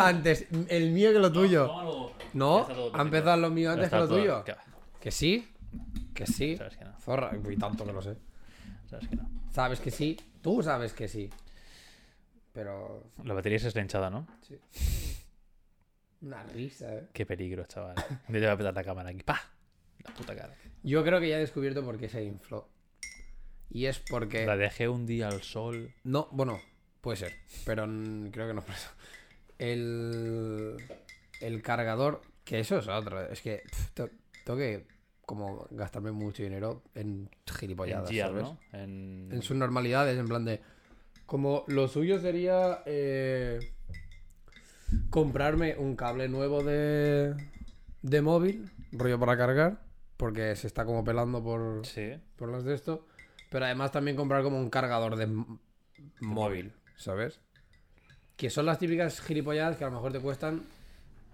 antes el mío que lo tuyo. No, ha empezado lo mío antes que lo tuyo. ¿Qué va? Que sí, que sí. Sabes que no. Zorra, y tanto que lo sé. Sabes que no. Sabes que sí, tú sabes que sí. Pero La batería es eslenchada, ¿no? una risa, eh. Qué peligro, chaval. Día te va a petar la cámara aquí. ¡Pah! La puta cara. Yo creo que ya he descubierto por qué se infló. Y es porque. La dejé un día al sol. No, bueno, puede ser. Pero creo que no es por eso. El. El cargador. Que eso es otro. Es que. pf, te- tengo que. Como gastarme mucho dinero en En gilipolladas, Gear, ¿sabes? ¿no? En... En sus normalidades, en plan de. Como lo suyo sería. eh, comprarme un cable nuevo de. De móvil, rollo para cargar. Porque se está como pelando por, Sí. por las de esto. Pero además también comprar como un cargador de móvil, ¿sabes? Que son las típicas gilipolladas que a lo mejor te cuestan.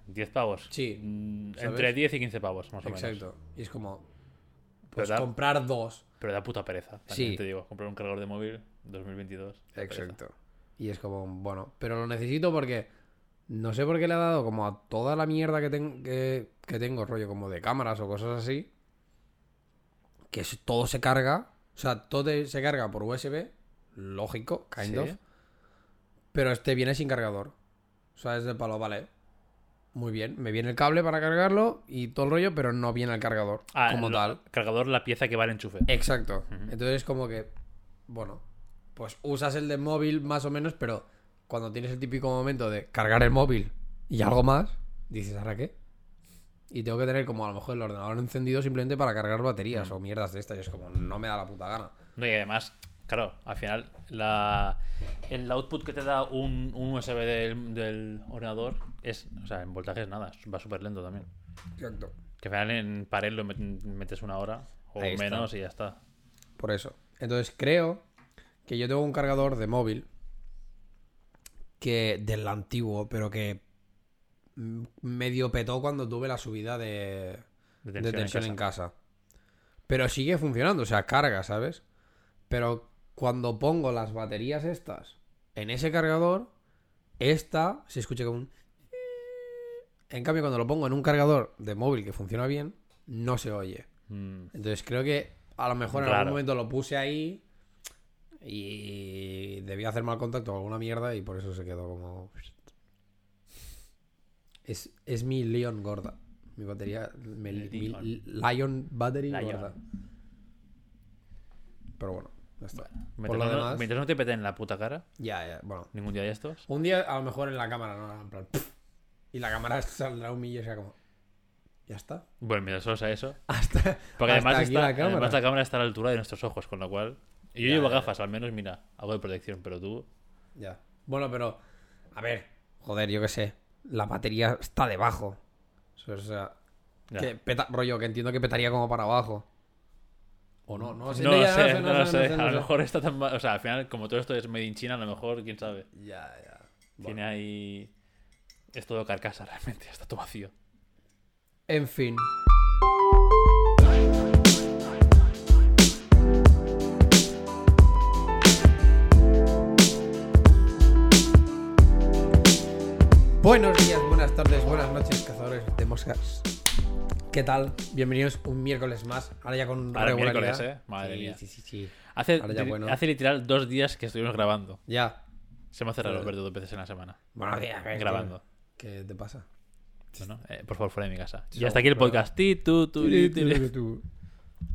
10 pavos. Sí, Mm, ¿sabes? Entre 10 y 15 pavos, más o menos. Exacto. Y es como. Pues comprar dos. Pero da puta pereza. También Sí. te digo, comprar un cargador de móvil 2022. da pereza. Exacto. Y es como, bueno, pero lo necesito porque no sé por qué le ha dado como a toda la mierda que, ten- que, que tengo, rollo como de cámaras o cosas así, que todo se carga, o sea, todo se carga por USB, lógico, kind Sí. of, pero este viene sin cargador. O sea, es de palo, vale. Muy bien, me viene el cable para cargarlo y todo el rollo, pero no viene el cargador Ah, como tal. Cargador, la pieza que va al enchufe. Exacto. Entonces como que, bueno, pues usas el de móvil más o menos, pero cuando tienes el típico momento de cargar el móvil y algo más, dices, ¿ahora qué? Y tengo que tener como a lo mejor el ordenador encendido simplemente para cargar baterías o mierdas de estas. Y es como, no me da la puta gana. No, y además, claro, al final la, el output que te da un, un USB del, del ordenador es, o sea, en voltajes nada, va súper lento también. Exacto. Que al final en pared lo met- metes una hora o Ahí está. menos y ya está. Por eso. Entonces creo que yo tengo un cargador de móvil que del antiguo, pero que mm, medio petó cuando tuve la subida de, De de tensión, en casa. Pero sigue funcionando, o sea, carga, ¿sabes? Pero cuando pongo las baterías estas en ese cargador, esta se escucha como un... En cambio, cuando lo pongo en un cargador de móvil que funciona bien, no se oye. Mm, Entonces creo que a lo mejor en algún momento lo puse ahí y debía hacer mal contacto o alguna mierda y por eso se quedó como... Es, es mi Leon gorda. Mi batería... Mi. Lion Battery Lion. gorda. Pero bueno, ya está. mientras, Por lo no, demás... mientras no te peten la puta cara, Ya, ya, bueno. ningún día de estos. Un día a lo mejor en la cámara, ¿no? En plan... Y la cámara saldrá un millo y sea como... Ya está. Bueno, mientras solo sea eso. Hasta, Porque hasta además, está, la cámara. además la cámara está a la altura de nuestros ojos, con lo cual. y Yo Ya, llevo ya, gafas, al menos, mira, algo de protección, pero tú. Ya. Bueno, pero. A ver. Joder, yo qué sé. La batería está debajo. O sea. Que peta, rollo, que entiendo que petaría como para abajo. O no, no, No, sé. lo ya sé, no, lo sé. no A lo mejor está tan mal. O sea, al final, como todo esto es made in China, a lo mejor, quién sabe. Ya, ya. Tiene ahí. Es todo carcasa realmente, está todo vacío. En fin. Buenos días, buenas tardes, buenas noches, cazadores de moscas. ¿Qué tal? Bienvenidos un miércoles más. Ahora ya con Ahora miércoles, ¿eh? Madre Sí, mía. Sí, sí, sí. Hace, Ahora ya bueno. hace literal dos días que estuvimos grabando. Ya. Se me hace raro verte dos veces en la semana. Días, ven, grabando. ¿Qué te pasa? Bueno, eh, por favor, fuera de mi casa. Y hasta aquí el podcast.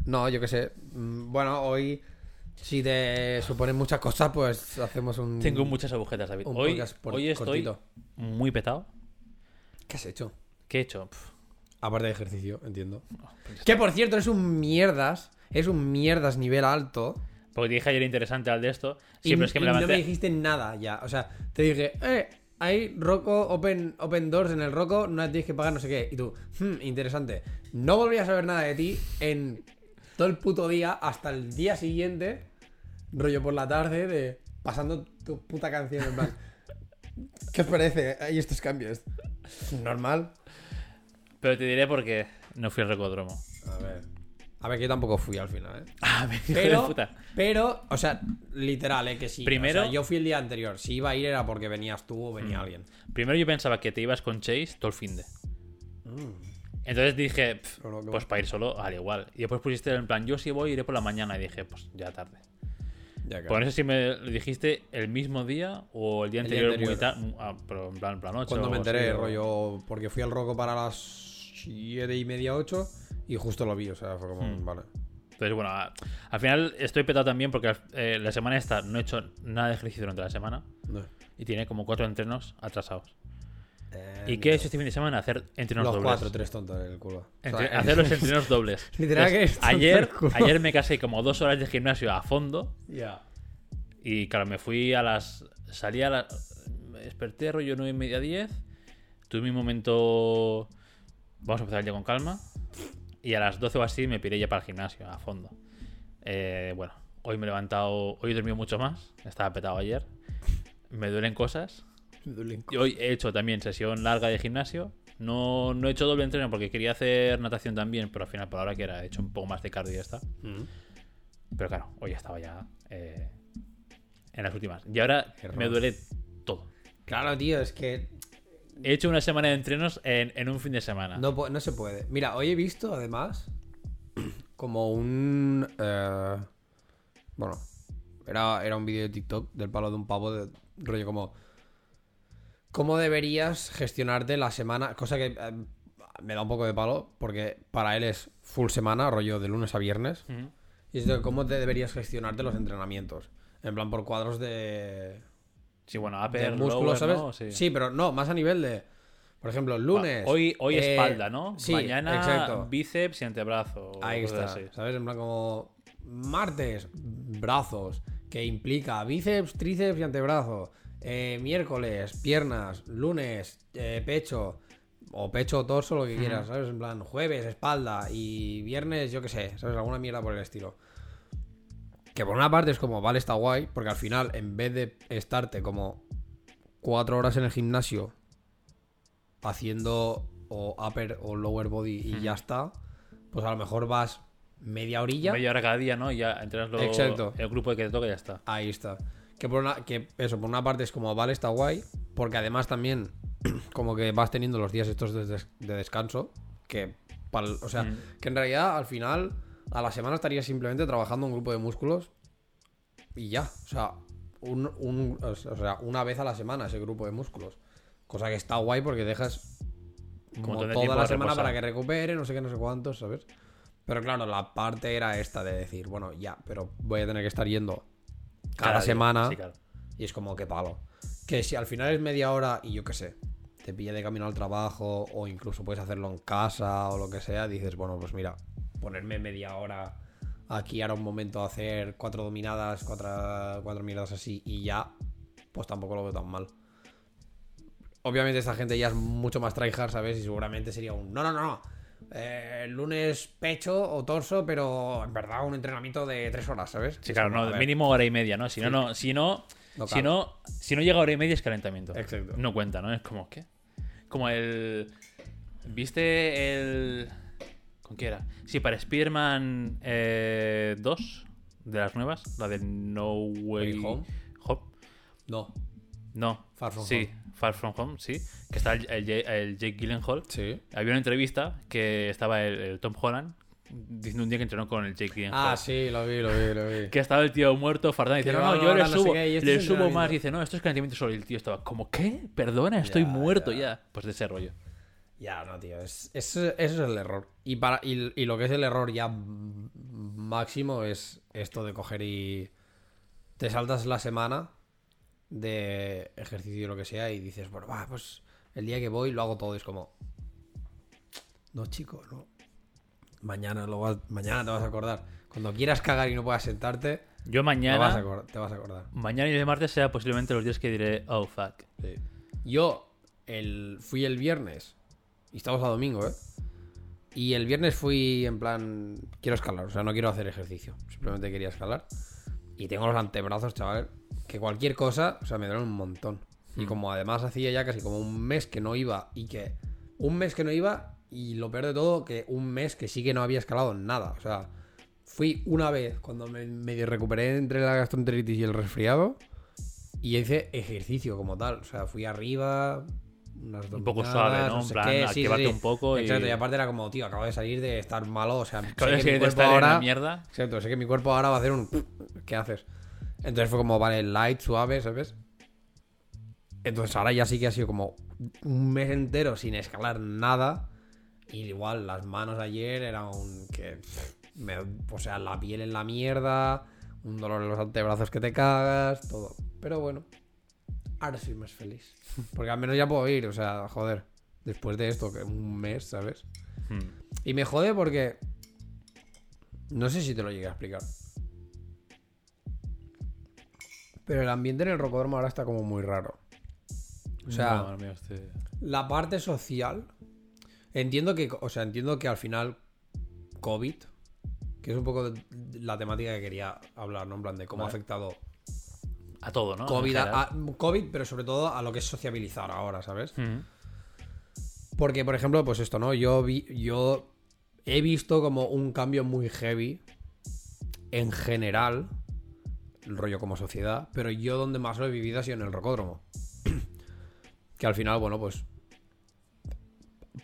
No, yo qué sé. Mm, Bueno, hoy, si te suponen muchas cosas, pues hacemos un. Tengo muchas agujetas, David. Hoy, estoy cortito. muy petado. ¿Qué has hecho? ¿Qué he hecho? Pf, Aparte de ejercicio, entiendo. pues Que por cierto, es un mierdas. Es un mierdas nivel alto. Porque te dije ayer interesante al de esto. Y, Siempre es que me y no levanté. me dijiste nada ya. O sea, te dije, eh, hay Roco Open, open Doors en el Roco, no tienes que pagar no sé qué. Y tú, hmm, interesante. No volví a saber nada de ti en todo el puto día hasta el día siguiente, rollo por la tarde, de pasando tu puta canción en plan. ¿Qué os parece? Hay estos cambios. Normal. Pero te diré porque no fui al recodromo. A ver. A ver, que yo tampoco fui al final, ¿eh? Ah, me hijo de Pero, puta. pero, o sea, literal, ¿eh? Que sí. Primero- O sea, yo fui el día anterior. Si iba a ir era porque venías tú o Mm. venía alguien. Primero yo pensaba que te ibas con Chase todo el fin de. Entonces dije, "Pf, No, no, qué pues para ir solo, al igual. Y después pusiste en plan, yo si voy, iré por la mañana. Y dije, pues ya tarde. Ya que. Pues no sé si me lo dijiste el mismo día o el día El día anterior, muy. Ah, pero en plan, en plan noche. Cuando o me enteré, así, rollo. Porque fui al roco para las 7 y media, 8. Y justo lo vi, o sea, fue como. Hmm. Vale. Entonces, bueno, a- al final estoy petado también porque eh, la semana esta no he hecho nada de ejercicio durante la semana. No. Y tiene como cuatro entrenos atrasados. Eh, ¿Y qué he hecho este fin de semana? Hacer entrenos Los dobles. cuatro, tres tontos en el culo. O sea, Entre- hacer los entrenos dobles. Literal que es ayer, ayer me casé como dos horas de gimnasio a fondo. Ya. Y claro, me fui a las. Salí a las. Me desperté rollo 9 y media 10. Tuve mi momento. Vamos a empezar el día con calma. Y a las 12 o así me piré ya para el gimnasio, a fondo. Eh, bueno, hoy me he levantado. Hoy he dormido mucho más. Estaba petado ayer. Me duelen cosas. Y hoy he hecho también sesión larga de gimnasio. No, no he hecho doble entreno porque quería hacer natación también, pero al final por ahora que era he hecho un poco más de cardio y ya está. Mm. Pero claro, hoy estaba ya eh, en las últimas. Y ahora me duele todo. Claro, tío, es que He hecho una semana de entrenos en, en un fin de semana. no, no se puede. Mira, hoy he visto además como un... eh, bueno, era, era un vídeo de TikTok del palo de un pavo de rollo como... ¿Cómo deberías gestionarte la semana? Cosa que eh, me da un poco de palo porque para él es full semana, rollo de lunes a viernes. Y es de cómo te deberías gestionarte los entrenamientos. En plan, por cuadros de, Sí, bueno, upper, músculo, lower, ¿sabes? ¿no? Sí. pero no, más a nivel de. Por ejemplo, lunes. Hoy, hoy eh, espalda, ¿no? Sí, Mañana exacto. bíceps y antebrazo. Ahí está. así. ¿Sabes? En plan, como. Martes, brazos. Que implica bíceps, tríceps y antebrazo. Eh, miércoles, piernas. Lunes, eh, pecho. O pecho torso, lo que quieras, ¿sabes? En plan, jueves, espalda. Y viernes, yo qué sé, ¿sabes? Alguna mierda por el estilo. Que por una parte es como, vale, está guay, porque al final, en vez de estarte como cuatro horas en el gimnasio haciendo o upper o lower body y ya está, pues a lo mejor vas media orilla. Media hora cada día, ¿no? Y ya entrenas lo- Exacto. el grupo que te toca y ya está. Ahí está. Que por una, que eso, por una parte es como, vale, está guay, porque además también como que vas teniendo los días estos de, des- de descanso, que, o sea, Mm. que en realidad al final a la semana estarías simplemente trabajando un grupo de músculos y ya, o sea, un, un- o sea, una vez a la semana ese grupo de músculos. Cosa que está guay porque dejas como toda la semana reposar. para que recupere, no sé qué, no sé cuántos, ¿sabes? Pero claro, la parte era esta de decir, bueno, ya, pero voy a tener que estar yendo cada, día. semana Sí, claro. y es como que palo. Que si al final es media hora y yo qué sé, te pilla de camino al trabajo o incluso puedes hacerlo en casa o lo que sea, dices, bueno, pues mira, ponerme media hora aquí ahora un momento a hacer cuatro dominadas, cuatro, cuatro miradas así y ya, pues tampoco lo veo tan mal. Obviamente esta gente ya es mucho más tryhard, ¿sabes? Y seguramente sería un, no, no, no, no. Eh, lunes pecho o torso, pero en verdad un entrenamiento de tres horas, ¿sabes? Sí, claro, no, mínimo hora y media, ¿no? Si no, no, si no, No si no, si no llega a hora y media es calentamiento. Exacto. No cuenta, ¿no? Es como, ¿qué? Como el. ¿Viste el. ¿Con qué era? Sí, para Spider-Man eh, 2, de las nuevas, la de No Way Home. Home. No. No. Far From sí, Far From Home, sí. Que está el, el Ja- el Jake Gyllenhaal. Sí. Había una entrevista que estaba el, el Tom Holland diciendo un día que entrenó con el Jake Gyllenhaal. Ah, sí, lo vi, lo vi, lo vi. Que estaba el tío muerto, fardando, y dice, no, no, yo le no sé subo, le subo más. Y dice, no, esto es calentamiento solo. Y el tío estaba como, ¿qué? Perdona, estoy muerto ya. ya. Pues de ese rollo. Ya, no, tío. Es, es- ese es el error. Y, para, y, y lo que es el error ya máximo es esto de coger y. Te saltas la semana de ejercicio y lo que sea y dices, bueno, va, pues el día que voy lo hago todo. Y es como. No, chico, no. Mañana, lo vas, mañana te vas a acordar. Cuando quieras cagar y no puedas sentarte, Yo te vas, a mañana, te vas a acordar. mañana y el martes sea posiblemente los días que diré, oh, fuck. Yo el, fui el viernes y estamos a domingo, ¿eh? Y el viernes fui en plan, quiero escalar, o sea, no quiero hacer ejercicio, simplemente quería escalar. Y tengo los antebrazos, chaval, que cualquier cosa, o sea, me duelen un montón. Y como además hacía ya casi como un mes que no iba y que un mes que no iba Y lo peor de todo, que un mes que sí que no había escalado nada. O sea, fui una vez cuando me medio recuperé entre la gastroenteritis y el resfriado. Y hice ejercicio como tal. O sea, fui arriba. Unas Un poco suave, ¿no? En sé plan, qué, sí, un poco Exacto, y aparte era como, tío, acabo de salir de estar malo. O sea, sé que mi cuerpo en ahora. mierda. Exacto, sé que mi cuerpo ahora va a hacer un. ¿Qué haces? Entonces fue como, vale, light, suave, ¿sabes? Entonces ahora ya sí que ha sido como un mes entero sin escalar nada. Y igual las manos ayer eran un. que. me- o sea, la piel en la mierda, un dolor en los antebrazos que te cagas, todo. Pero bueno, ahora soy más feliz. Porque al menos ya puedo ir, o sea, joder. Después de esto, que un mes, ¿sabes? Hmm. Y me jode porque. No sé si te lo llegué a explicar. Pero el ambiente en el rocódromo ahora está como muy raro. O sea, No, este- la parte social. Entiendo que. O sea, entiendo que al final. COVID. Que es un poco la temática que quería hablar, ¿no? En plan de cómo ha afectado A todo, ¿no? COVID, En a, general. a- COVID, pero sobre todo a lo que es sociabilizar ahora, ¿sabes? Porque, por ejemplo, pues esto, ¿no? Yo vi, yo he visto como un cambio muy heavy en general, el rollo como sociedad, pero yo donde más lo he vivido ha sido en el rocódromo. que al final, bueno, pues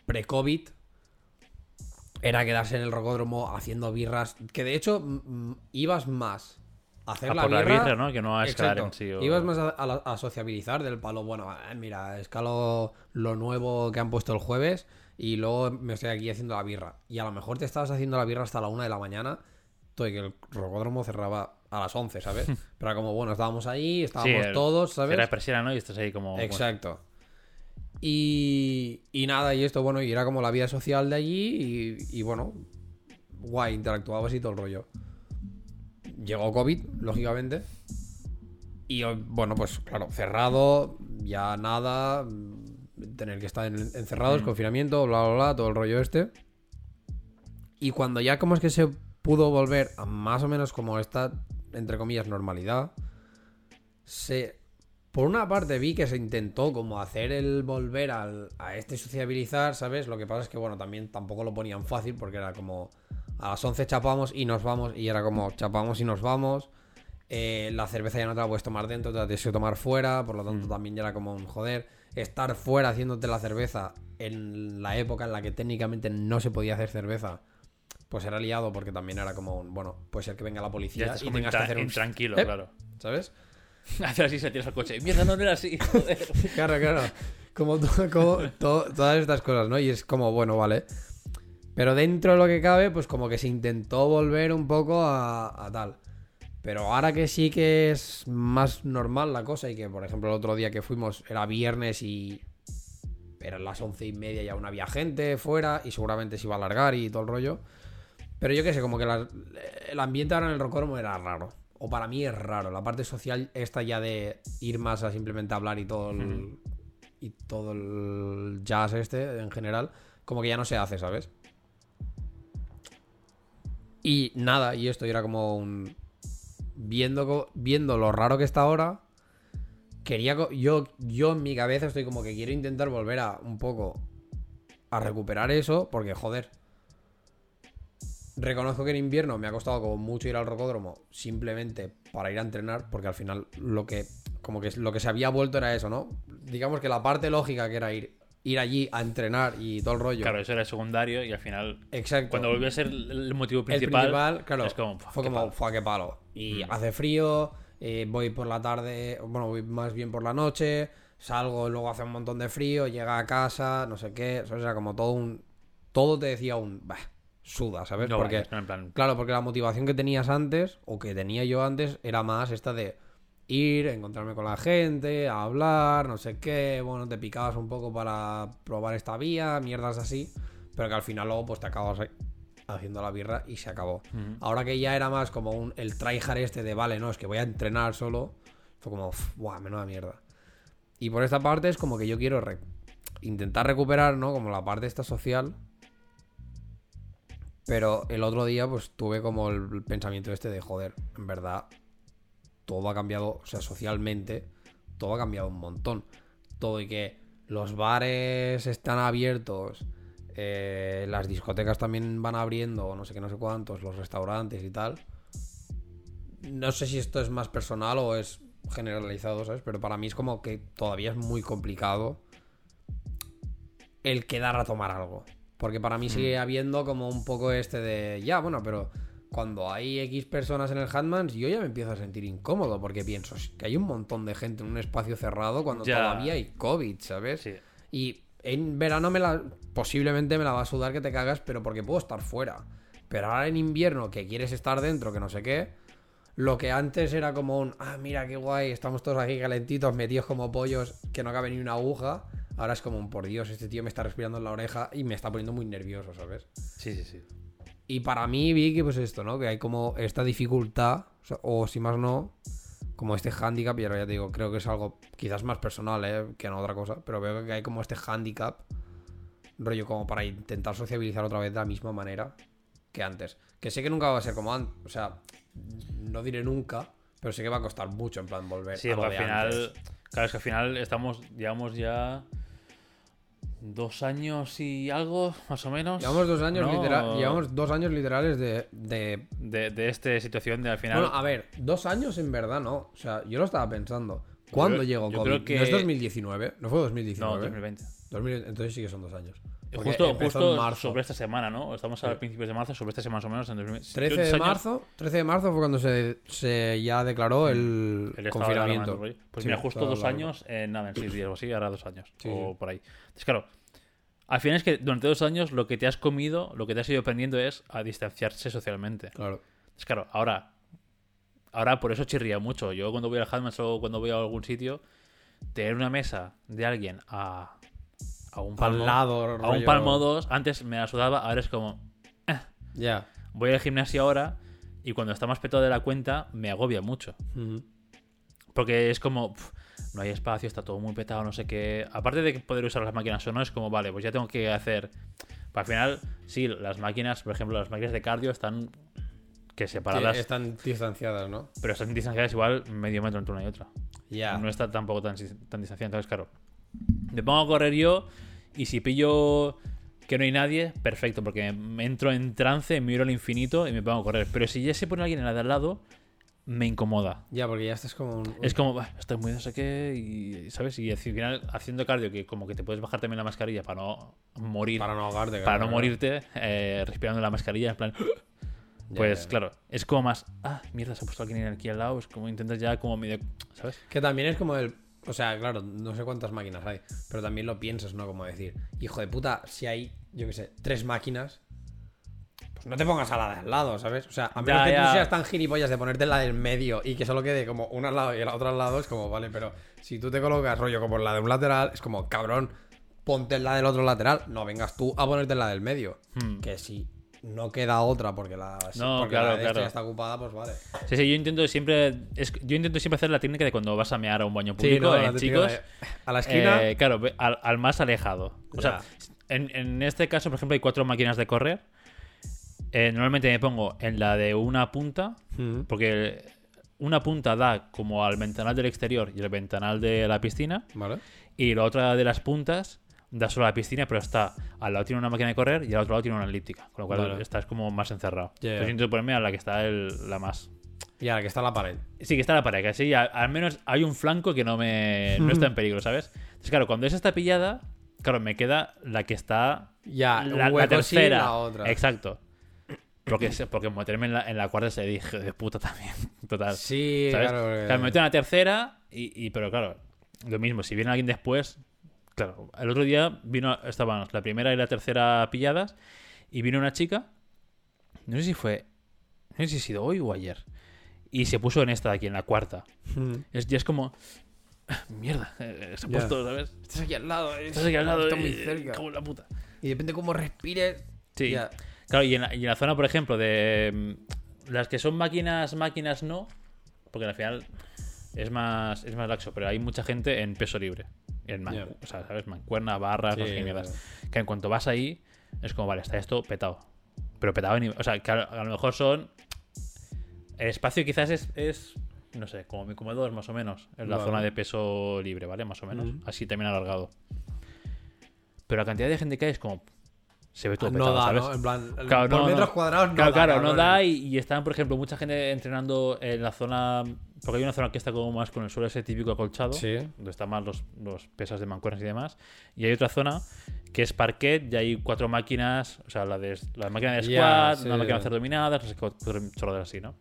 pre-COVID era quedarse en el rocódromo haciendo birras, que de hecho ibas más hacer A la por la birra, birra, ¿no? Que no a escalar en sí. o- Ibas más a, a la- a sociabilizar del palo, bueno, eh, mira, escalo lo nuevo que han puesto el jueves y luego me estoy aquí haciendo la birra. Y a lo mejor te estabas haciendo la birra hasta la una de la mañana, todo que el rocódromo cerraba a las 11, ¿sabes? Pero era como, bueno, estábamos ahí, estábamos el- todos, ¿sabes? Era persiana, ¿no? Y estás ahí como. Exacto. Y, y nada, y esto, bueno, y era como la vida social de allí y, y bueno, guay, interactuabas y todo el rollo. Llegó COVID, lógicamente. Y bueno, pues claro, cerrado, ya nada, tener que estar en- encerrados, Mm. confinamiento, bla, bla, bla, todo el rollo este. Y cuando ya como es que se pudo volver a más o menos como esta, entre comillas, normalidad, se... Por una parte vi que se intentó como hacer el volver al, a este sociabilizar, ¿sabes? Lo que pasa es que, bueno, también tampoco lo ponían fácil porque era como a las 11 chapamos y nos vamos y era como chapamos y nos vamos. Eh, la cerveza ya no te la puedes tomar dentro, te la tienes que tomar fuera, por lo tanto también ya era como un joder. Estar fuera haciéndote la cerveza en la época en la que técnicamente no se podía hacer cerveza, pues era liado porque también era como un, bueno, puede ser que venga la policía y tengas que hacer un... intranquilo, ¿Eh? claro. ¿Sabes? Hacer así, se tiras al coche. Mierda, no era así. Joder. Claro, claro. Como, to- como to- todas estas cosas, ¿no? Y es como, bueno, vale. Pero dentro de lo que cabe, pues como que se intentó volver un poco a, a tal. Pero ahora que sí que es más normal la cosa y que, por ejemplo, el otro día que fuimos era viernes y eran las once y media y aún había gente fuera y seguramente se iba a alargar y todo el rollo. Pero yo qué sé, como que la- el ambiente ahora en el rocódromo era raro. O para mí es raro. La parte social esta ya de ir más a simplemente hablar y todo el, y todo el jazz este en general, como que ya no se hace, ¿sabes? Y nada, y esto era como un... Viendo, viendo lo raro que está ahora, quería... Yo, yo en mi cabeza estoy como que quiero intentar volver a un poco a recuperar eso, porque joder, Reconozco que en invierno me ha costado como mucho ir al rocódromo simplemente para ir a entrenar, porque al final lo que como que lo que se había vuelto era eso, ¿no? Digamos que la parte lógica que era ir ir allí a entrenar y todo el rollo. Claro, eso era secundario y al final, Exacto. cuando volvió a ser el motivo el principal, principal, claro, es como, "Fua, fue como, palo". fue qué palo. Y Mm. hace frío, eh, voy por la tarde, bueno, voy más bien por la noche, salgo, luego hace un montón de frío, llega a casa, no sé qué, o sea, como todo un todo te decía un, bah, suda, ¿sabes? No Porque vayas, ¿no? En plan, Claro, porque la motivación que tenías antes, o que tenía yo antes, era más esta de ir, encontrarme con la gente, hablar, no sé qué, bueno, te picabas un poco para probar esta vía, mierdas así, pero que al final luego pues te acabas haciendo la birra y se acabó. Ahora que ya era más como un, el tryhard este de, vale, no, es que voy a entrenar solo, fue como, "Uf, buah, menuda mierda. Y por esta parte es como que yo quiero re- intentar recuperar, ¿no? Como la parte esta social. Pero el otro día, pues tuve como el pensamiento este de, joder, en verdad, todo ha cambiado, o sea, socialmente, todo ha cambiado un montón. Todo y que los bares están abiertos, eh, las discotecas también van abriendo, no sé qué, no sé cuántos, los restaurantes y tal. No sé si esto es más personal o es generalizado, ¿sabes? Pero para mí es como que todavía es muy complicado el quedar a tomar algo. Porque para mí sigue habiendo como un poco este de, ya, bueno, pero cuando hay X personas en el Hatmans, yo ya me empiezo a sentir incómodo porque pienso "Es que hay un montón de gente en un espacio cerrado cuando Ya. todavía hay COVID, ¿sabes? Sí. Y en verano me la posiblemente me la va a sudar que te cagas, pero porque puedo estar fuera. Pero ahora en invierno que quieres estar dentro, que no sé qué, lo que antes era como un, ah, mira qué guay, estamos todos aquí calentitos, metidos como pollos, que no cabe ni una aguja. Ahora es como un, por Dios, este tío me está respirando en la oreja y me está poniendo muy nervioso, ¿sabes? Sí, sí, sí. Y para mí vi que pues esto, ¿no? Que hay como esta dificultad, o, sea, o si más no, como este handicap, y ahora ya te digo, creo que es algo quizás más personal, ¿eh? Que no otra cosa, pero veo que hay como este handicap, rollo como para intentar sociabilizar otra vez de la misma manera que antes. Que sé que nunca va a ser como antes, o sea, no diré nunca, pero sé que va a costar mucho en plan volver Sí, a lo porque al final. antes. Claro, es que al final estamos. Llevamos ya. Dos años y algo, más o menos. Llevamos dos años, ¿no? literal- llevamos dos años literales de, de De, de esta situación de al final. Bueno, a ver, dos años en verdad no. O sea, yo lo estaba pensando. ¿Cuándo llegó yo COVID? creo que- ¿No es 2019? ¿No fue no, 2019? 2020. 2000 entonces sí que son dos años. Justo, justo en marzo. sobre esta semana, ¿no? Estamos a principios de marzo, sobre esta semana más o menos. En 2020. 13 Dos de marzo, 13 de marzo fue cuando se, se ya declaró el, de confinamiento. Pues Sí, mira, justo dos años, eh, nada, en seis días o así, ahora dos años. Sí, o por ahí. Entonces, claro, al final es que durante dos años lo que te has comido, lo que te has ido aprendiendo es a distanciarse socialmente. Claro. Entonces, claro, ahora, ahora por eso chirría mucho. Yo cuando voy al Hatmas o cuando voy a algún sitio, tener una mesa de alguien a, a un Al palmo, lado, a un palmo dos, antes me la sudaba, ahora es como, Ya. voy al gimnasio ahora y cuando está más petado de la cuenta me agobia mucho. Ujú. Porque es como, pf, no hay espacio, está todo muy petado, no sé qué. Aparte de poder usar las máquinas o no, es como, vale, pues ya tengo que hacer. Para al final, sí, las máquinas, por ejemplo, las máquinas de cardio están que separadas, están distanciadas, ¿no? pero están distanciadas igual medio metro entre una y otra. Ya. No está tampoco tan, tan distanciada. Entonces, claro, me pongo a correr yo y si pillo que no hay nadie, perfecto, porque me entro en trance, miro al infinito y me pongo a correr. Pero si ya se pone alguien en la de al lado, me incomoda. Ya, porque ya estás como un... Es como, "Bah, estoy muy no sé qué, y, ¿sabes? Y al final, haciendo cardio, que como que te puedes bajar también la mascarilla para no morir, Para para, no ahogarte. no claro, morirte, eh, respirando la mascarilla, en plan, Ya, pues ya. claro, es como más, ah, mierda, se ha puesto alguien aquí al lado, es como intentas ya como medio, ¿sabes? Que también es como el. O sea, claro, no sé cuántas máquinas hay, pero también lo piensas, ¿no? Como decir, hijo de puta, si hay, yo qué sé, tres máquinas, pues no te pongas a la de al lado, ¿sabes? O sea, a menos Ya, que ya. tú seas tan gilipollas de ponerte la del medio y que solo quede como una al lado y la otra al lado, es como, vale, pero si tú te colocas rollo como la de un lateral, es como, cabrón, ponte la del otro lateral, no vengas tú a ponerte la del medio. Hmm. Que si no queda otra porque la, No, porque claro, la claro. ya está ocupada, pues vale. Sí, sí, yo intento siempre, es, yo intento siempre hacer la técnica de cuando vas a mear a un baño público, ¿no? eh, chicos, de- a la esquina. Eh, claro, al, al más alejado. O sea, en, en este caso, por ejemplo, hay cuatro máquinas de correr. Eh, normalmente me pongo en la de una punta, porque una punta da como al ventanal del exterior y el ventanal de la piscina, Vale. y la otra de las puntas da solo a la piscina, pero está al lado tiene una máquina de correr y al otro lado tiene una elíptica, con lo cual Vale. estás como más encerrado. Ya. Entonces intento ponerme a la que está el- la más Y a la que está la pared. Sí, que está la pared, que así al menos hay un flanco que no me no está en peligro, ¿sabes? Entonces, claro, cuando esa está pillada, claro, me queda la que está Ya, la, tercera. la otra. Exacto. Porque, porque meterme en la, en la cuarta se dije de puta también. Total. Sí, ¿sabes? claro. porque- me meto en la tercera y, y- pero claro, lo mismo, si viene alguien después, claro, el otro día vino, estaban la primera y la tercera pilladas y vino una chica, no sé si fue, no sé si ha sido hoy o ayer, y se puso en esta de aquí, en la cuarta. Mm. Es, ya es como, "Ah, mierda, eh, se ha puesto, ¿sabes? Estás aquí al lado. eh. Estás aquí al lado, Está muy eh, cerca. cago en la puta. Y depende cómo respires. Sí. Claro, y en, la, y en la zona, por ejemplo, de mm, las que son máquinas, máquinas no, porque al final es más, es más laxo, pero hay mucha gente en peso libre. En man-. O sea, ¿sabes? Mancuerna, barras, no sé Sí, qué mierdas. Que en cuanto vas ahí, es como, vale, está esto petado. Pero petado, en- o sea, que a, a lo mejor son. El espacio quizás es, es no sé, como mi comedor más o menos, en la Vale. zona de peso libre, ¿vale? Más o menos. Así también alargado. Pero la cantidad de gente que hay es como. se ve todo no petado, da, ¿sabes? ¿no? En plan, Claro, por no, metros cuadrados no Claro, da. claro, no da y, y están, por ejemplo, mucha gente entrenando en la zona... Porque hay una zona que está como más con el suelo ese típico acolchado, Sí. donde están más los, los pesas de mancuernas y demás. Y hay otra zona que es parquet y hay cuatro máquinas, o sea, la, de, la máquina de squat, sí. una máquina de hacer dominadas, no sé qué, chorradas así, ¿no?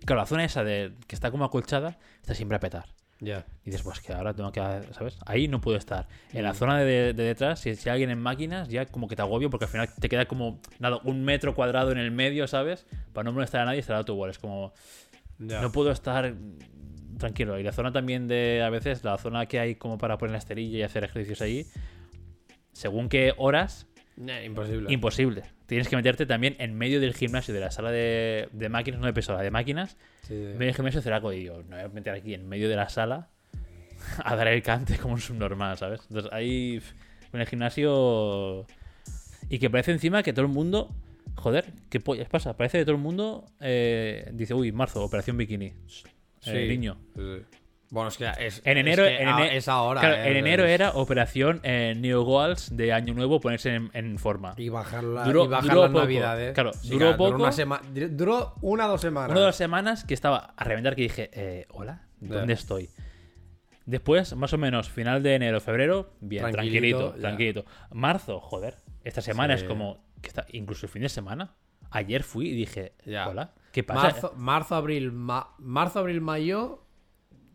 Y claro, la zona esa de que está como acolchada está siempre a petar. Ya. Y dices, pues que ahora tengo que, ¿sabes? Ahí no puedo estar. En la Mm. zona de, de detrás, si, si hay alguien en máquinas, ya como que te agobio porque al final te queda como, nada, un metro cuadrado en el medio, ¿sabes? Para no molestar a nadie, estará tu igual. Es como, Ya. no puedo estar tranquilo. Y la zona también de, a veces, la zona que hay como para poner la esterilla y hacer ejercicios ahí, según qué horas, Eh, imposible. imposible. Tienes que meterte también en medio del gimnasio, de la sala de, de máquinas, no de peso, la de máquinas. Sí. En medio del gimnasio será y digo, no voy a meter aquí en medio de la sala a dar el cante como un subnormal, ¿sabes? Entonces ahí en el gimnasio y que parece encima que todo el mundo, joder, ¿qué pollas pasa? Parece que todo el mundo eh, dice, uy, marzo, operación bikini. Eh, Sí. niño. Sí. Bueno, es que es. En es enero, que en a- es ahora. claro, eh, en enero es- era operación eh, Neo Goals de Año Nuevo ponerse en, en forma. Y bajar, la, Duró- y bajar duró las poco. navidades. Claro, Sí, duró poco. Una sema- duró una o dos semanas. Una de las semanas que estaba a reventar que dije, eh, hola, ¿dónde estoy? Después, más o menos, final de enero, febrero, bien, Tranquilito, tranquilito. Marzo, joder, esta semana Sí. es como, que está, incluso el fin de semana. Ayer fui y dije, Ya. hola, ¿qué pasa? Marzo, marzo, abril, ma- marzo, abril, mayo.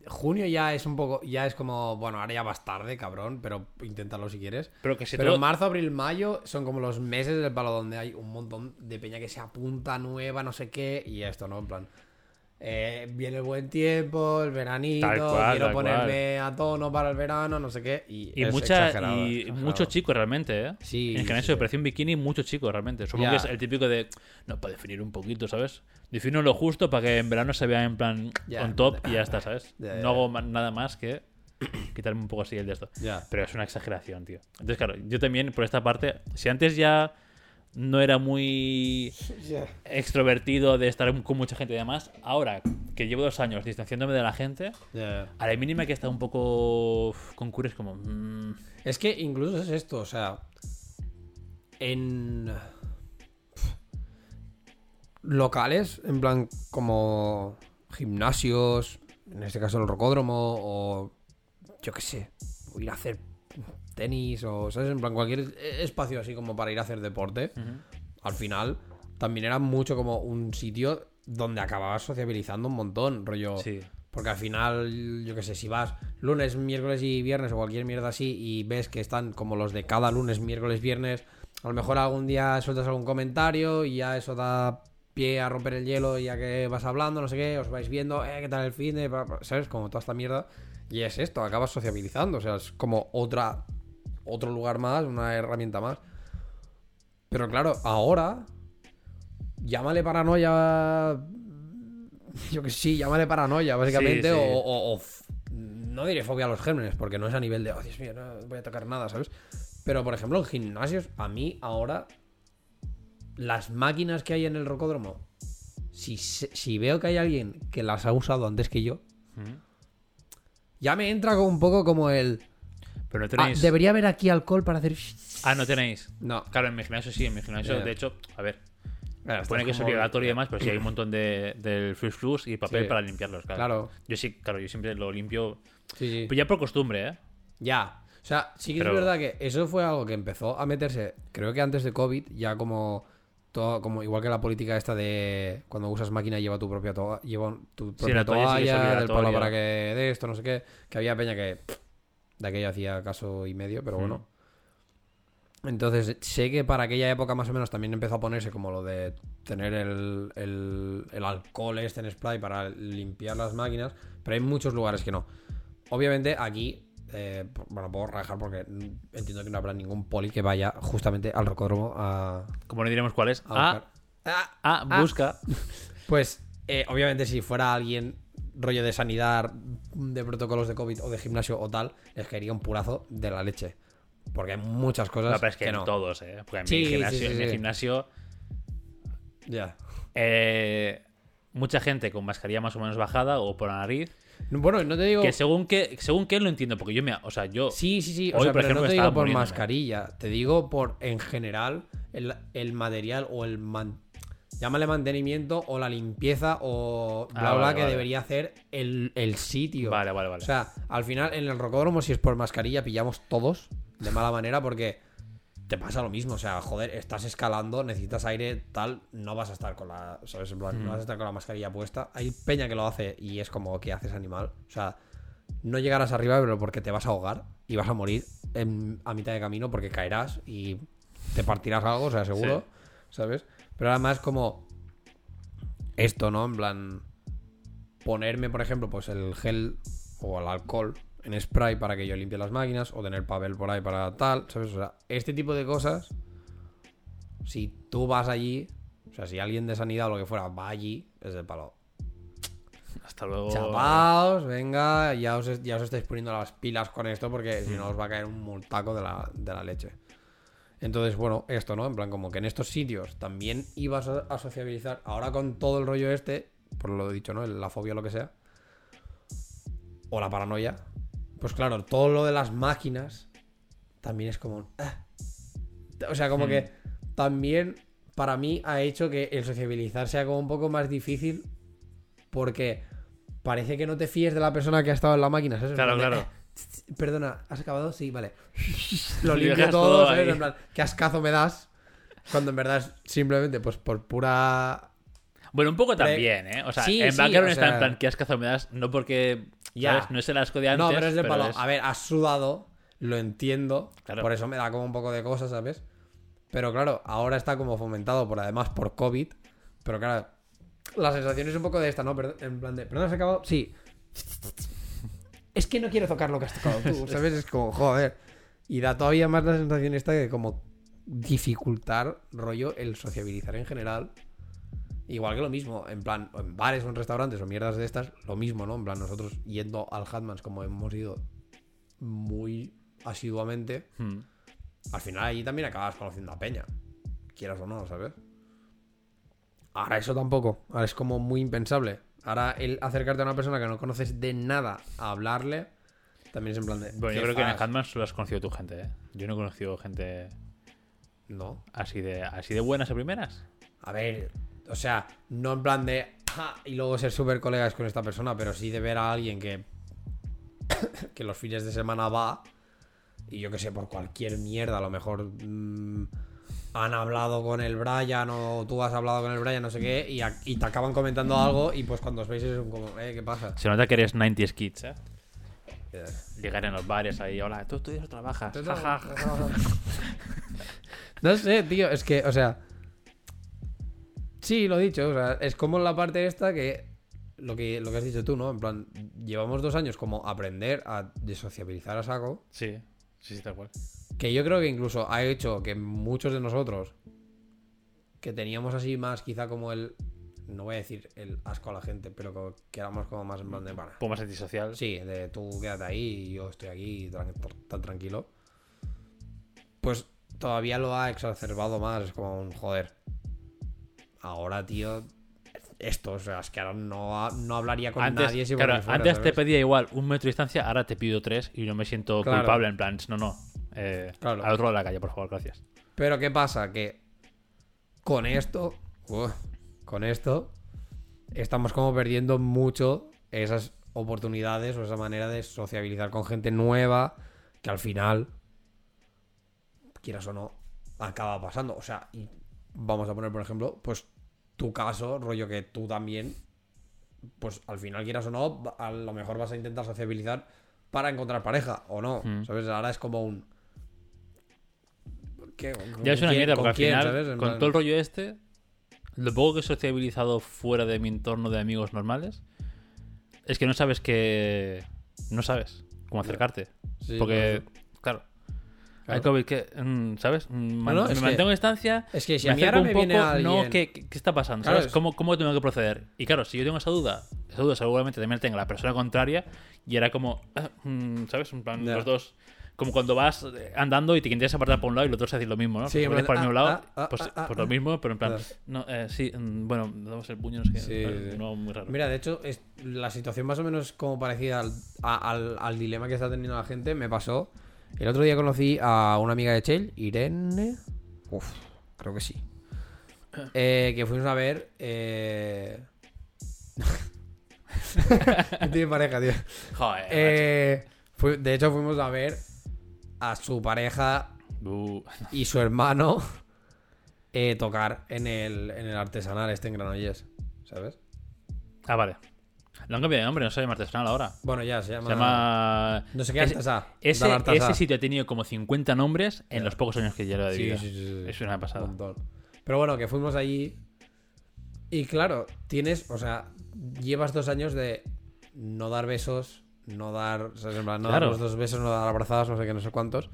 Junio ya es un poco. Ya es como. Bueno, ahora ya vas tarde, cabrón. Pero inténtalo si quieres. Pero que se Pero todo- marzo, abril, mayo son como los meses del palo donde hay un montón de peña que se apunta nueva, no sé qué. Y esto, ¿no? En plan. Eh, viene el buen tiempo, el veranito, cual, quiero ponerme a tono para el verano, no sé qué. Y, Y, es mucha, exagerado, y exagerado. muchos chicos realmente, ¿eh? Sí, En el sí, gimnasio sí. de operación bikini, muchos chicos realmente. Supongo que es el típico de, no, para definir un poquito, ¿sabes? Defino lo justo para que en verano se vea en plan Ya. on top y ya está, ¿sabes? No hago nada más que quitarme un poco así el de esto. Pero es una exageración, tío. Entonces, claro, yo también, por esta parte, si antes ya no era muy extrovertido de estar con mucha gente y demás, ahora que llevo dos años distanciándome de la gente, a la mínima que está un poco con cura es como... mm, Es que incluso es esto, o sea. En. Locales, en plan, como gimnasios, en este caso el rocódromo, o yo qué sé, o ir a hacer tenis, o, ¿sabes? En plan, cualquier espacio así como para ir a hacer deporte, al final también era mucho como un sitio donde acababas sociabilizando un montón, rollo. Sí. Porque al final, yo qué sé, si vas lunes, miércoles y viernes o cualquier mierda así y ves que están como los de cada lunes, miércoles, viernes, a lo mejor algún día sueltas algún comentario y ya eso da pie a romper el hielo ya que vas hablando, no sé qué, os vais viendo, eh, qué tal el fin de, ¿sabes? Como toda esta mierda. Y es esto, acabas sociabilizando, o sea, es como otra, otro lugar más, una herramienta más. Pero claro, ahora, llámale paranoia yo que sí, llámale paranoia, básicamente, Sí, sí. O, o- o f- no diré fobia a los gérmenes, porque no es a nivel de, oh Dios mío, no voy a tocar nada, ¿sabes? Pero, por ejemplo, en gimnasios, a mí ahora, las máquinas que hay en el rocódromo, si, si veo que hay alguien que las ha usado antes que yo, ya me entra como un poco como el, Pero no ah, tenéis... debería haber aquí alcohol para hacer... Ah, no tenéis. No. Claro, en mi gimnasio sí, en mi gimnasio, Ya. de hecho, a ver, Claro, pone estás que es obligatorio y demás, pero sí hay un montón de, del flux flux y papel Sí. para limpiarlos, claro. Claro. Yo sí, claro, yo siempre lo limpio, Sí, sí. pues ya por costumbre, ¿eh? Ya. O sea, sí que Pero- es verdad que eso fue algo que empezó a meterse, creo que antes de COVID, ya como todo, como igual que la política esta de cuando usas máquina lleva tu propia toalla, lleva tu propia la toalla sí toalla, del palo para que de esto, no sé qué, que había peña que pff, de aquello hacía caso y medio, pero Mm. bueno. Entonces, sé que para aquella época más o menos también empezó a ponerse como lo de tener el, el, el alcohol este en spray para limpiar las máquinas, pero hay muchos lugares que no. Obviamente aquí, eh, bueno, puedo rajar porque entiendo que no habrá ningún poli que vaya justamente al rocódromo a... Como no diremos cuál es. a Ah. Ah, ah, ah. busca. Pues, eh, obviamente si fuera alguien rollo de sanidad, de protocolos de COVID o de gimnasio o tal, les caería un purazo de la leche. Porque hay muchas cosas No, pero es que, que en no. todos, ¿eh? Porque en Sí, mi sí, gimnasio, sí, en mi gimnasio Ya. eh, mucha gente con mascarilla más o menos bajada o por la nariz Bueno, no te digo. Que según que, según que lo entiendo, porque yo me. O sea, yo. Sí, sí, sí. O Hoy, sea, por pero ejemplo, no te estaba digo por muriéndome. mascarilla. Te digo por, en general, el, el material o el. man- llámale mantenimiento o la limpieza o bla, Ah, bla, vale, que vale. debería hacer el, el sitio. Vale, vale, vale. O sea, al final, en el rocódromo, si es por mascarilla, pillamos todos de mala manera porque te pasa lo mismo. O sea, joder, estás escalando, necesitas aire, tal, no vas a estar con la. ¿Sabes? En plan, no vas a estar con la mascarilla puesta. Hay peña que lo hace y es como que haces animal. O sea, no llegarás arriba, pero porque te vas a ahogar y vas a morir en- a mitad de camino porque caerás y te partirás algo, o sea, seguro. ¿Sabes? Pero además, como. Esto, ¿no? En plan. Ponerme, por ejemplo, pues el gel o el alcohol en spray para que yo limpie las máquinas o tener papel por ahí para tal, ¿sabes? O sea, este tipo de cosas, si tú vas allí, o sea, si alguien de sanidad o lo que fuera va allí, es del palo. Hasta luego. Chapaos, venga, ya os, ya os estáis poniendo las pilas con esto porque si no os va a caer un multaco de la, de la leche. Entonces, bueno, esto, ¿no? En plan, como que en estos sitios también ibas a, sociabilizar. Ahora con todo el rollo este, por lo dicho, ¿no? La fobia o lo que sea. O la paranoia. Pues claro, todo lo de las máquinas también es como... ah. O sea, como Hmm. que también para mí ha hecho que el sociabilizar sea como un poco más difícil porque parece que no te fíes de la persona que ha estado en la máquina, ¿sabes? Claro, claro. "Eh, Perdona, ¿has acabado? Sí, vale. Lo limpio todo, todo ¿sabes? ahí. En plan, ¿qué ascazo me das? Cuando en verdad es simplemente pues por pura... Bueno, un poco también, ¿eh? O sea, Sí, en sí, Background o está en sea- plan, ¿qué ascazo me das? No porque. Ya. ¿sabes? No es el asco de antes. no, pero es de palo. es- A ver, has sudado, lo entiendo. Claro. Por eso me da como un poco de cosas, ¿sabes? Pero claro, ahora está como fomentado por además por COVID. Pero claro, la sensación es un poco de esta, ¿no? En plan de, ¿perdón, has acabado? Sí. Es que no quiero tocar lo que has tocado tú, ¿sabes? Es como, joder. Y da todavía más la sensación esta de como dificultar, rollo, el sociabilizar en general. Igual que lo mismo, en plan, en bares o en restaurantes o mierdas de estas, lo mismo, ¿no? En plan, nosotros yendo al Hatmans como hemos ido muy asiduamente, Hmm. al final allí también acabas conociendo a Peña. Quieras o no, ¿sabes? Ahora eso tampoco. Ahora es como muy impensable. Ahora el acercarte a una persona que no conoces de nada a hablarle, también es en plan de. Bueno, yo ¿qué creo que en? Handman solo has conocido tu gente, ¿eh? Yo no he conocido gente No. así de, así de buenas a primeras. A ver, o sea, no en plan de. "Ja", y luego ser súper colegas con esta persona, pero sí de ver a alguien que. que los fines de semana va. Y yo que sé, por cualquier mierda, a lo mejor. mm, han hablado con el Brian o tú has hablado con el Brian, no sé qué, y, a- y te acaban comentando algo y pues cuando os veis es como, eh, ¿qué pasa? Se nota que eres 90s kids, ¿eh? Llegar en los bares ahí, hola, tú estudias o trabajas. Ja, ja, ja. No sé, tío, es que, o sea. Sí, lo he dicho, o sea, es como la parte esta que. Lo que, lo que has dicho tú, ¿no? En plan, llevamos dos años como aprender a desociabilizar a saco. Sí, sí, sí, tal cual. Que yo creo que incluso ha hecho que muchos de nosotros. Que teníamos así más, quizá como el. No voy a decir el asco a la gente, pero que, que éramos como más en plan de. Bueno, poco más antisocial. Sí, de tú quédate ahí y yo estoy aquí tran- tan tranquilo. Pues todavía lo ha exacerbado más. Es como un joder. Ahora, tío. Esto, o sea, es que ahora no, no hablaría con Antes, nadie si claro, fuera, antes te pedía igual un metro de distancia, ahora te pido tres y no me siento Claro. culpable. En plan, no, no. Eh, Claro. Al otro lado de la calle, por favor, gracias. Pero ¿qué pasa? Que con esto. uf, con esto. Estamos como perdiendo mucho esas oportunidades o esa manera de sociabilizar con gente nueva. Que al final. Quieras o no. Acaba pasando. O sea, y vamos a poner, por ejemplo, pues tu caso, rollo que tú también. Pues al final, quieras o no, a lo mejor vas a intentar sociabilizar para encontrar pareja o no. Mm. ¿Sabes? Ahora es como un. ¿Qué? ¿Con Ya es una quién- mierda, porque al quién, final? En con plan- todo el rollo este, lo poco que he sociabilizado fuera de mi entorno de amigos normales, es que no sabes que. No sabes cómo acercarte. Sí, porque, claro. Claro. Hay COVID que, mm, ¿sabes? Mm, man- no, me es que- mantengo a distancia. Es que si me a mí ahora un me viene poco, alguien... no, ¿qué, qué- está pasando? Claro, ¿Sabes? es- ¿Cómo, ¿Cómo tengo que proceder? Y claro, si yo tengo esa duda, esa duda seguramente también la tenga la persona contraria, y era como, mm, ¿sabes? En plan, Ya. los dos como cuando vas eh, andando y te intentas apartar por un lado y los otros hacen lo mismo, ¿no? Sí, plan, para el mismo ah, lado, ah, ah, pues, pues lo mismo, pero en plan, no, eh, sí, mm, bueno, damos el puño, no sé qué. Sí, sí. No, muy raro. Mira, de hecho, es la situación más o menos como parecida al, a- al- al dilema que está teniendo la gente me pasó. El otro día conocí a una amiga de Chell, Irene. Uf, creo que sí. Eh, que fuimos a ver. Eh... Tiene pareja, tío. Joder, Eh, fui- de hecho, fuimos a ver a su pareja. Uh, y su hermano eh, tocar en el, en el artesanal este en Granollers. ¿Sabes? Ah, vale. Lo han cambiado de nombre, no se llama artesanal ahora. Bueno, ya se llama. Se llama. No sé qué artesá. Ese, ese sitio ha tenido como 50 nombres en los pocos años que lleva de vida. sí, sí, sí. Es una pasada. Un. Pero bueno, que fuimos allí. Y claro, tienes, o sea, llevas dos años de no dar besos, no dar, o sea, en plan, no Claro. dar los dos besos, no dar abrazadas, no sé qué, no sé cuántos.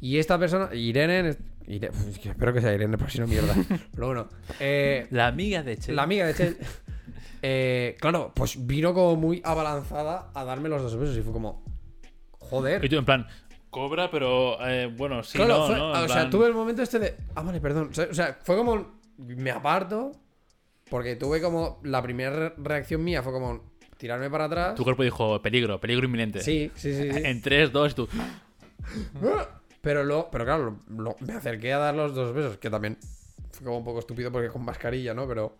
Y esta persona, Irene, Ire- es que espero que sea Irene, pero si no mierda. Pero bueno, eh, La amiga de Che. la amiga de Chel, eh, claro, pues vino como muy abalanzada a darme los dos besos y fue como, joder. Y tú, en plan, cobra, pero eh, bueno, sí, Claro, no, fue- ¿no? En o sea, plan- tuve el momento este de. Ah, vale, perdón. O sea, fue como. Me aparto. Porque tuve como. La primera re- reacción mía fue como tirarme para atrás. Tu cuerpo dijo, peligro, peligro inminente. Sí, sí, sí. sí. En 3, 2, tú. Pero, lo, pero claro, lo- me acerqué a dar los dos besos. Que también fue como un poco estúpido porque con mascarilla, ¿no? Pero.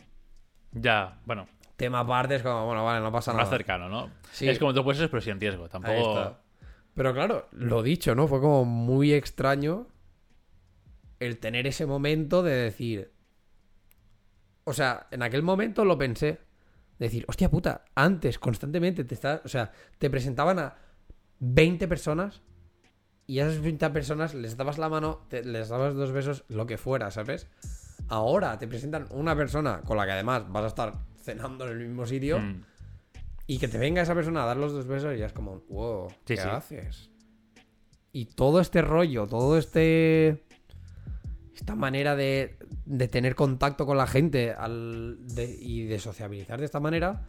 Ya, bueno, Tema aparte es como, bueno, vale, no pasa nada. más cercano, ¿no? Sí. Es como dos puestos, pero sin riesgo. Tampoco. está. Pero claro, lo dicho, ¿no? Fue como muy extraño el tener ese momento de decir. O sea, en aquel momento lo pensé. Decir, hostia puta, antes constantemente te está, o sea, te presentaban a 20 personas y a esas 20 personas les dabas la mano, te- les dabas dos besos, lo que fuera, ¿sabes? Ahora te presentan una persona con la que además vas a estar cenando en el mismo sitio. Mm. Y que te venga esa persona a dar los dos besos y ya es como, wow, Sí, ¿qué sí. haces? Y todo este rollo, todo este. Esta manera de, de tener contacto con la gente al, de- y de sociabilizar de esta manera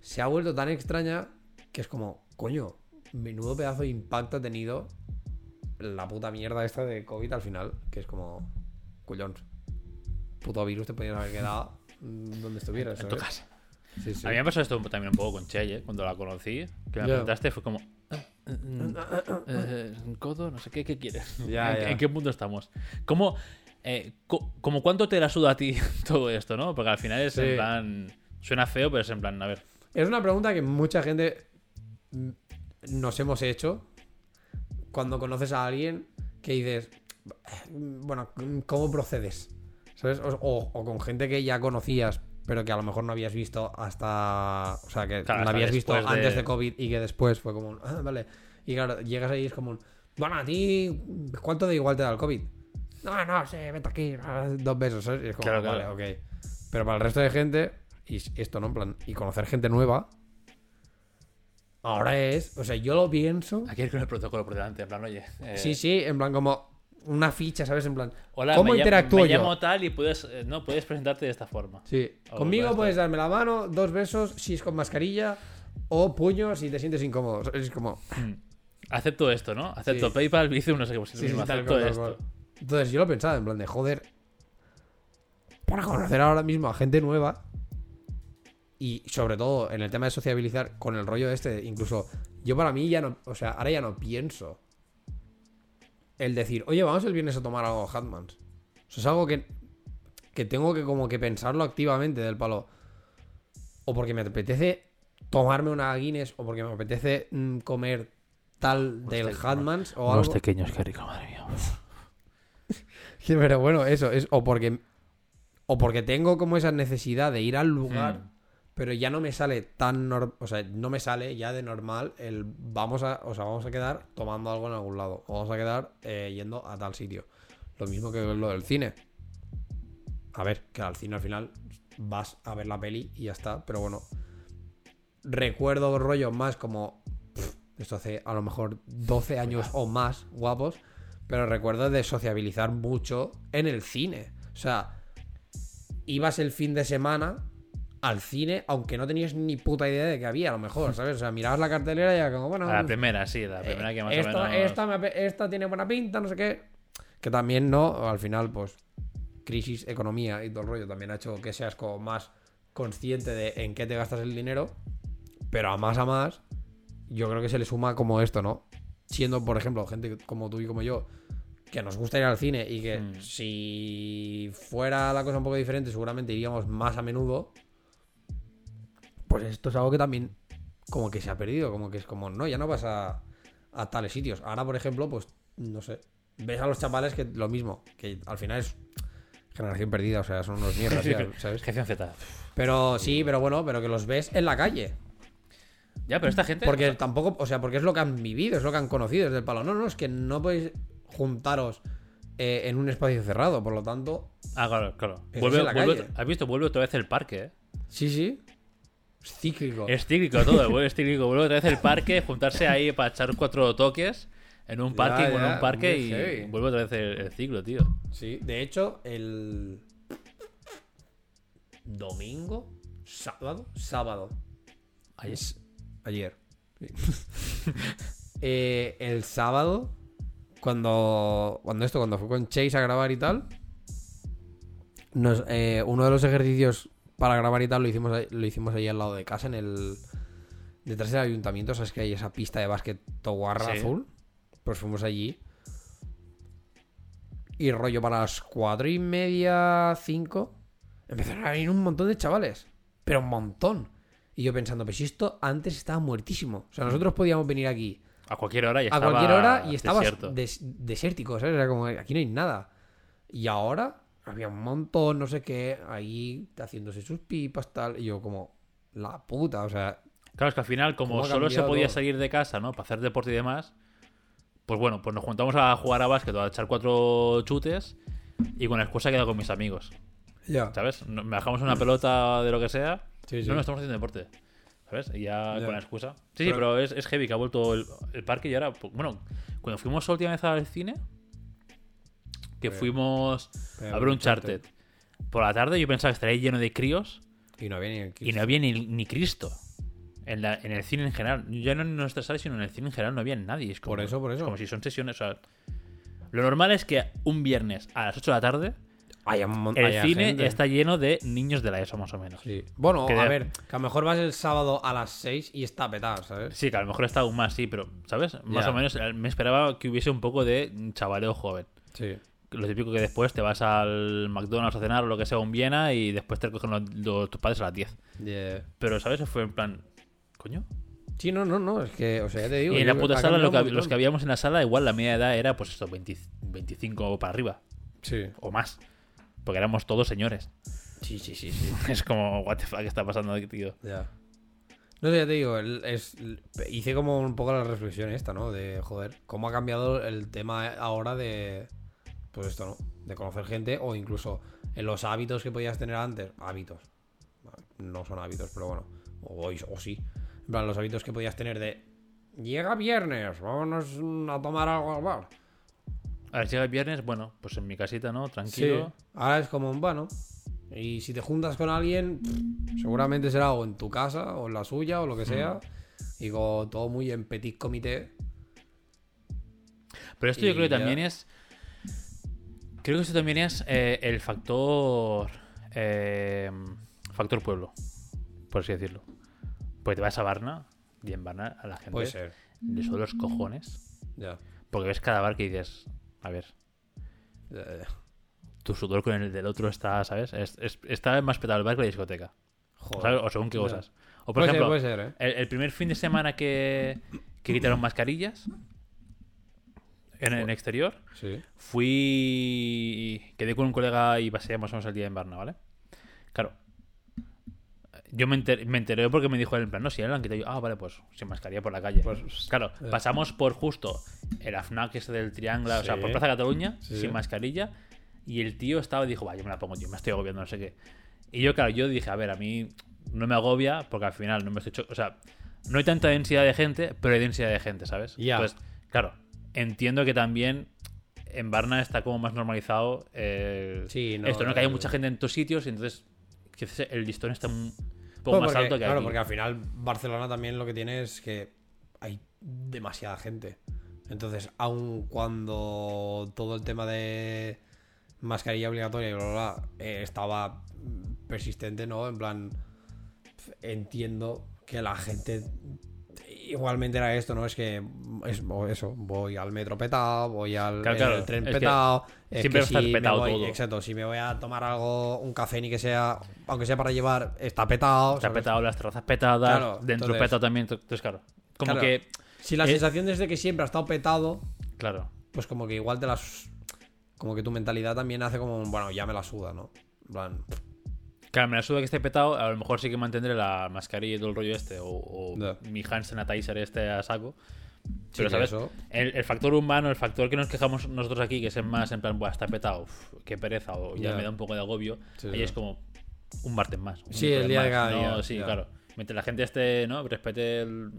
se ha vuelto tan extraña que es como, coño, menudo pedazo de impacto ha tenido la puta mierda esta de COVID al final, que es como, cullón, puto virus te podías haber quedado donde estuvieras. En tu ¿sabes? casa. Sí, sí. A mí me pasó esto también un poco con Chelle, cuando la conocí. Que me Ya. preguntaste, fue como. "Ah, eh, mm, eh, ¿Un codo? No sé qué, ¿qué quieres? ¿En, en qué punto estamos? ¿Cómo, eh, co- como cuánto te la suda a ti todo esto, no? Porque al final es Sí. en plan. Suena feo, pero es en plan, a ver. Es una pregunta que mucha gente mm, nos hemos hecho cuando conoces a alguien que dices, "Mm, bueno, ¿cómo procedes? ¿Sabes? O, o- o con gente que ya conocías, pero que a lo mejor no habías visto hasta... O sea, que Claro, la habías visto de- antes de COVID y que después fue como, ah, vale. Y claro, llegas ahí y es como, bueno, a ti, ¿cuánto de igual te da el COVID? No, no, sí, vete aquí, dos besos, ¿sabes? Y es como, Claro, vale, claro. ok. Pero para el resto de gente, y esto, ¿no? En plan, y conocer gente nueva, ahora es, o sea, yo lo pienso. Hay que ir con el protocolo por delante, en plan, oye. eh, Sí, sí, en plan, como una ficha, ¿sabes? En plan, Hola, ¿cómo me, interactúo me yo? llamo tal y puedes, eh, no, puedes presentarte de esta forma. Sí, conmigo puedes darme la mano, dos besos, si es con mascarilla, o puño si te sientes incómodo. Es como, Mm. Acepto esto, ¿no? Acepto Sí. PayPal, Bizum, no sé qué. Pues, Sí, sí, tal acepto tal esto. Entonces yo lo pensaba, en plan de joder. Para conocer ahora mismo a gente nueva. Y sobre todo en el tema de sociabilizar con el rollo este, incluso yo para mí ya no, o sea, ahora ya no pienso el decir, oye, vamos el viernes a tomar algo a Hatmans. Eso es algo que, que tengo que como que pensarlo activamente del palo. O porque me apetece tomarme una Guinness, o porque me apetece mm, comer tal del Hatmans o Unos algo. pequeños, qué rico, madre mía. Sí, pero bueno, eso es o porque o porque tengo como esa necesidad de ir al lugar, Mm. pero ya no me sale tan nor- o sea, no me sale ya de normal el vamos a, o sea, vamos a quedar tomando algo en algún lado, o vamos a quedar eh, yendo a tal sitio. Lo mismo que lo del cine. A ver, que al cine al final vas a ver la peli y ya está, pero bueno. Recuerdo rollos más como pff, esto hace a lo mejor 12 años o más guapos, pero recuerdo de sociabilizar mucho en el cine. O sea, ibas el fin de semana al cine, aunque no tenías ni puta idea de que había, a lo mejor, ¿sabes? O sea, mirabas la cartelera y era como, bueno. La primera, sí, la eh, primera que más esta, o menos. esta, me esta tiene buena pinta, no sé qué. Que también, ¿no? Al final, pues, crisis, economía y todo el rollo también ha hecho que seas como más consciente de en qué te gastas el dinero. Pero a más a más, yo creo que se le suma como esto, ¿no? Siendo, por ejemplo, gente como tú y como yo, que nos gusta ir al cine y que Mm. si fuera la cosa un poco diferente, seguramente iríamos más a menudo. Pues esto es algo que también como que se ha perdido, como que es como, no, ya no vas a, a tales sitios. Ahora, por ejemplo, pues, no sé, ves a los chavales que lo mismo, que al final es generación perdida, o sea, son unos mierdas, ¿sabes? Generación Z. Pero sí, pero bueno, pero que los ves en la calle. Ya, pero esta gente. Porque o sea, tampoco, o sea, porque es lo que han vivido, es lo que han conocido desde el palo. No, no, es que no podéis juntaros eh, en un espacio cerrado, por lo tanto. Ah, claro, claro. Eso Vuelve, es en la vuelve- calle. ¿Has visto? Vuelve otra vez el parque, ¿eh? Sí, sí. Es cíclico. Es cíclico todo, vuelve es cíclico. Vuelve otra vez el parque, juntarse ahí para echar cuatro toques en un o en un parque y heavy. vuelve otra vez el, el ciclo, tío. Sí, de hecho, el. Domingo, sábado, sábado. Ayer. Eh, el sábado, cuando. Cuando esto, cuando fui con Chase a grabar y tal. Nos, eh, uno de los ejercicios para grabar y tal lo hicimos, ahí- lo hicimos ahí al lado de casa, en el. Detrás del ayuntamiento, ¿sabes que hay esa pista de básquet toguarra Sí. azul? Pues fuimos allí. Y rollo para las cuatro y media, cinco. Empezaron a venir un montón de chavales. Pero un montón. Y yo pensando, pues si esto antes estaba muertísimo. O sea, nosotros podíamos venir aquí A cualquier hora y a estaba cualquier hora y estaba des- desértico, ¿sabes? Era como, aquí no hay nada. Y ahora había un montón, no sé qué, ahí haciéndose sus pipas, tal. Y yo como, la puta, o sea, Claro, es que al final, como ¿Cómo ha solo se podía todo? salir de casa, ¿no? Para hacer deporte y demás, pues bueno, pues nos juntamos a jugar a básquet a echar cuatro chutes y con la excusa he quedado con mis amigos, ya. ¿sabes? No- Me bajamos una pelota de lo que sea. Sí, sí. No, no estamos haciendo deporte. ¿Sabes? Y ya, con la excusa. Sí, sí, Pero- es, es heavy que ha vuelto el, el parque y ahora. pues, Bueno, cuando fuimos la última vez al cine, que Pero- fuimos pero a ver un charted. Por la tarde yo pensaba que estaría lleno de críos Y no había ni y no había ni, ni Cristo. En, la- en el cine en general. Ya no en nuestra sala, sino en el cine en general no había nadie. Es como, Por eso, por eso. Como si son sesiones. O sea, lo normal es que un viernes a las 8 de la tarde Hay un el cine gente. está lleno de niños de la ESO, más o menos. Sí. Bueno, Que a de- ver, que a lo mejor vas el sábado a las 6 y está petado, ¿sabes? Sí, que a lo mejor está aún más, sí, pero, ¿sabes? Más o menos eh, me esperaba que hubiese un poco de chavaleo joven. Sí. Lo típico que después te vas al McDonald's a cenar o lo que sea, un Viena, y después te recogen los- los- tus padres a las 10. Yeah. Pero, ¿sabes? Fue en plan, ¿coño? Sí, no, no, no, es que, o sea, ya te digo. y en la puta sala, lo que, los que habíamos en la sala, igual la media edad era, pues esto, 20 25 para arriba, Sí. o más. Porque éramos todos señores. Sí, sí, sí, sí. Es como, what the fuck, ¿qué está pasando aquí, tío? Ya. No sé, ya te digo, es, hice como un poco la reflexión esta, ¿no? De, joder, cómo ha cambiado el tema ahora de, pues esto, ¿no? De conocer gente o incluso en los hábitos que podías tener antes. Hábitos. No son hábitos, pero bueno. O, o sí. En plan, los hábitos que podías tener de, llega viernes, vámonos a tomar algo al bar. A ver, llega el viernes, bueno, pues en mi casita, ¿no? Tranquilo. Sí. Ahora es como, bueno. Y si te juntas con alguien, seguramente será o en tu casa o en la suya o lo que sea. Y con todo muy en petit comité. Pero esto yo creo que ya- también es. Creo que esto también es eh, el factor. eh, factor pueblo. Por así decirlo. Porque te vas a Varna y en Varna a la gente Puede ser. le los cojones. Ya. Porque ves cada bar que dices, a ver, ya. tu sudor con el del otro está, ¿sabes? Es- es- está más petado el bar que la discoteca. Joder. O según qué cosas. O por Puede ejemplo, ser, puede ser, ¿eh? el, el primer fin de semana que, que quitaron mascarillas en el exterior, Sí. fui. Quedé con un colega y paseamos el día en Varna, ¿vale? Claro. Yo me enteré, me enteré porque me dijo él en plan, no, si ya lo han quitado yo, ah, vale, pues sin mascarilla por la calle. Pues, claro, eh. pasamos por justo el AFNAC ese del Triángulo, o sea, Sí. por Plaza Cataluña, Sí. sin mascarilla, y el tío estaba y dijo, va, yo me la pongo, tío, me estoy agobiando, no sé qué. Y yo, claro, yo dije, a ver, a mí no me agobia porque al final no me estoy hecho, o sea, no hay tanta densidad de gente, pero hay densidad de gente, ¿sabes? Ya. Entonces, claro, entiendo que también en Varna está como más normalizado eh, Sí, no, esto, ¿no? Que hay mucha gente en tus sitios y entonces el listón está poco Bueno, más porque- alto que claro, aquí. porque al final Barcelona también lo que tiene es que hay demasiada gente. Entonces, aun cuando todo el tema de mascarilla obligatoria y bla, bla, bla, eh, estaba persistente, ¿no? En plan, entiendo que la gente igualmente era esto, ¿no? Es que es eso, voy al metro petado, voy al Claro, en claro, el tren es que petado, es siempre que si petado voy- todo. exacto, si me voy a tomar algo, un café ni que sea, aunque sea para llevar, está petado, Está ¿sabes? petado, las terrazas petadas, Claro, dentro entonces- petado también. Entonces, claro. Como que. Si la Eh, sensación desde que siempre ha estado petado, Claro. pues como que igual te las. Como que tu mentalidad también hace como, bueno, ya me la suda, ¿no? En plan, Claro, me la suda que esté petado, a lo mejor sí que mantendré la mascarilla y todo el rollo este, o, o Ya. mi hand sanitizer este a saco. sí Pero, que ¿sabes? El, el factor humano, el factor que nos quejamos nosotros aquí, que es en más en plan, Buah, está petado, uf, qué pereza, o ya Ya. me da un poco de agobio, Sí, ahí sí. es como un martes más. un Sí, el día de más, cada ¿no? día, Sí, claro. Mientras la gente esté, ¿no? Respete el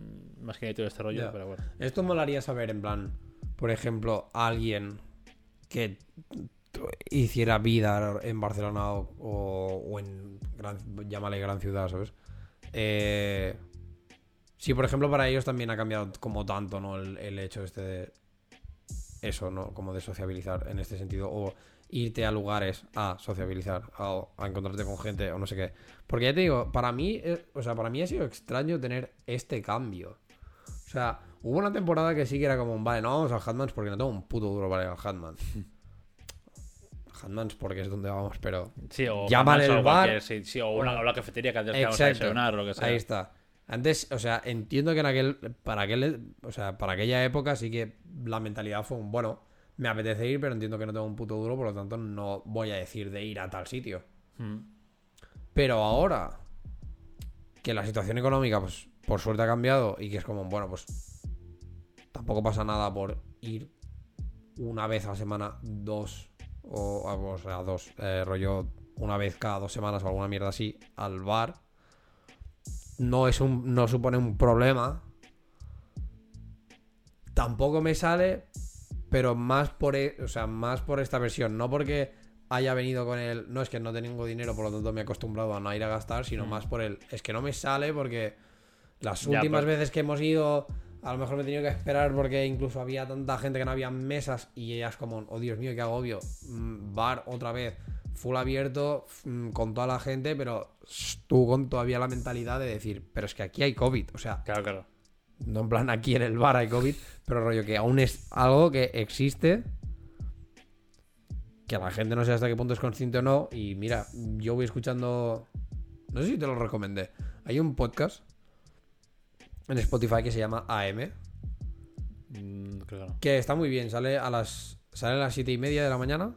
mascarilla y todo este rollo, pero bueno. Esto molaría saber, en plan, por ejemplo, alguien que hiciera vida en Barcelona o, en, gran, llámale gran ciudad, ¿sabes? Eh, sí, por ejemplo, para ellos también ha cambiado como tanto, ¿no? El, el hecho este de eso, ¿no? Como de sociabilizar en este sentido. O irte a lugares a sociabilizar, a, a encontrarte con gente o no sé qué. Porque ya te digo, para mí, eh, o sea, para mí ha sido extraño tener este cambio. O sea, hubo una temporada que sí que era como, vale, no vamos al Hatmans porque no tengo un puto duro para ir al Hatmans. Hatmans porque es donde vamos, pero... Sí, o, el bar. sí, sí, o una, o la cafetería que antes que vamos a Exacto. desayunar o lo que sea. Ahí está. Antes, o sea, entiendo que en aquel, para aquel, o sea, para aquella época sí que la mentalidad fue un, bueno, me apetece ir, pero entiendo que no tengo un puto duro, por lo tanto no voy a decir de ir a tal sitio. Mm. Pero ahora que la situación económica, pues, por suerte ha cambiado y que es como, bueno, pues tampoco pasa nada por ir una vez a la semana, dos, o, o sea, dos, eh, rollo, una vez cada dos semanas o alguna mierda así, al bar. No es un. no supone un problema. Tampoco me sale. Pero más por. e- O sea, más por esta versión. No porque haya venido con el. No es que no tengo dinero, por lo tanto me he acostumbrado a no ir a gastar. Sino Mm. más por el. Es que no me sale porque. Las Ya, últimas veces que hemos ido. A lo mejor me he tenido que esperar porque incluso había tanta gente que no había mesas. Y ellas como. Oh Dios mío, qué agobio. Mm, Bar otra vez. Full abierto. mm, Con toda la gente. Pero tú con todavía la mentalidad de decir. Pero es que aquí hay COVID. O sea, Claro, claro. no en plan aquí en el bar hay COVID, pero rollo que aún es algo que existe, que la gente no sé hasta qué punto es consciente o no. Y mira, yo voy escuchando, no sé si te lo recomendé, hay un podcast en Spotify que se llama AM, Mm, creo que no. que está muy bien, sale a las, sale a las 7 y media de la mañana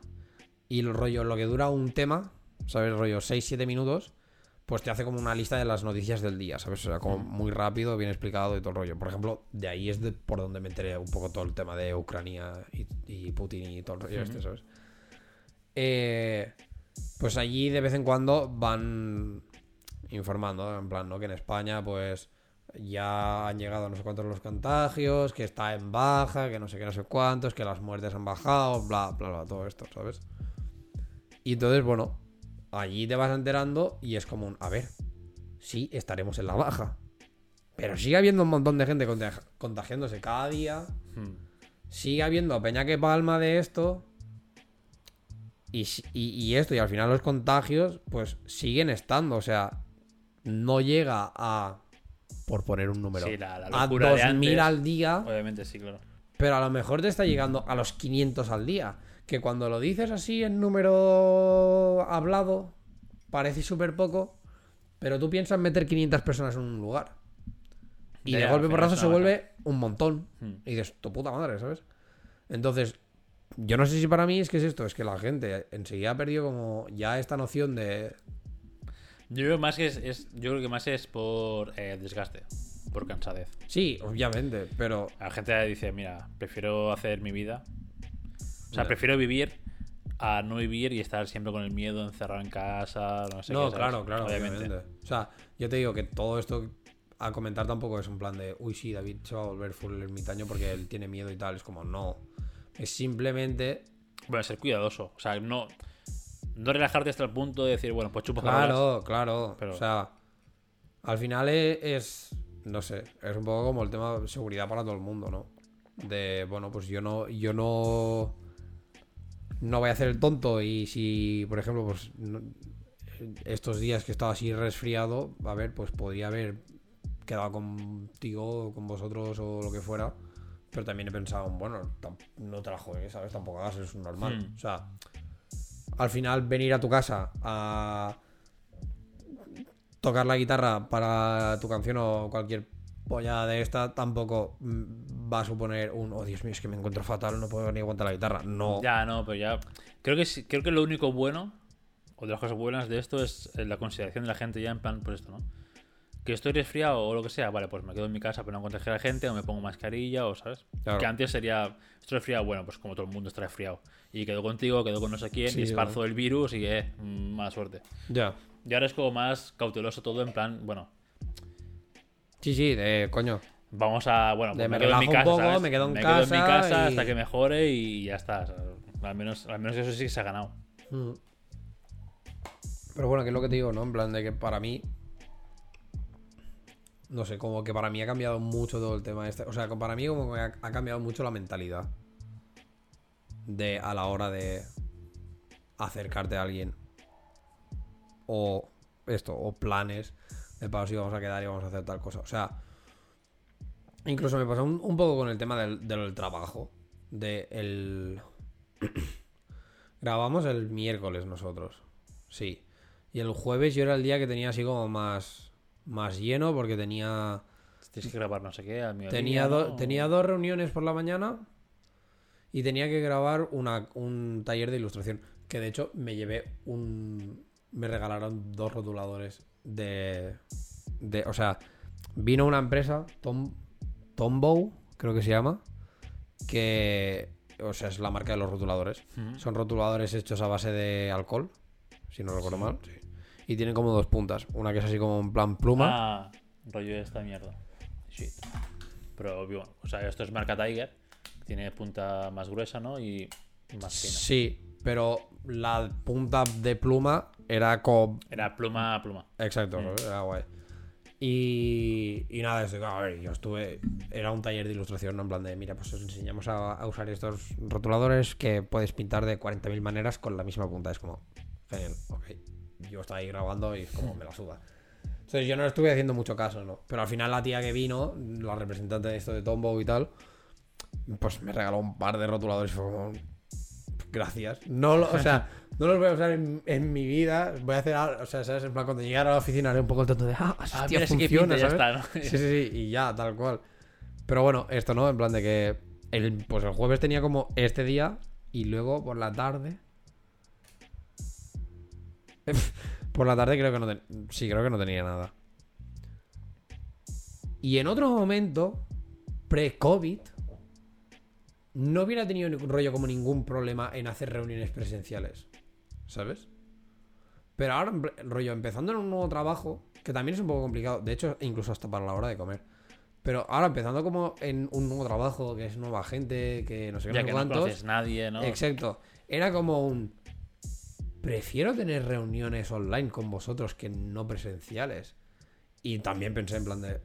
y el rollo, lo que dura un tema, ¿sabes? Rollo 6-7 minutos. Pues te hace como una lista de las noticias del día, ¿sabes? O sea, como muy rápido, bien explicado y todo el rollo. Por ejemplo, de ahí es de por donde me enteré un poco todo el tema de Ucrania y, y Putin y todo el rollo este, ¿sabes? Eh, pues allí de vez en cuando van informando, en plan, ¿no? Que en España, pues ya han llegado no sé cuántos los contagios, que está en baja, que no sé qué, no sé cuántos, que las muertes han bajado, bla, bla, bla, todo esto, ¿sabes? Y entonces, bueno, allí te vas enterando y es como un, a ver, sí, estaremos en la baja. Pero sigue habiendo un montón de gente contag- contagiándose cada día. Mm. Sigue habiendo peña que palma de esto. Y- y esto, y al final los contagios, pues siguen estando. O sea, no llega a, por poner un número, Sí, la- la a locura de 2000 antes. al día. Obviamente sí, claro. Pero a lo mejor te está llegando a los 500 al día. Que cuando lo dices así en número hablado, parece súper poco. Pero tú piensas meter 500 personas en un lugar. Y de golpe porrazo se vuelve un montón. Hmm. Y dices, tu puta madre, ¿sabes? Entonces, yo no sé si para mí es que es esto, es que la gente enseguida ha perdido como ya esta noción de. Yo creo más que es, es- yo creo que más es por eh, desgaste, por cansadez. Sí, obviamente, pero. La gente dice, mira, prefiero hacer mi vida. O sea, prefiero vivir a no vivir y estar siempre con el miedo encerrado en casa, no sé no, claro, claro, Obviamente. obviamente. O sea, yo te digo que todo esto a comentar tampoco es un plan de, uy, sí, David se va a volver full ermitaño porque él tiene miedo y tal. Es como, no. Es simplemente. Bueno, ser cuidadoso. O sea, no, no relajarte hasta el punto de decir, bueno, pues chupo Claro, claro. Pero- O sea, Al final es, es- no sé, es un poco como el tema de seguridad para todo el mundo, ¿no? De, bueno, pues yo no, yo no, no voy a hacer el tonto y si, por ejemplo, pues no- estos días que estaba así resfriado, a ver, pues podría haber quedado contigo, con vosotros o lo que fuera, pero también he pensado, bueno, no te la juegues, ¿sabes? Tampoco hagas eso, es normal. Hmm. O sea, al final venir a tu casa a tocar la guitarra para tu canción o cualquier polla de esta tampoco mm, va a suponer un oh Dios mío es que me encuentro fatal no puedo ni aguantar la guitarra no Ya, no, pero ya. Creo que sí- creo que lo único bueno, o de las cosas buenas de esto, es la consideración de la gente ya en plan, pues esto, ¿no? Que estoy resfriado o lo que sea, vale, pues me quedo en mi casa para no contagiar a la gente, o me pongo mascarilla, o sabes. Claro. Que antes sería, estoy resfriado, bueno, pues como todo el mundo está resfriado. Y quedo contigo, quedo con no sé quién, Sí, y esparzo el virus y eh, mala suerte. ya Y ahora es como más cauteloso todo, en plan, bueno, sí sí de coño vamos a, bueno, pues me me, quedo en mi casa, poco, ¿sabes? me quedo en mi casa casa y- hasta que mejore y ya está. o sea, al menos, al menos eso sí que se ha ganado. Mm. pero bueno que es lo que te digo no en plan de que para mí no sé como que para mí ha cambiado mucho todo el tema este o sea para mí como que ha cambiado mucho la mentalidad de a la hora de acercarte a alguien o esto o planes de para si vamos a quedar y vamos a hacer tal cosa o sea incluso me pasó un, un poco con el tema del, del trabajo de el grabamos el miércoles nosotros sí y el jueves yo era el día que tenía así como más más lleno porque tenía Tienes que grabar no sé qué al mediodía, Tenía, do- ¿no? tenía dos reuniones por la mañana y tenía que grabar una- un taller de ilustración. Que de hecho me llevé un. Me regalaron dos rotuladores de. de o sea, vino una empresa, Tom, Tombow, creo que se llama, que. O sea, es la marca de los rotuladores. Son rotuladores hechos a base de alcohol, si no recuerdo mal. sí. Y tienen como dos puntas. Una que es así como en plan pluma. Ah, rollo esta mierda. Shit. Pero bueno, o sea, esto es marca Tiger. Tiene punta más gruesa, ¿no? Y más fina. Sí, pero la punta de pluma era como. Era pluma a pluma. Exacto, ¿no? era guay. Y, y nada, eso, a ver, yo estuve. Era un taller de ilustración, ¿no? En plan de, mira, pues os enseñamos a, a usar estos rotuladores que puedes pintar de 40.000 maneras con la misma punta. Es como, genial, ok. Yo estaba ahí grabando y es como, me la suda. Entonces yo no le estuve haciendo mucho caso, ¿no? Pero al final la tía que vino, la representante de esto de Tombow y tal, pues me regaló un par de rotuladores y fue como, gracias. No, lo- o sea, no los voy a usar en, en mi vida. Voy a hacer algo, o sea, ¿sabes? En plan, cuando llegar a la oficina haré un poco el tonto de, ah, hostia, Ah, sí que funciona, ya ¿sabes? está, ¿no? Sí, sí, sí, y ya, tal cual. Pero bueno, esto, ¿no? En plan de que el, pues el jueves tenía como este día y luego por la tarde... por la tarde creo que no ten- Sí, creo que no tenía nada. Y en otro momento, pre-COVID, no hubiera tenido ningún rollo como ningún problema en hacer reuniones presenciales. ¿Sabes? Pero ahora, rollo, empezando en un nuevo trabajo, que también es un poco complicado, de hecho, incluso hasta para la hora de comer. Pero ahora empezando como en un nuevo trabajo, que es nueva gente, que no sé qué, Ya que no conoces nadie, ¿no? Exacto. Era como un. Prefiero tener reuniones online con vosotros que no presenciales. Y también pensé en plan de.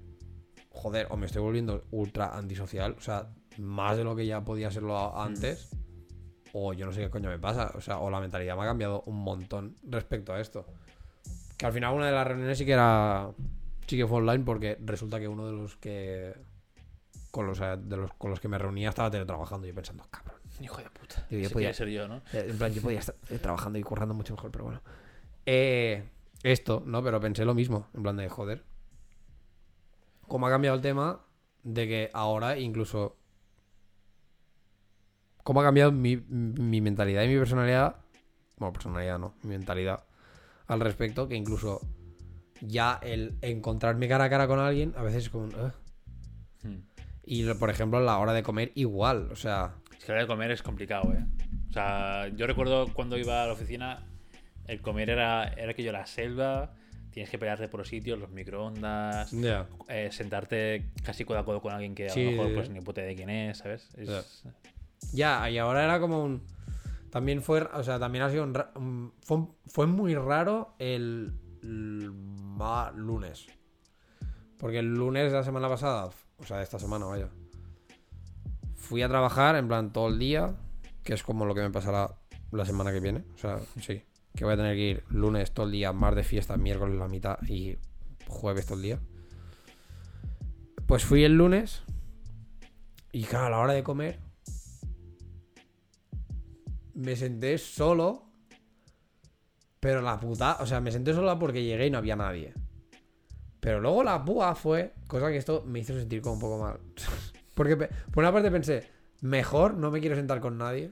Joder, o me estoy volviendo ultra antisocial. O sea, más de lo que ya podía serlo a- antes. O yo no sé qué coño me pasa. O sea, o la mentalidad me ha cambiado un montón respecto a esto. Que al final una de las reuniones sí que era. Sí que fue online porque resulta que uno de los que. Con los, de los, con los que me reunía estaba teletrabajando. Y yo pensando, cabrón. Hijo de puta. Yo- podía- ser yo, ¿no? En plan, yo podía estar eh, trabajando y currando mucho mejor, pero bueno. Eh, esto, ¿no? Pero pensé lo mismo, en plan de joder. ¿Cómo ha cambiado el tema de que ahora incluso... ¿Cómo ha cambiado mi, mi mentalidad y mi personalidad? Bueno, personalidad no, mi mentalidad al respecto, que incluso ya el encontrarme cara a cara con alguien a veces es como... un. Hmm. Y por ejemplo, a la hora de comer igual, o sea... Es que la hora de comer es complicado, ¿eh? O sea, yo recuerdo cuando iba a la oficina, el comer era, era que yo la selva, tienes que pelearte por los sitios, los microondas, Ya. eh, sentarte casi codo a codo con alguien que a Sí, lo mejor pues ni puta de quién es, ¿sabes? Es- Ya, y ahora era como un. También fue. O sea, también ha sido un. fue, muy raro el. lunes. Porque el lunes de la semana pasada, o sea, esta semana, vaya. Fui a trabajar, en plan, todo el día, que es como lo que me pasará la semana que viene. O sea, sí. Que voy a tener que ir lunes todo el día, de fiesta, miércoles la mitad y jueves todo el día. Pues fui el lunes. Y claro, a la hora de comer. Me senté solo. Pero la puta. O sea, me senté sola porque llegué y no había nadie. Pero luego la púa fue. Cosa que esto me hizo sentir como un poco mal. porque por una parte pensé. Mejor no me quiero sentar con nadie.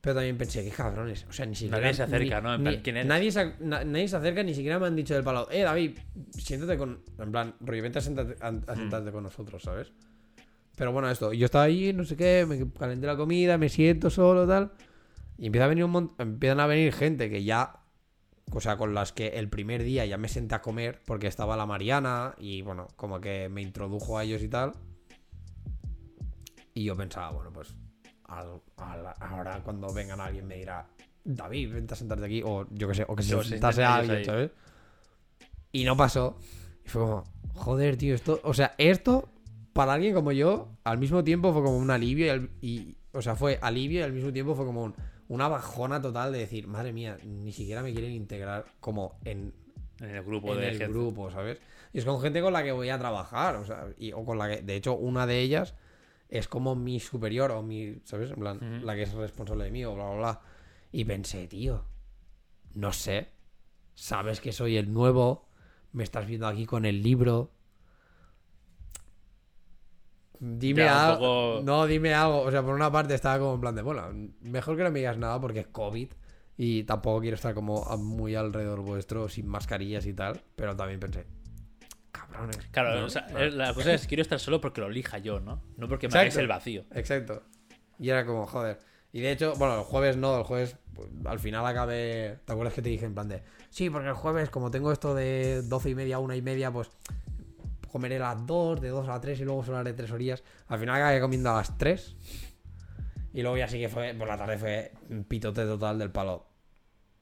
Pero también pensé, qué cabrones. O sea, ni siquiera. Nadie se acerca, ni- ¿no? En plan, ni- ¿quién eres? Nadie se, na- nadie se acerca, ni siquiera me han dicho del palo. Eh, David, siéntate con. En plan, rollo, vente a sentarte, a- Mm. a sentarte con nosotros, ¿sabes? Pero bueno, esto. Yo estaba ahí, no sé qué, me calenté la comida, me siento solo, tal. Y empieza a venir un empiezan a venir gente que ya. O sea, con las que el primer día ya me senté a comer porque estaba la Mariana y bueno, como que me introdujo a ellos y tal. Y yo pensaba, bueno, pues al- al- ahora cuando vengan alguien me dirá, David, vente a sentarte aquí, o yo qué sé, o que se sentase a alguien. ¿sabes? Y no pasó. Y fue como, joder, tío, esto, o sea, esto para alguien como yo, al mismo tiempo fue como un alivio y, al- y- o sea, fue alivio y al mismo tiempo fue como un- una bajona total de decir, madre mía, ni siquiera me quieren integrar como en, En el grupo en de el gente. grupo, ¿sabes? Y es con gente con la que voy a trabajar, o sea, y- o con la que, de hecho, una de ellas es como mi superior o mi, ¿sabes? En plan, la que es responsable de mí o bla, bla, bla. Y pensé, tío, no sé, sabes que soy el nuevo, me estás viendo aquí con el libro. Dime Ya, algo. poco- No, dime algo. O sea, por una parte estaba como en plan de, bueno, mejor que no me digas nada porque es COVID y tampoco quiero estar como muy alrededor vuestro sin mascarillas y tal. Pero también pensé, cabrones. Claro, ¿no? o sea, eh, la cosa es quiero estar solo porque lo elija yo, ¿no? No porque me hagáis el vacío. Exacto. Y era como, joder. Y de hecho, bueno, el jueves no, el jueves pues, al final acabé. ¿Te acuerdas que te dije en plan de. Sí, porque el jueves, como tengo esto de doce y media una y media, pues comeré las 2, de 2 a 3 y luego solo haré 3 horillas. Al final acabé comiendo a las 3. Y luego ya sí que fue, por la tarde fue un pitote total del palo.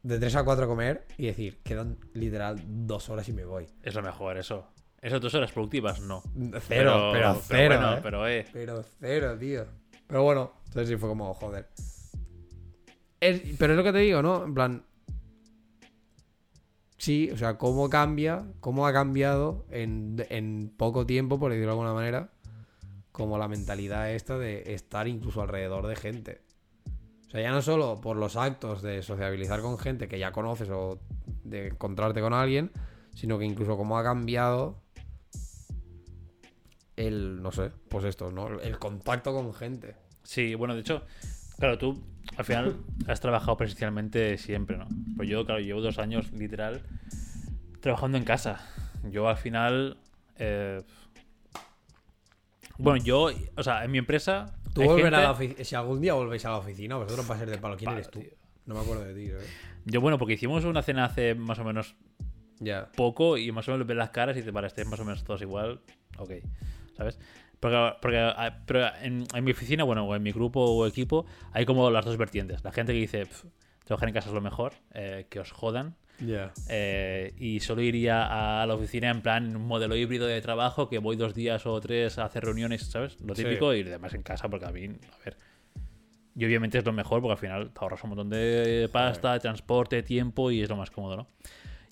De 3 a 4 comer y decir, quedan literal 2 horas y me voy. Es lo mejor, eso. ¿Esas dos horas productivas? No. Cero, pero, cero. bueno, ¿eh? pero eh. Pero cero, tío. Pero bueno, entonces sí fue como, joder. Es- pero es lo que te digo, ¿no? En plan. Sí, o sea, cómo cambia, cómo ha cambiado en, poco tiempo, por decirlo de alguna manera, como la mentalidad esta de estar incluso alrededor de gente. O sea, ya no solo por los actos de sociabilizar con gente que ya conoces o de encontrarte con alguien, sino que incluso cómo ha cambiado el, no sé, pues esto, ¿no? El contacto con gente. Sí, bueno, de hecho, claro, tú al final has trabajado presencialmente siempre, ¿no? Pues yo, claro, llevo dos años literal trabajando en casa. Yo al final. eh, bueno, yo, o sea, en mi empresa. Tú volverás a la gente- oficina. Si algún día volvéis a la oficina, vosotros vais a ser de palo. ¿Quién eres tú? No me acuerdo de ti, ¿sabes? Yo, bueno, porque hicimos una cena hace más o menos Ya. poco y más o menos ves las caras y te para estar más o menos todos igual, ok, ¿sabes? Porque, porque ah, pero en, en mi oficina, bueno, o en mi grupo o equipo, hay como las dos vertientes. La gente que dice, "Pf, trabajar en casa es lo mejor, eh, que os jodan, Ya. eh, y solo iría a la oficina en plan un modelo híbrido de trabajo que voy dos días o tres a hacer reuniones, ¿sabes? Lo Sí. típico y demás en casa porque a mí, a ver. Y obviamente es lo mejor porque al final te ahorras un montón de pasta, transporte, tiempo y es lo más cómodo, ¿no?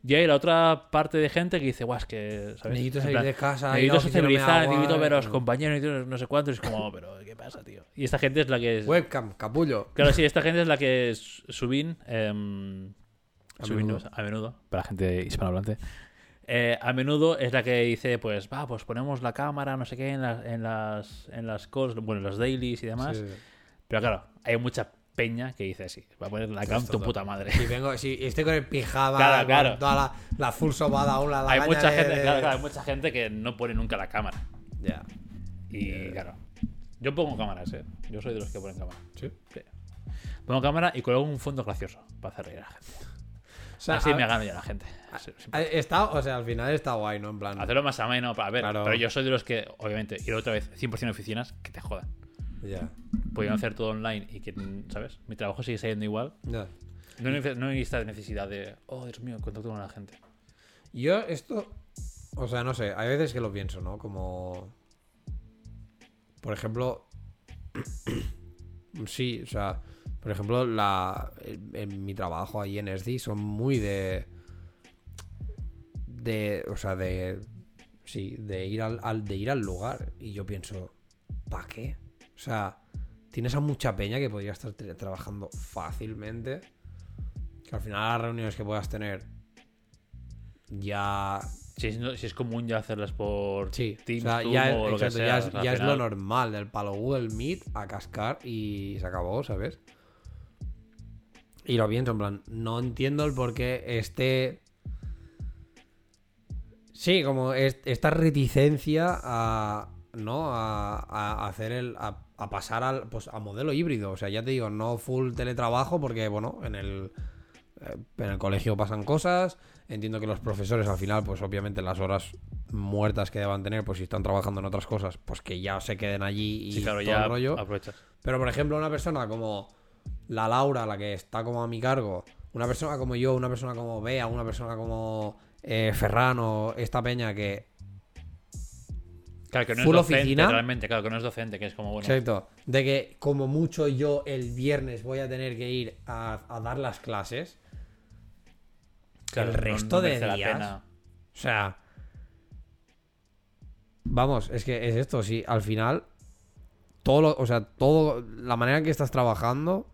Y hay la otra parte de gente que dice, guau, es que, ¿sabes? Necesito salir plan, de casa. Necesito socializar, guay. necesito ver a los compañeros, necesito no sé cuántos. Y es como, pero ¿qué pasa, tío? Y esta gente es la que es. Webcam, capullo. Claro, sí, esta gente es la que es Subin. em, A Subin, menudo. no, a menudo, para la gente hispanohablante. Eh, a menudo es la que dice, pues, va, pues ponemos la cámara, no sé qué, en, las en las en las calls, bueno, en los dailies y demás. Sí. Pero claro, hay mucha peña que dice así, va a poner la cam tu puta madre. Si vengo, si estoy con el pijama, Claro, con claro. toda la, la full sobada aún, la hay mucha de- gente, de- claro, claro, hay mucha gente que no pone nunca la cámara. Ya. Y claro, yo pongo cámaras, eh. Yo soy de los que ponen cámara. Sí. Sí. Pongo cámara y coloco un fondo gracioso para hacer reír a la gente. O sea, Así a- me gano ya la gente. Está, o sea, al final está guay, ¿no? En plan. Hacerlo más ameno, a ver, Claro. pero yo soy de los que, obviamente, ir otra vez 100% oficinas, que te jodan. Ya. Podrían hacer todo online y que, ¿sabes? Mi trabajo sigue siendo igual. Ya. No, no hay esta necesidad de, oh, Dios mío, contacto con la gente. Yo esto, O sea, no sé, hay veces que lo pienso, ¿no? Como. Por ejemplo. sí, o sea. Por ejemplo, la, en, en mi trabajo ahí en SDI son muy de. De. O sea, de. Sí, de ir al, al- de ir al lugar. Y yo pienso, ¿para qué? O sea, tienes a mucha peña que podría estar tra- trabajando fácilmente. Que al final las reuniones que puedas tener. Ya Si es, no- si es común ya hacerlas por Sí, Teams, o sea, Zoom ya, o lo que sea. ya es, o sea, al ya es lo normal del palo Google Meet a cascar y se acabó, ¿sabes? Y lo pienso, en plan, no entiendo el por qué este... Sí, como es- esta reticencia a... ¿No? A, a hacer el... A, a pasar al, pues, a modelo híbrido. O sea, ya te digo, no full teletrabajo porque, bueno, en el... eh, En el colegio pasan cosas. Entiendo que los profesores al final, pues obviamente las horas muertas que deban tener, pues si están trabajando en otras cosas, pues que ya se queden allí y Sí, claro, todo ya el rollo. aprovechas. Pero por ejemplo, una persona como la Laura, la que está como a mi cargo, una persona como yo, una persona como Bea, una persona como eh, Ferran o esta peña que Claro, que no Full es docente, oficina. realmente, claro, que no es docente, que es como, bueno, Exacto. De que como mucho yo el viernes voy a tener que ir a, a dar las clases. claro, el no- resto no de merece la días. O sea. Vamos, es que es esto, sí. Al final. Todo lo, o sea, todo. La manera en que estás trabajando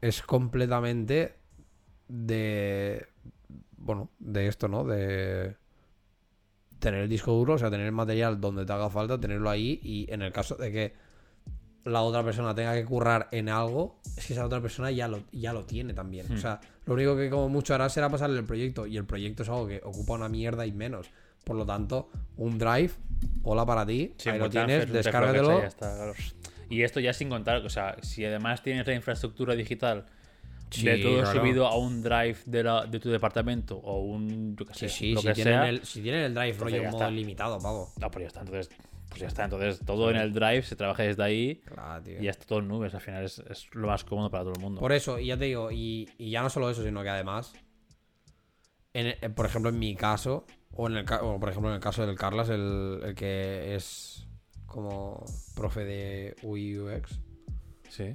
es completamente de. Bueno, de esto, ¿no? De. Tener el disco duro, o sea, tener el material donde te haga falta, tenerlo ahí. Y en el caso de que la otra persona tenga que currar en algo, es que esa otra persona ya lo, ya lo tiene también. Hmm. O sea, lo único que como mucho hará será pasarle el proyecto. Y el proyecto es algo que ocupa una mierda y menos. Por lo tanto, un drive, hola para ti, Sí, ahí lo tienes, descárgatelo. está, claro. Y esto ya sin contar, o sea, si además tienes la infraestructura digital Sí, de todo claro. subido a un drive de, la, de tu departamento o un, yo Sí, sé, sí, lo si que tienen, sea, el, si tienen el drive rollo en modo limitado, pavo. no, pues ya está, entonces, pues ya está, entonces todo en el drive se trabaja desde ahí Claro, tío. y ya está todo en nubes, al final es, es lo más cómodo para todo el mundo. Por eso, y ya te digo, y, y ya no solo eso, sino que además, en eh, por ejemplo, en mi caso, o, en el, o por ejemplo en el caso del Carlas, el, el que es como profe de UI UX, Sí.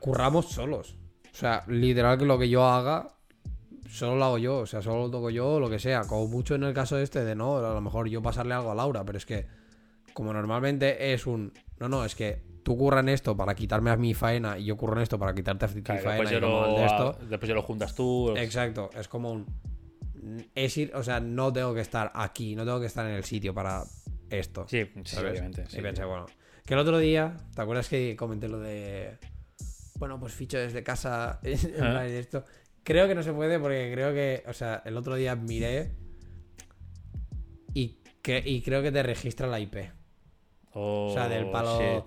Curramos solos. O sea, literal que lo que yo haga, solo lo hago yo. O sea, solo lo toco yo o lo que sea. Como mucho en el caso este de no, a lo mejor yo pasarle algo a Laura, pero es que como normalmente es un... No, no, es que tú curras en esto para quitarme a mi faena y yo curro en esto para quitarte a ti Claro, faena después, y el lo, de esto. después ya lo juntas tú. Exacto, es como un... Es ir, o sea, no tengo que estar aquí, no tengo que estar en el sitio para esto. Sí, sí, obviamente. Y sí. pensé, bueno. Que el otro día, ¿te acuerdas que comenté lo de. Bueno, pues ficho desde casa. en Ah. plan esto. Creo que no se puede porque creo que. O sea, el otro día miré. Y, que, y creo que te registra la IP. Oh, O sea, del palo. shit.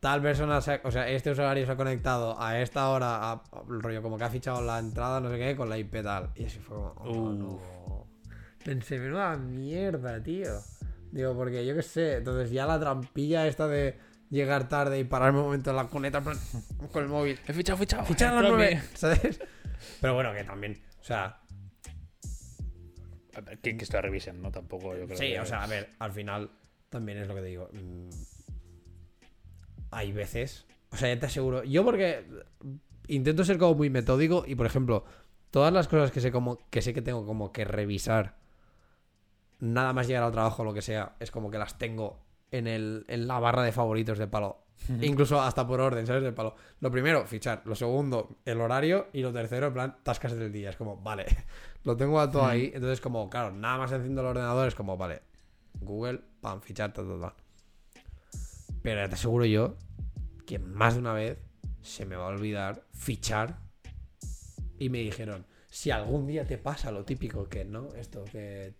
Tal persona, se ha- o sea, este usuario se ha conectado a esta hora, a, a- rollo como que ha fichado la entrada, no sé qué, con la IP tal. Y así fue como, oh, no. Pensé, menuda mierda, tío. Digo, porque yo qué sé, entonces ya la trampilla esta de llegar tarde y pararme un momento en la cuneta en plan, con el móvil. He fichado, fichado. Fichar a las nueve, ¿sabes? Pero bueno, que también, o sea, A ver, Que, que esto revisen, ¿no? Tampoco yo creo Sí, que- o sea, a ver, al final también es lo que te digo. mm, Hay veces, o sea, ya te aseguro, yo porque intento ser como muy metódico y por ejemplo, todas las cosas que sé como que sé que tengo como que revisar nada más llegar al trabajo o lo que sea, es como que las tengo en el en la barra de favoritos de palo. Incluso hasta por orden, ¿sabes? De palo. Lo primero, fichar. Lo segundo, el horario. Y lo tercero, en plan, tascas del día. Es como, vale, lo tengo a todo ahí. Entonces, como, claro, nada más enciendo el ordenador, es como, vale, Google, pam, fichar, ta, ta, ta. Pero te aseguro yo que más de una vez se me va a olvidar fichar. Y me dijeron, si algún día te pasa lo típico que no, esto, que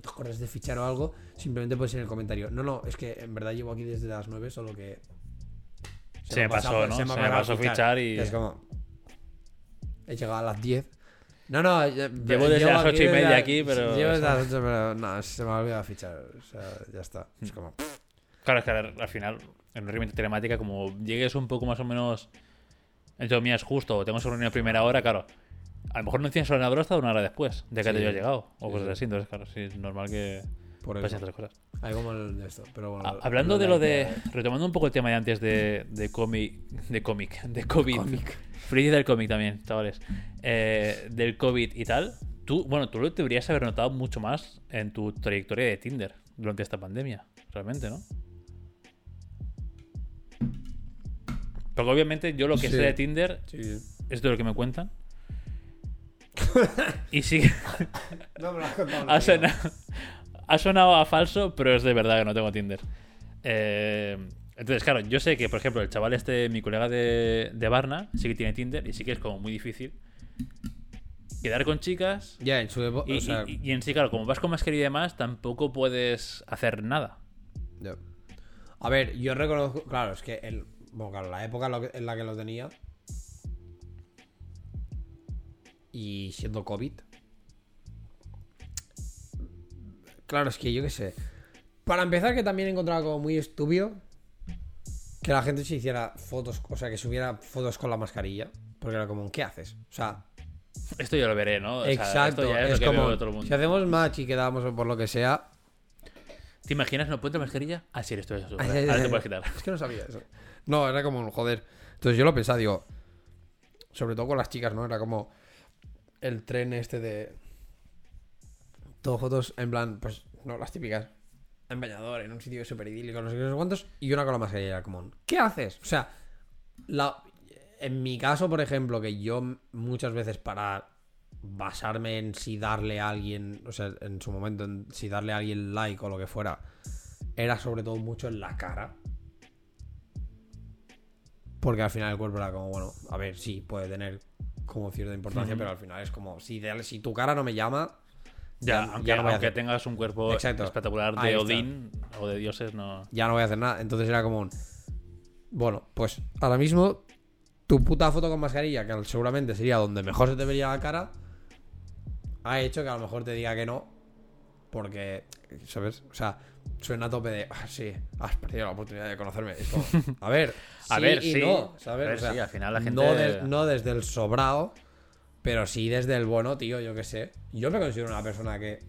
no te acuerdas de fichar o algo, simplemente puedes en el comentario. No, no, es que en verdad llevo aquí desde las 9, solo que. Se me pasó, ¿no? Se me pasado pasó fichar y- Es como. He llegado a las 10. No, no, Llevo desde las aquí ocho y desde media aquí, pero- Llevo desde las 8, pero no, se me ha olvidado fichar. O sea, ya está. Es como. Claro, es que al al final, en una herramienta telemática, como llegues un poco más o menos, entre comillas, justo, o tengo esa reunión a primera hora, claro, A lo mejor no tienes ordenador hasta una hora después de que Sí. te haya llegado. O Sí, cosas sí. así. Entonces, claro, sí, es normal que Por pasen otras cosas. Hay como el de esto. Pero bueno, hablando de lo de. que- Retomando un poco el tema de antes de, de cómic. De cómic. De COVID. Feliz del cómic también, chavales. Eh, del COVID y tal. Tú, bueno, tú lo deberías haber notado mucho más en tu trayectoria de Tinder durante esta pandemia. Realmente, ¿no? Porque obviamente yo lo que Sí. sé de Tinder sí. es de lo que me cuentan. y sí, No me lo has contado. ha sonado, ha sonado a falso, pero es de verdad que no tengo Tinder. Eh, entonces, claro, yo sé que, por ejemplo, el chaval este, mi colega de, de Barna, sí que tiene Tinder y sí que es como muy difícil quedar con chicas. Ya, en su época. Y, o sea, y- y en sí, claro, como vas con mascarilla y demás, tampoco puedes hacer nada. A ver, yo reconozco. Claro, es que. El, bueno, claro, la época en la que lo tenía. Y siendo COVID. Claro, es que yo qué sé. Para empezar, que también encontraba como muy estúpido que la gente se hiciera fotos, o sea, que subiera fotos con la mascarilla. Porque era como, ¿qué haces? O sea, Esto yo lo veré, ¿no? O sea, exacto. esto ya es, es lo que veo como, de todo el mundo. si hacemos match y quedamos por lo que sea, ¿Te imaginas? ¿No puedes la mascarilla? Ah, sí, esto es eso. Ahora te puedes quitar. Es que no sabía eso. No, era como un joder. Entonces yo lo pensaba, digo. Sobre todo con las chicas, ¿no? Era como el tren este de. Todo fotos en plan, pues, no, las típicas. En bañador, en un sitio súper idílico, no sé qué, no sé cuántos. Y una con la mascarilla un, ¿qué haces? O sea, la, en mi caso, por ejemplo, que yo muchas veces para basarme en si darle a alguien, o sea, en su momento, en si darle a alguien like o lo que fuera, era sobre todo mucho en la cara. Porque al final el cuerpo era como, bueno, a ver, sí, puede tener como cierta importancia, pero al final es como, si, de- si tu cara no me llama, Ya, Ya- aunque, ya no voy a aunque hacer. tengas un cuerpo Exacto. espectacular de. Odín o de dioses, no. ya no voy a hacer nada. Entonces era como un... Bueno, pues ahora mismo tu puta foto con mascarilla, que seguramente sería donde mejor se te vería la cara, ha hecho que a lo mejor te diga que no. Porque, ¿sabes? O sea, suena a tope de, ah, sí, has perdido la oportunidad de conocerme. Es como, a ver, A sí ver, y sí. no, ¿sabes? A ver, O sea, sí, al final la gente- No, de- no desde el sobrado, pero sí desde el bueno, tío, yo qué sé. Yo me considero una persona que,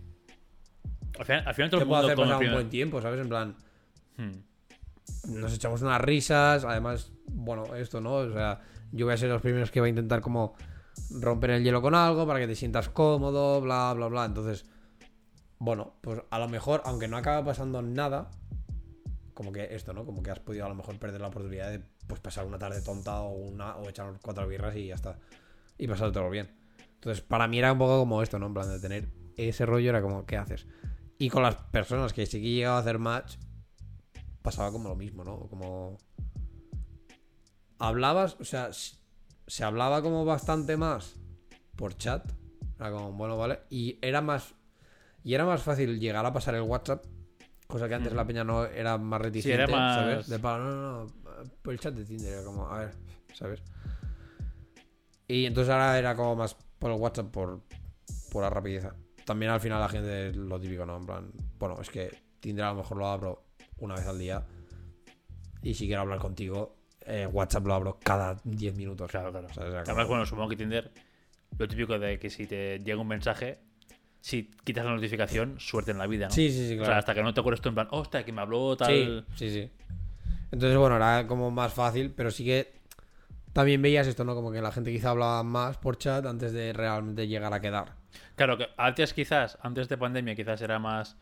Al final, al final todo el mundo hacer pasar un buen tiempo, ¿sabes? En plan, Hmm. nos echamos unas risas, además, bueno, esto, ¿no? O sea, yo voy a ser los primeros que va a intentar como romper el hielo con algo para que te sientas cómodo, bla, bla, bla. Entonces, bueno, pues a lo mejor, aunque no acaba pasando nada, como que esto, ¿no? Como que has podido a lo mejor perder la oportunidad de pues pasar una tarde tonta o una o echar cuatro birras y ya está. Y pasártelo bien. Entonces, para mí era un poco como esto, ¿no? En plan de tener ese rollo era como, ¿qué haces? Y con las personas que sí que llegaba a hacer match, pasaba como lo mismo, ¿no? Como. Hablabas, o sea, se hablaba como bastante más por chat. Era como, bueno, vale. Y era más. Y era más fácil llegar a pasar el WhatsApp. Cosa que antes la peña no era más reticente, era más- ¿sabes? De palo, no, no, no. Por el chat de Tinder era como, a ver, ¿sabes? Y entonces ahora era como más por el WhatsApp por, por la rapidez. También al final la gente lo típico, ¿no? En plan, bueno, es que Tinder a lo mejor lo abro una vez al día. Y si quiero hablar contigo, eh, WhatsApp lo abro cada 10 minutos. Claro, claro. ¿sabes? Era Además, bueno, supongo que Tinder, lo típico de que si te llega un mensaje, si quitas la notificación, suerte en la vida, ¿no? Sí, sí, sí, O sea, hasta que no te acuerdes tú en plan, hostia, que me habló tal. Sí, sí, sí. Entonces, bueno, era como más fácil, pero sí que también veías esto, ¿no? Como que la gente quizá hablaba más por chat antes de realmente llegar a quedar. Claro, que antes quizás, antes de pandemia, quizás era más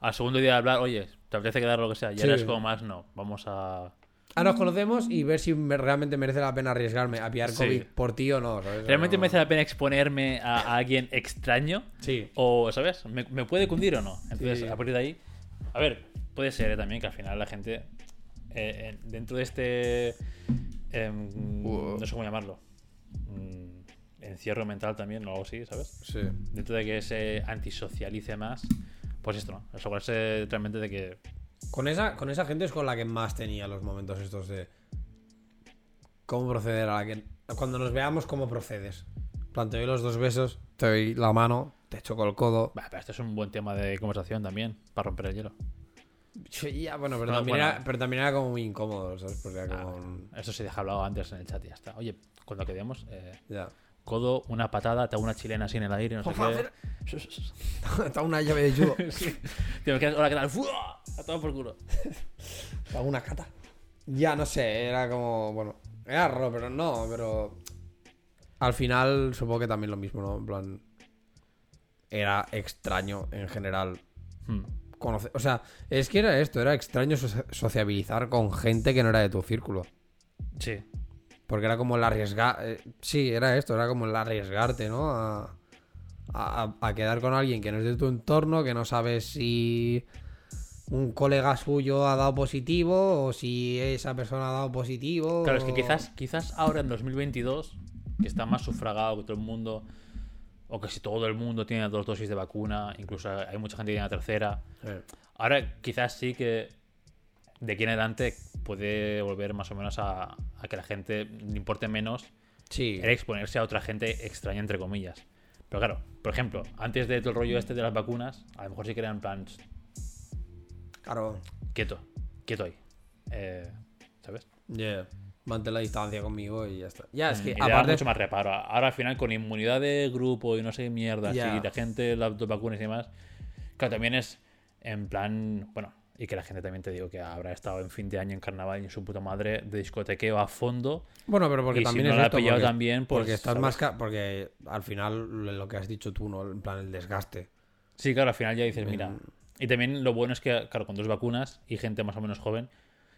al segundo día de hablar, oye, te apetece quedar lo que sea. Y ahora Sí. es como más, no, vamos a. Ah, nos conocemos y ver si me- realmente merece la pena arriesgarme a pillar Sí. COVID por ti o no, ¿sabes? ¿Realmente No- merece la pena exponerme a, a alguien extraño? Sí. O, ¿sabes? ¿Me, me puede cundir o no? Entonces, Sí. a partir de ahí. A ver, puede ser eh, también que al final la gente. eh, en- dentro de este. em. No sé cómo llamarlo. mm, encierro mental también, o algo así, ¿sabes? Sí. Dentro de que se antisocialice más. Pues esto, ¿no? Asegurarse realmente de que. Con esa, con esa gente es con la que más tenía los momentos estos de cómo proceder a la que... Cuando nos veamos, cómo procedes. En plan, te doy los dos besos, te doy la mano, te choco el codo. Bah, pero esto es un buen tema de conversación también, para romper el hielo. Sí, ya, bueno, pero, No, también bueno. Era, pero también era como muy incómodo, ¿sabes? Porque era Ah, como... Eso se deja hablado antes en el chat y ya está. Oye, cuando quedemos, eh, Ya. Codo, una patada, te hago una chilena así en el aire, no sé qué. Está una llave de judo. Te me quedas, hola, ¿qué tal? ¡Fua! A todo por culo. Está una cata. Ya, no sé, era como, bueno, era raro, pero no, pero... Al final supongo que también lo mismo, ¿no? En plan... Era extraño en general Hmm. conocer... O sea, es que era esto, era extraño socia- sociabilizar con gente que no era de tu círculo. Sí. Porque era como el arriesgar... eh, sí, era esto, era como el arriesgarte, ¿no? A, a- a quedar con alguien que no es de tu entorno, que no sabes si un colega suyo ha dado positivo o si esa persona ha dado positivo. Claro, es que quizás, quizás ahora en 2022, que está más sufragado que todo el mundo, o que si todo el mundo tiene dos dosis de vacuna, incluso hay mucha gente que tiene la tercera, ahora quizás sí que de aquí en adelante puede volver más o menos a, a que la gente le importe menos Sí, el exponerse a otra gente extraña, entre comillas. Pero claro, por ejemplo, antes de todo el rollo este de las vacunas, a lo mejor sí que era en plan, claro. quieto, quieto ahí. Eh, ¿Sabes? Yeah. Mantén la distancia conmigo y ya está. Ya, es que Y aparte. mucho más reparo. Ahora al final con inmunidad de grupo y no sé qué mierda, Ya. y la gente, las dos vacunas y demás, claro, también es en plan, bueno, y que la gente también te digo que habrá estado en fin de año en carnaval y en su puta madre de discotequeo a fondo. Bueno, pero porque Y si también no es la ha esto, pillado porque, también, pues, porque estás ¿sabes? más ca- porque al final lo que has dicho tú, ¿no? En plan el desgaste. Sí, claro, al final ya dices, mira. Y también lo bueno es que, claro, con dos vacunas y gente más o menos joven,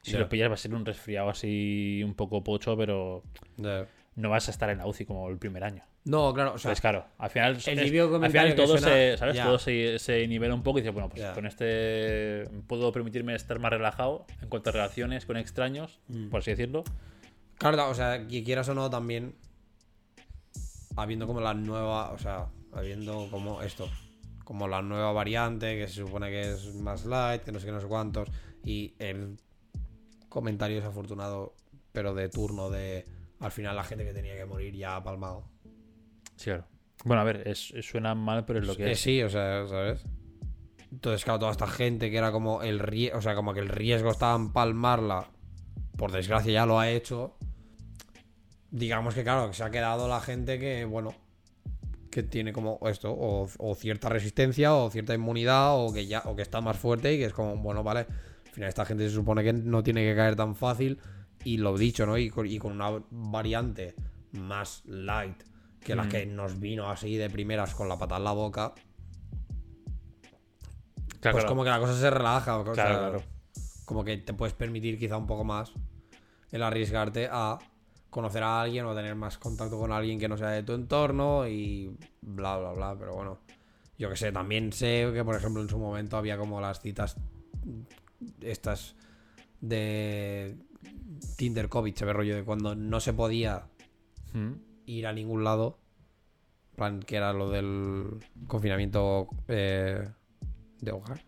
si lo pillas va a ser un resfriado así un poco pocho, pero Yeah. No vas a estar en la UCI como el primer año. No, claro, o sea, Pues claro, al final, el es- típico al final todo, suena- se, ¿sabes? todo se, se nivela un poco y dices, bueno, pues con este puedo permitirme estar más relajado en cuanto a relaciones con extraños, Mm. por así decirlo. Claro, o sea, que quieras o no también habiendo como la nueva, o sea, habiendo como esto, como la nueva variante que se supone que es más light, que no sé qué, no sé cuántos, y el comentario desafortunado, pero de turno de al final la gente que tenía que morir ya ha palmado. Sí, claro. Bueno, a ver, es, suena mal, pero es lo que Eh, es. sí, o sea, ¿sabes? Entonces, claro, toda esta gente que era como el riesgo, o sea, como que el riesgo estaba en palmarla, por desgracia ya lo ha hecho. Digamos que, claro, que se ha quedado la gente que, bueno, que tiene como esto, o, o cierta resistencia, o cierta inmunidad, o que ya, o que está más fuerte y que es como, bueno, vale. Al final, esta gente se supone que no tiene que caer tan fácil. Y lo dicho, ¿no? Y con, y con una variante más light que la Mm. que nos vino así de primeras con la pata en la boca. Claro, pues claro. como que la cosa se relaja. o sea, Claro, claro. Como que te puedes permitir quizá un poco más el arriesgarte a conocer a alguien o tener más contacto con alguien que no sea de tu entorno y bla, bla, bla. Pero bueno, yo que sé, también sé que, por ejemplo, en su momento había como las citas estas de Tinder COVID, ve rollo de cuando no se podía Mm. ir a ningún lado. En plan, que era lo del confinamiento eh, de hogar.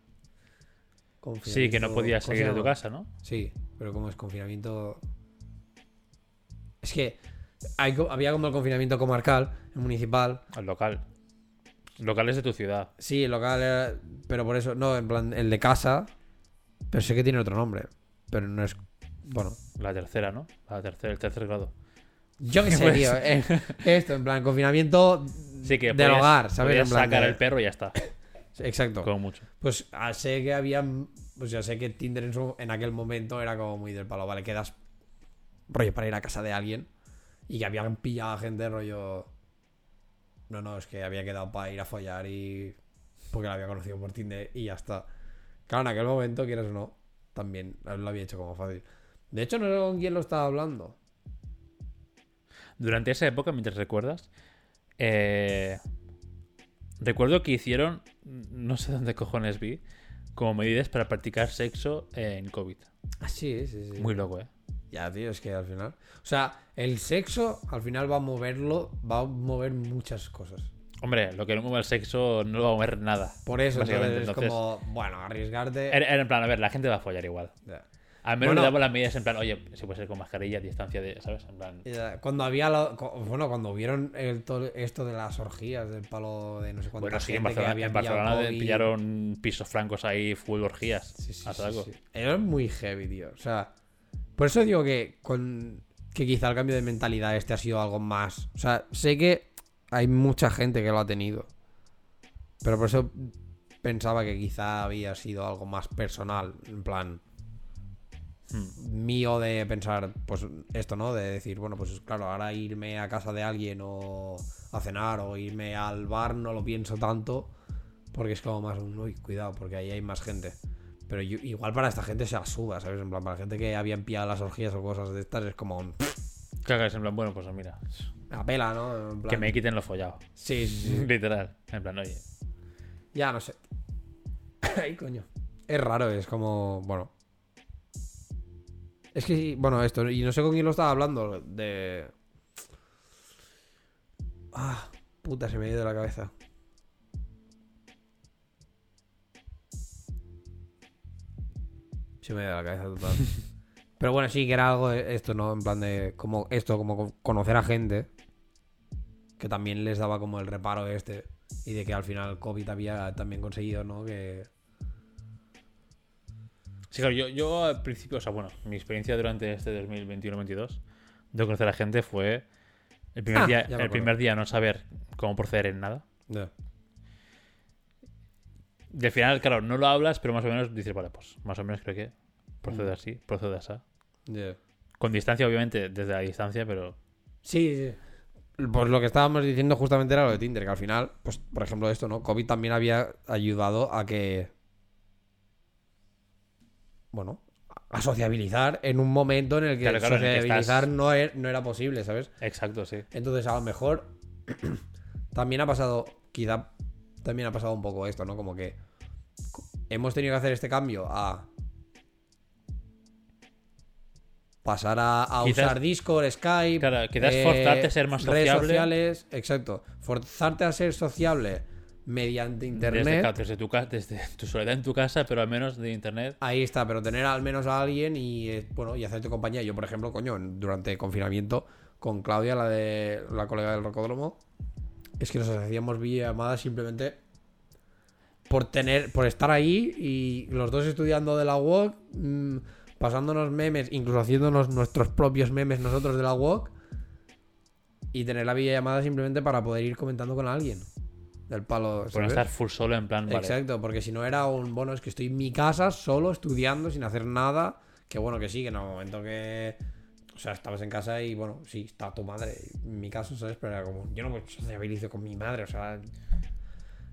Sí, que no podías ¿cómo se salir de tu casa, ¿no? Sí, pero como es confinamiento. Es que hay había como el confinamiento comarcal, el municipal. El local. Locales de tu ciudad. Sí, el local era. Pero por eso, no, en plan, el de casa. Pero sé que tiene otro nombre. Pero no es. Bueno, La tercera, ¿no? La tercera, el tercer grado. yo qué sé, Pues- tío. eh, esto, en plan, confinamiento Sí, que del podías- hogar, ¿sabes? En plan sacar de- el perro y ya está. Exacto. Como mucho. Pues ah, sé que había. Pues ya sé que Tinder en, su- en aquel momento era como muy del palo. Vale, quedas rollo para ir a casa de alguien. Y que habían pillado a gente rollo. No, no, es que había quedado para ir a follar y. Porque la había conocido por Tinder y ya está. Claro, en aquel momento, quieras o no, también lo había hecho como fácil. De hecho, no sé con quién lo estaba hablando. Durante esa época, mientras recuerdas, eh, recuerdo que hicieron, no sé dónde cojones vi, como medidas para practicar sexo en COVID. Ah, sí, sí, sí. Muy loco, ¿eh? Ya, tío, es que al final. O sea, el sexo al final va a moverlo, va a mover muchas cosas. Hombre, lo que no mueve el sexo no lo va a mover nada. Por eso, Básicamente, entonces, es entonces- como, bueno, arriesgarte. Era, era en plan, a ver, la gente va a follar igual. Al menos Bueno. le damos las medidas en plan, oye, si puede ser con mascarilla, distancia de, ¿sabes? En plan, Cuando había, co- bueno, cuando vieron el, esto de las orgías, del palo de no sé cuánta bueno, sí, en que Barcelona, había en Barcelona COVID. pillaron pisos francos ahí, full orgías. Sí, sí, sí. Era muy heavy, tío. O sea, por eso digo que con que quizá el cambio de mentalidad este ha sido algo más. O sea, sé que hay mucha gente que lo ha tenido. Pero por eso pensaba que quizá había sido algo más personal, en plan Hmm. mío de pensar, pues esto, ¿no? De decir, bueno, pues claro, ahora irme a casa de alguien o a cenar o irme al bar no lo pienso tanto porque es como más un, uy, cuidado, porque ahí hay más gente. Pero yo- igual para esta gente se asuba, ¿sabes? En plan, para la gente que habían pillado las orgías o cosas de estas es como un, Claro, es en plan, bueno, pues mira, la pela, ¿no? En plan- que me quiten lo follado. Sí, sí, sí. Literal. En plan, oye. Ya, no sé. Ay, coño. Es raro, es como. Bueno. Es que, sí, bueno, esto. Y no sé con quién lo estaba hablando. De. Ah, puta, se me ha ido de la cabeza. Se me ha ido de la cabeza total. Pero bueno, sí, que era algo de esto, ¿no? En plan de. Como esto, como co- conocer a gente. Que también les daba como el reparo este. Y de que al final COVID había también conseguido, ¿no? Que. Sí, claro, yo, yo al principio, o sea, bueno, mi experiencia durante este 2021-22 de conocer a gente fue el primer, Ah, día, el primer día no saber cómo proceder en nada. Ya. Y al final, claro, no lo hablas, pero más o menos dices, vale, pues más o menos creo que procede Mm. así, procede así. Ya. Con distancia, obviamente, desde la distancia, pero Sí, sí. Pues lo que estábamos diciendo justamente era lo de Tinder, que al final, pues, por ejemplo, esto, ¿no? COVID también había ayudado a que. Bueno, a sociabilizar en un momento en el que Claro, sociabilizar estás- no, er- no era posible, ¿sabes? exacto, sí. Entonces, a lo mejor también ha pasado, quizá también ha pasado un poco esto, ¿no? Como que hemos tenido que hacer este cambio a pasar a, a Quizás- usar Discord, Skype, Claro, quizás forzarte a ser más redes sociable. sociales, exacto, forzarte a ser sociable mediante Desde, internet. claro, desde tu, desde tu soledad en tu casa, pero al menos de internet. Ahí está, pero tener al menos a alguien y eh, bueno, y hacerte compañía. Yo, por ejemplo, coño, durante el confinamiento con Claudia, la de la colega del rocódromo, es que nos hacíamos videollamadas simplemente por tener, por estar ahí y los dos estudiando de la UOC, mm, pasándonos memes, incluso haciéndonos nuestros propios memes nosotros de la UOC y tener la videollamada simplemente para poder ir comentando con alguien. Del palo. Por no estar full solo en plan, vale. Exacto, porque si no era un, bueno, es que estoy en mi casa solo estudiando sin hacer nada, que bueno que sí, que en el momento que, o sea, estabas en casa y bueno, sí, está tu madre, en mi caso, ¿sabes? Pero era como, yo no me sociabilizo con mi madre, o sea,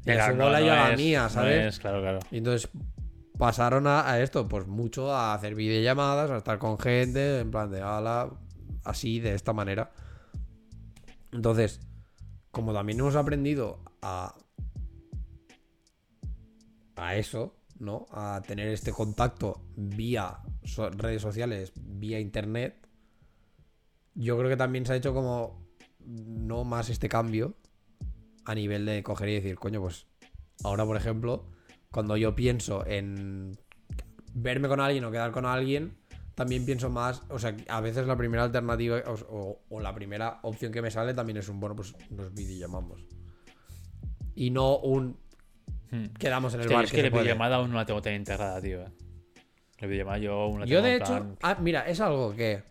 y a Claro, su no, no y a la mía, no ¿sabes? es, claro, claro. Y entonces pasaron a, a esto, pues mucho a hacer videollamadas, a estar con gente, en plan de ala, así, de esta manera. Entonces, como también hemos aprendido a. a eso, ¿no? A tener este contacto vía redes sociales, vía internet. Yo creo que también se ha hecho como. No más este cambio. A nivel de coger y decir, coño, pues. Ahora, por ejemplo, cuando yo pienso en verme con alguien o quedar con alguien, también pienso más, o sea, a veces la primera alternativa o, o- o la primera opción que me sale también es un, bueno, pues nos videollamamos. Y no un Hmm. quedamos en el Hostia, bar. es que que la videollamada aún no la tengo tan integrada, tío. La videollamada yo aún la Yo tengo de hecho, ah, mira, es algo que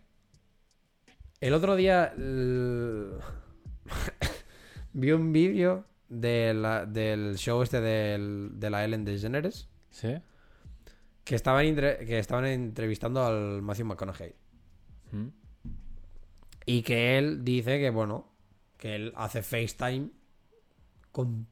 el otro día vi un vídeo de del show este del- de la Ellen DeGeneres ¿Sí? Que estaban, que estaban entrevistando al Matthew McConaughey. Hmm. Y que él dice que, bueno, que él hace FaceTime con,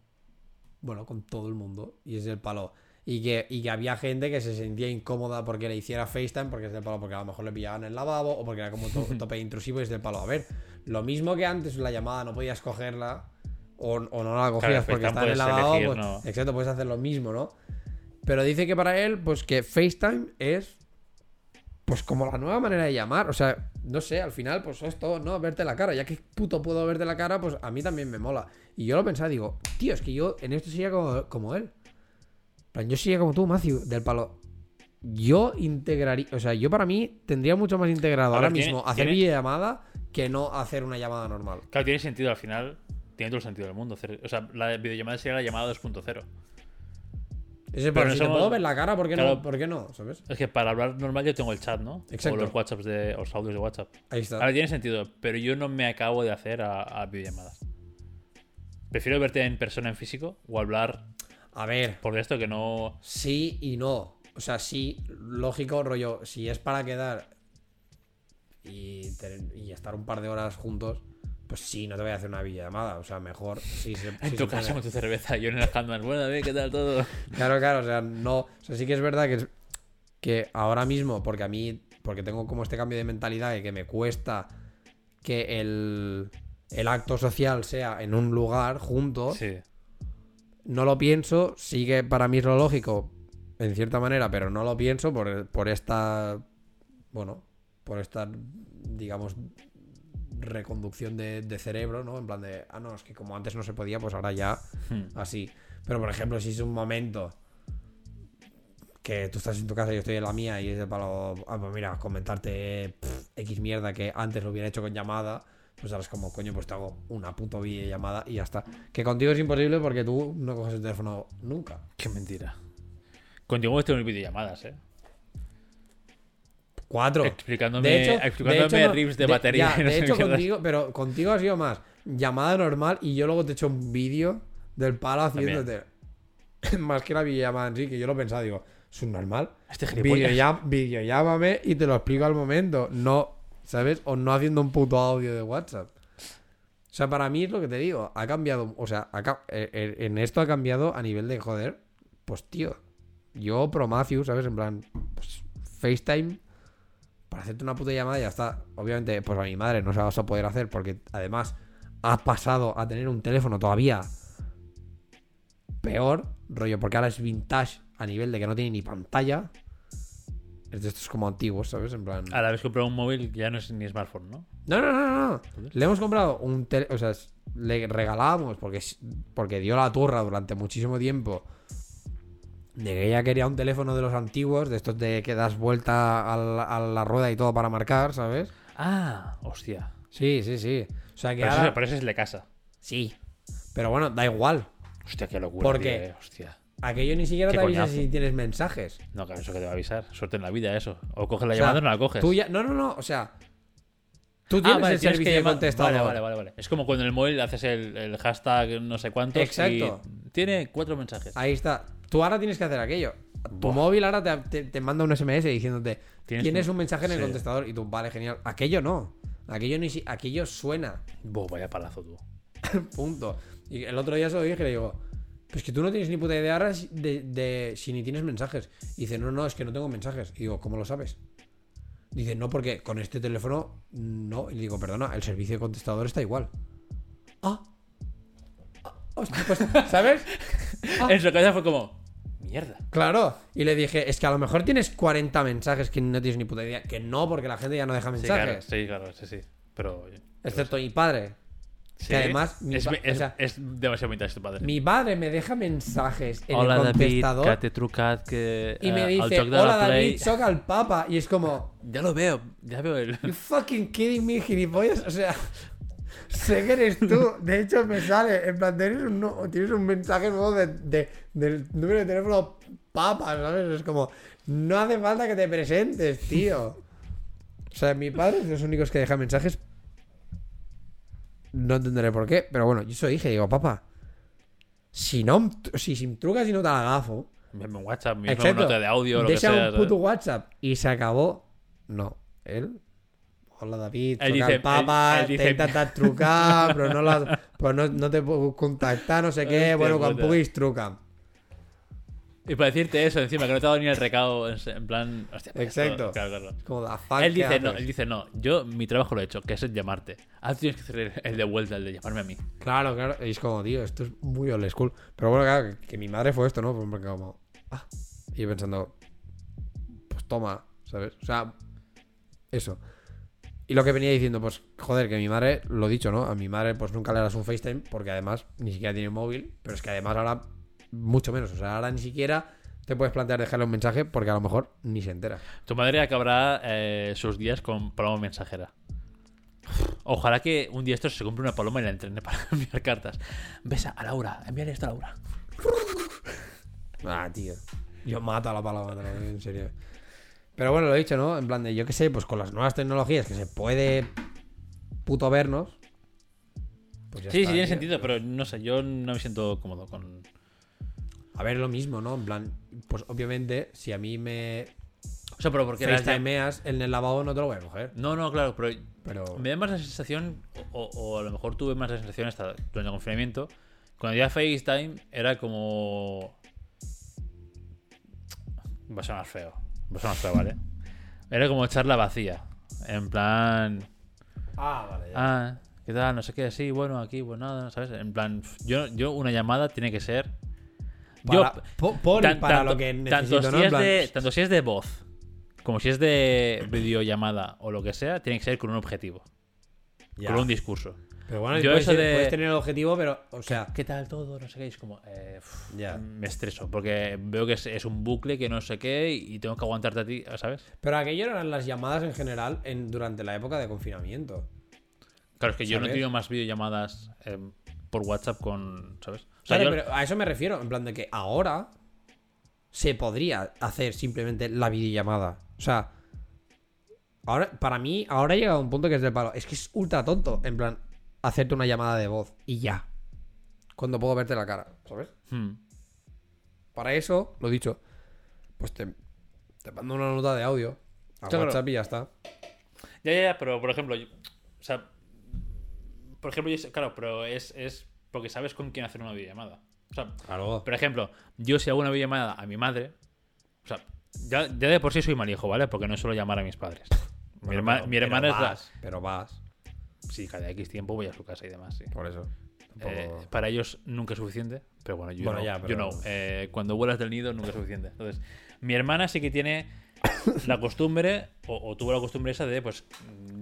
bueno, con todo el mundo. Y es el palo. Y que, y que había gente que se sentía incómoda porque le hiciera FaceTime porque es del palo, porque a lo mejor le pillaban en el lavabo o porque era como to- tope intrusivo y es del palo. A ver, lo mismo que antes la llamada no podías cogerla o, o no la cogías porque está en el lavabo. elegir, pues, ¿no? Exacto, puedes hacer lo mismo, ¿no? Pero dice que para él, pues que FaceTime es pues como la nueva manera de llamar. O sea, no sé, al final, pues esto, ¿no? Verte la cara. Ya que puto puedo verte la cara, pues a mí también me mola. Y yo lo pensaba, digo, tío, es que yo en esto sería como, como él. Plan, Yo sería como tú, Matthew, del palo. Yo integraría, o sea, yo para mí tendría mucho más integrado ahora tiene- mismo hacer tiene- videollamada que no hacer una llamada normal. Claro, tiene sentido al final. Tiene todo el sentido del mundo. hacer- O sea, la videollamada sería la llamada 2.0. Ese, Pero pero no si te somos- puedo ver la cara, ¿por qué Claro. no? ¿Por qué no? ¿Sabes? Es que para hablar normal yo tengo el chat, ¿no? Exacto. O los WhatsApps de, o los audios de WhatsApp. Ahí está. Ahora tiene sentido, pero yo no me acabo de hacer a, a videollamadas. Prefiero verte en persona en físico o hablar A ver, por esto que no. sí y no. O sea, sí, lógico, rollo. Si es para quedar y estar un par de horas juntos, pues sí, no te voy a hacer una videollamada. O sea, mejor. Sí, se- En sí tu casa con tu cerveza, yo en el Handman. Bueno, David, ¿qué tal todo? Claro, claro, o sea, no. O sea, sí que es verdad que, que ahora mismo, porque a mí, porque tengo como este cambio de mentalidad y que me cuesta que el, el acto social sea en un lugar juntos, Sí. no lo pienso, sí que para mí es lo lógico, en cierta manera, pero no lo pienso por, por esta, bueno, por esta, digamos, reconducción de, de cerebro, ¿no? En plan de, ah, no, es que como antes no se podía, pues ahora ya Hmm. así. Pero por ejemplo, si es un momento que tú estás en tu casa y yo estoy en la mía y es de palo, ah, pues mira, comentarte pff, X mierda que antes lo hubiera hecho con llamada, pues ahora es como, coño, pues te hago una puto videollamada y ya está. Que contigo es imposible porque tú no coges el teléfono nunca. Qué mentira. Contigo estoy en videollamadas, ¿eh? Cuatro. Explicándome, De hecho, explicándome de hecho, no- riffs de, batería. ya, no de hecho, contigo, pero contigo ha sido más llamada normal y yo luego te he hecho un vídeo del palo haciéndote. más que la videollamada en sí, que yo lo he pensado, digo, es un normal. Este. Videollam- videollámame y te lo explico al momento. No, ¿sabes? O no haciendo un puto audio de WhatsApp. O sea, para mí es lo que te digo. Ha cambiado. O sea, ha eh, eh, en esto ha cambiado a nivel de joder. Pues tío. Yo, Promacius, ¿sabes? En plan, pues, FaceTime. Para hacerte una puta llamada y ya está. Obviamente, pues a mi madre no se la vas a poder hacer porque además ha pasado a tener un teléfono todavía peor, rollo, porque ahora es vintage a nivel de que no tiene ni pantalla. Es de estos como antiguos, ¿sabes? En plan. Ahora habéis comprado un móvil que ya no es ni smartphone, ¿no? No, no, no, no. Le hemos comprado un teléfono. O sea, es- le regalábamos porque, es- porque dio la turra durante muchísimo tiempo. De que ella quería un teléfono de los antiguos, de estos de que das vuelta a la, a la rueda y todo para marcar, ¿sabes? Ah, hostia. Sí, sí, sí. O sea que Pero, ahora- pero ese es el de casa. Sí. Pero bueno, da igual. Hostia, qué locura. ¿Por tío, qué? eh, Hostia. Aquello ni siquiera Qué te avisa coñazo. si tienes mensajes. No, claro, eso que te va a avisar. Suerte en la vida, eso. O coges la O sea, llamada o no la coges. Tú ya... No, no, no. O sea, tú Ah, tienes el tienes servicio que de llamar- contestador. Vale, vale, vale, vale. Es como cuando en el móvil haces el, el hashtag no sé cuántos Exacto. y tiene cuatro mensajes. Ahí está. Tú ahora tienes que hacer aquello. Tu Buah. móvil ahora te, te- te manda un SMS diciéndote Tienes tienes, un- mensaje en el sí. contestador y tú, vale, genial. Aquello no. Aquello ni si... aquello suena. Buah, vaya palazo tú. Punto. Y el otro día se lo dije y le digo, pues que tú no tienes ni puta idea ahora de, de si ni tienes mensajes. Y dice, no, no, es que no tengo mensajes. Y digo, ¿cómo lo sabes? Dice, no, porque con este teléfono no. Y le digo, perdona, el servicio de contestador está igual. Ah. Ah, hostia, pues, ¿sabes? Ah. En su cabeza fue como, mierda. Claro. Y le dije, es que a lo mejor tienes 40 mensajes que no tienes ni puta idea. Que no, porque la gente ya no deja Sí, claro, mensajes. sí, claro, sí, sí. Pero. Excepto mi padre. sí. que además mi Es, pa- es- o sea, es demasiado vintage tu padre. Mi padre me deja mensajes en Hola el David, contestador. que te trucat que Y me eh, al dice, joc de la hola Play". David, soc al papa. Y es como, Ya lo veo, ya veo el. you fucking kidding me, gilipollas. O sea, sé que eres tú. De hecho, me sale, en plan, tienes un, no- tienes un mensaje nuevo de, de- del número de teléfono papa, ¿sabes? Es como, no hace falta que te presentes, tío. O sea, mi padre es de los únicos que deja mensajes. No entenderé por qué, pero bueno, yo eso dije, digo, papá, si no, si, si em trucas y no te la Envíame un WhatsApp, mismo nota de audio, lo que Deja sea. un ¿sabes? puto WhatsApp y se acabó. No, él. Hola David, Él dice- el papa, él- él dice- t'he intentat trucar, però no, la, però no, no te puc contactar, no sé Hòstia bueno, puta. puguis truca. Y para decirte eso, encima, que no te ha dado ni el recado, en plan. Hostia, pues esto- Exacto. Claro, claro. Como the fuck, Él ¿qué dice, no, él dice, no, yo mi trabajo lo he hecho, que es el llamarte. Ahora tienes que hacer el de vuelta, el de llamarme a mí. Claro, claro, y es como, tío, esto es muy old school. Pero bueno, claro, que, que mi madre fue esto, ¿no? Pues Porque como, ah, y yo pensando, pues toma, ¿sabes? O sea, eso. Y lo que venía diciendo, pues, joder, que mi madre, lo dicho, ¿no? A mi madre, pues nunca le das un FaceTime, porque además ni siquiera tiene móvil, pero es que además ahora, mucho menos. O sea, ahora ni siquiera te puedes plantear dejarle un mensaje porque a lo mejor ni se entera. Tu madre acabará eh, sus días con paloma mensajera. Ojalá que un día esto se compre una paloma y la entrene para enviar cartas. Besa a Laura, envíale esto a Laura. Ah, tío. Yo mato a la digo en serio. Pero bueno, lo he dicho, ¿no? En plan de, yo qué sé, pues con las nuevas tecnologías que se puede puto vernos, pues ya Sí, sí, tiene tío. sentido, pero no sé, yo no me siento cómodo con. A ver, lo mismo, ¿no? En plan, pues obviamente, si a mí me O sea, pero porque las llam- FaceTimeas en el lavabo no te lo voy a coger. No, no, claro, pero Pero. me da más la sensación, o, o a lo mejor tuve más la sensación hasta durante el confinamiento, cuando ya FaceTime era como. Va a sonar feo. A sonar feo, ¿vale? Era como charla vacía. En plan. Ah, vale, ya. Ah, ¿qué tal? No sé qué, sí, bueno, aquí, pues nada, ¿sabes? En plan, yo, yo una llamada tiene que ser. Para, yo, po- por y tan- para tanto, lo que tanto necesito, si ¿no? En es plan, de, tanto si es de voz como si es de videollamada o lo que sea, tiene que ser con un objetivo, ya. con un discurso. Pero bueno, Yo puedes, eso ser- de- puedes tener el objetivo, pero, o sea, ¿Qué tal todo? No sé qué. Es como. eh, Ya. Me estreso. Porque veo que es, es un bucle que no sé qué y tengo que aguantarte a ti, ¿sabes? pero aquello eran las llamadas en general en, durante la época de confinamiento. Claro, es que yo no he tenido más videollamadas eh, por WhatsApp con. ¿Sabes? O sea, Claro, yo- pero a eso me refiero, en plan de que ahora se podría hacer simplemente la videollamada. O sea, ahora, para mí, ahora ha llegado a un punto que es del palo. Es que es ultra tonto, en plan, hacerte una llamada de voz y ya. Cuando puedo verte la cara, ¿sabes? Hmm. Para eso, lo dicho, pues te, te mando una nota de audio a Claro. WhatsApp y ya está. Ya, ya, ya, pero por ejemplo. yo- o sea. Por ejemplo, yo claro, pero es, es porque sabes con quién hacer una videollamada. O sea, Claro. por ejemplo, yo si hago una videollamada a mi madre. O sea, ya, ya de por sí soy mal hijo, ¿vale? Porque no suelo llamar a mis padres. mi, herma- pero- mi hermana pero es la. vas, Pero vas, Sí, cada X tiempo voy a su casa y demás, sí. por eso. Tampoco- Eh, para ellos nunca es suficiente, pero bueno, yo Bueno, no. ya, pero- eh, cuando vuelas del nido nunca es suficiente. Entonces, mi hermana sí que tiene la costumbre, o, o tuvo la costumbre esa de, pues,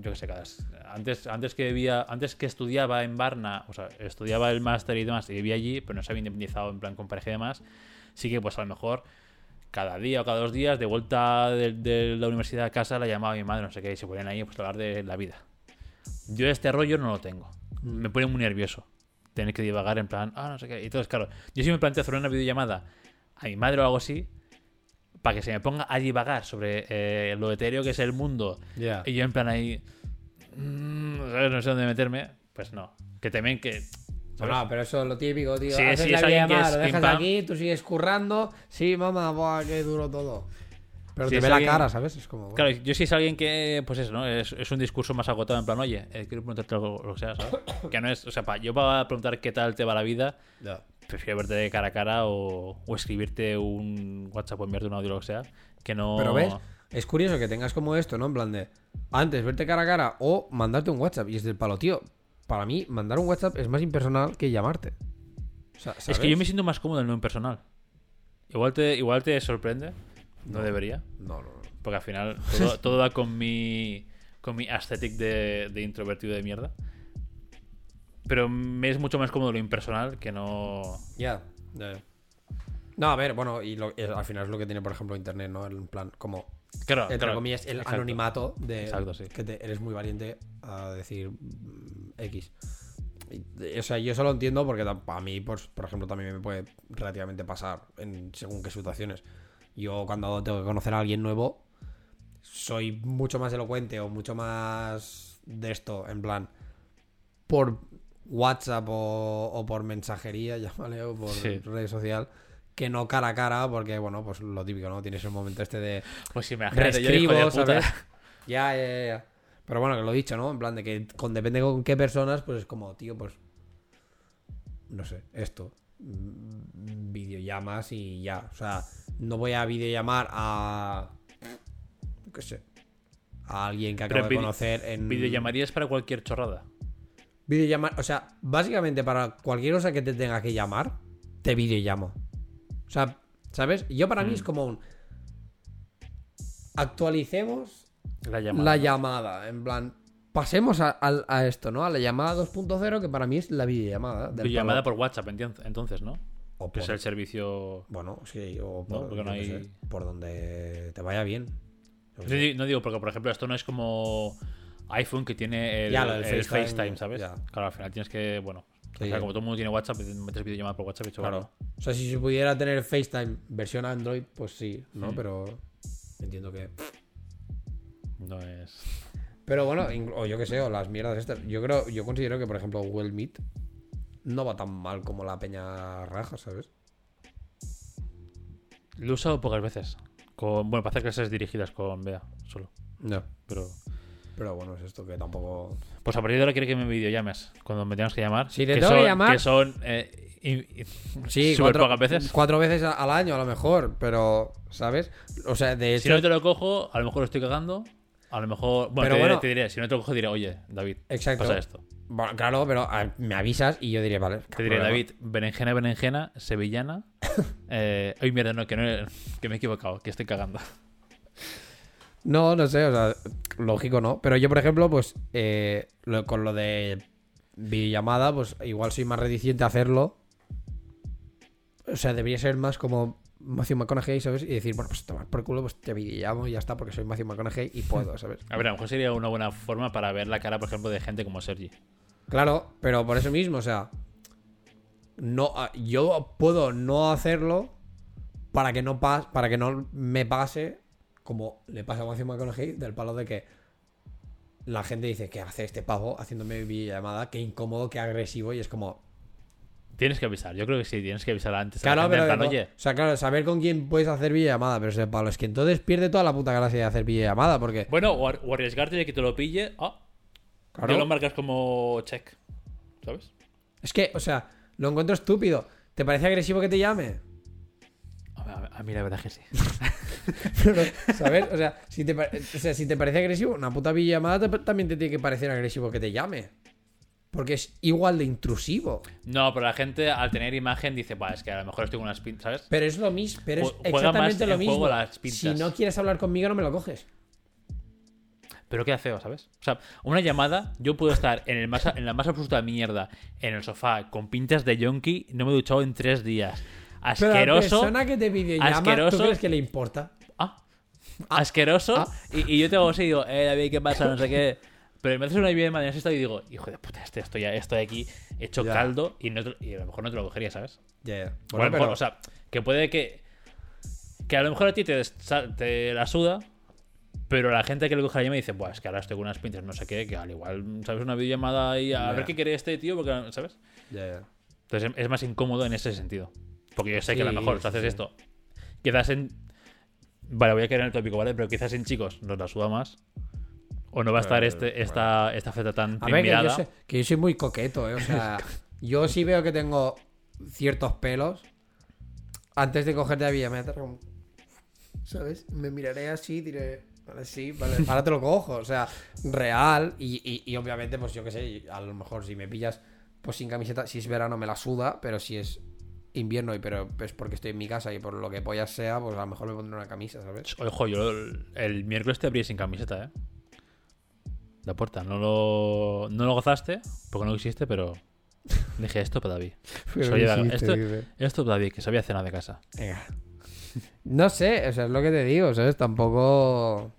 yo qué sé, cada, antes, antes que vivía, antes que estudiaba en Varna, o sea, estudiaba el máster y demás, y vivía allí, pero no se había independizado en plan con pareja y demás, sí que pues a lo mejor cada día o cada dos días, de vuelta de, de la universidad a casa, la llamaba mi madre, no sé qué, y se ponían ahí pues a hablar de la vida. Yo este rollo no lo tengo. Me pone muy nervioso. Tener que divagar en plan, ah, no sé qué. Y entonces, claro, yo sí me planteo hacer una videollamada a mi madre o algo así, para que se me ponga a divagar sobre eh, lo etéreo que es el mundo. Ya. Y yo en plan ahí, mm, ¿sabes? no sé dónde meterme. Pues no. Que también que... ¿sabes? No, pero eso es lo típico, tío. Sí, Haces sí, la es es lo dejas pam. aquí, tú sigues currando. Sí, mamá, buah, qué duro todo. Pero te ve la cara, ¿sabes? Es como. Claro, yo sí es alguien que, pues eso, ¿no? Es, es un discurso más agotado, en plan, oye, eh, quiero preguntarte algo, lo que sea, ¿sabes? Que no es, o sea, pa- yo para preguntar qué tal te va la vida, prefiero verte de cara a cara o, o escribirte un WhatsApp o enviarte un audio, lo que sea, que no... Pero ves, es curioso que tengas como esto, ¿no? En plan de antes verte cara a cara o mandarte un WhatsApp. Y es del palo, tío. Para mí, mandar un WhatsApp es más impersonal que llamarte. O sea, Es que yo me siento más cómodo en lo impersonal. Igual te, igual te sorprende, no, debería, No, no, no. porque al final todo, todo va con mi, con mi aesthetic de, de introvertido de mierda. Pero me es mucho más cómodo lo impersonal que no... Ya, ya, ya. No, a ver, bueno, y lo- es- al final es lo que tiene, por ejemplo, Internet, ¿no? En plan, como Claro, entre claro. comillas, el Exacto. anonimato de Exacto, sí. que te- eres muy valiente a decir mm, X. Y, o sea, yo eso lo entiendo porque a mí, pues, por ejemplo, también me puede relativamente pasar en según qué situaciones. Yo cuando tengo que conocer a alguien nuevo, soy mucho más elocuente o mucho más de esto, en plan, por WhatsApp o, o por mensajería, llámale, o por Sí. red social, que no cara a cara, porque, bueno, pues lo típico, ¿no? Tienes el momento este de Pues imagínate, yo hijo de puta. ya, ya, ya. Pero bueno, que lo he dicho, ¿no? En plan de que con depende con qué personas, pues es como, tío, pues. No sé, esto. Mm, Videollamas y ya. O sea, no voy a videollamar a. qué sé. A alguien que Pero acabo de conocer en. Videollamarías para cualquier chorrada. Videollamar. O sea, básicamente para cualquier cosa que te tenga que llamar, te videollamo. O sea, ¿sabes? Yo para mí es como un. Actualicemos La llamada. la llamada, en plan, pasemos a, a- a esto, ¿no? A la llamada 2.0, que para mí es la videollamada. Videollamada por WhatsApp, entonces, ¿no? O Que por- es el servicio... Bueno, sí, o por, no hay- sé, por donde te vaya bien. No sé. di- no digo porque, por ejemplo, esto no es como iPhone que tiene el, Ya, FaceTime, FaceTime, ¿sabes? ya. Claro, al final tienes que, bueno, o Sí. sea, como todo el mundo tiene WhatsApp, metes videollamada por WhatsApp y hecho, Claro. O sea, si se pudiera tener FaceTime versión Android, pues sí, ¿no? Mm. Pero entiendo que. no es... Pero bueno, o yo qué sé, o las mierdas estas. Yo creo, yo considero que, por ejemplo, Well Meet no va tan mal como la peña raja, ¿sabes? Lo he usado pocas veces. Con, bueno, para hacer clases dirigidas con Bea, solo. No. Pero. Pero bueno, es esto que tampoco. Pues a partir de ahora quiere que me videollames cuando me tengas que llamar. Si te que tengo que llamar- Que son. Eh, y- y- Sí, súper cuatro, pocas veces. cuatro veces al año a lo mejor, pero, ¿sabes? O sea, de hecho. Si no te lo cojo, a lo mejor lo estoy cagando. A lo mejor. Bueno, Pero te, diré, bueno. te diré, si no te lo cojo, diré, oye, David, Exacto. pasa esto. Bueno, claro, pero a- me avisas y yo diré, vale. Te diré, David, berenjena, berenjena, sevillana. Eh, ay, mierda, no que, no, que me he equivocado, que estoy cagando. No, no sé, o sea, lógico no. Pero yo, por ejemplo, pues eh, lo- con lo de videollamada, pues igual soy más reticente a hacerlo. O sea, debería ser más como Matthew McConaughey, ¿sabes? Y decir, bueno, pues tomar por culo, pues te videollamo y ya está, porque soy Matthew McConaughey y puedo, ¿sabes? A ver, a lo mejor sería una buena forma para ver la cara, por ejemplo, de gente como Sergi. Claro, pero por eso mismo, o sea, no, ah, yo puedo no hacerlo para que no pas, para que no me pase como le pasa a Matthew McConaughey del palo de que la gente dice que hace este pavo haciéndome videollamada, qué incómodo, qué agresivo y es como Tienes que avisar, yo creo que sí, tienes que avisar antes. a la claro, gente, pero plan, oye, o sea, claro, saber con quién puedes hacer videollamada, pero ese palo es que entonces pierde toda la puta gracia de hacer videollamada porque bueno, o, ar- o arriesgarte de que te lo pille, ah, claro, ya lo marcas como check, ¿sabes? es que, o sea, lo encuentro estúpido. ¿Te parece agresivo que te llame? A, mí la verdad que sí. Pero, ¿sabes? O sea, si te, o sea, si te parece agresivo, una puta videollamada te- también te tiene que parecer agresivo que te llame. Porque es igual de intrusivo. No, pero la gente al tener imagen dice, va, es que a lo mejor estoy con unas pintas, ¿sabes? Pero es lo mismo. Pero es Ju- juega exactamente más lo mismo. juego las. Si no quieres hablar conmigo, no me lo coges. Pero queda feo, ¿sabes? O sea, una llamada, yo puedo estar en, el más, en la más absoluta mierda, en el sofá, con pintas de yonki, no me he duchado en tres días. Pero a la Asqueroso. persona que te videollama, asqueroso. ¿tú crees que le importa? Ah, asqueroso. Ah. Y, y yo te hago así y digo, eh, David, ¿qué pasa? No sé qué. Pero me haces una videollamada en esto y digo, hijo de puta, este, estoy, estoy aquí hecho Ya. caldo y, no te- y a lo mejor no te lo cogería, ¿sabes? Ya, ya. O a Bueno, lo mejor, pero- o sea, que puede que. Que a lo mejor a ti te, te la suda, pero la gente que le coge la llamada dice, Buah, es que ahora estoy con unas pintas, no sé qué, que al igual, ¿sabes? Una videollamada y a ver qué quiere este tío, porque, ¿sabes? ya, ya. Entonces es más incómodo en ese sentido. Porque yo sé que a lo Sí, mejor sí, si haces sí. esto, quizás en. Vale, voy a caer en el tópico, ¿vale? Pero quizás en chicos nos la suda más. O no va a estar este, esta, esta feta tan A ver, que yo, sé- que yo soy muy coqueto, ¿eh? O sea, yo sí veo que tengo ciertos pelos. Antes de cogerte la vía, me voy a hacer como- ¿Sabes? Me miraré así, diré. Vale, sí, vale. Ahora te lo cojo. O sea, real. Y, y- y obviamente, pues yo qué sé, a lo mejor si me pillas pues sin camiseta, si es verano me la suda, pero si es invierno y pero es porque estoy en mi casa y por lo que pollas sea, pues a lo mejor me pondré una camisa, ¿sabes? Ojo, yo el, el miércoles te abrí sin camiseta, ¿eh? La puerta. No lo, no lo gozaste, porque no quisiste, pero. Dije esto para David. Soy esto, esto para David, que sabía cena de casa. Venga. No sé, o sea, es lo que te digo, ¿sabes? Tampoco.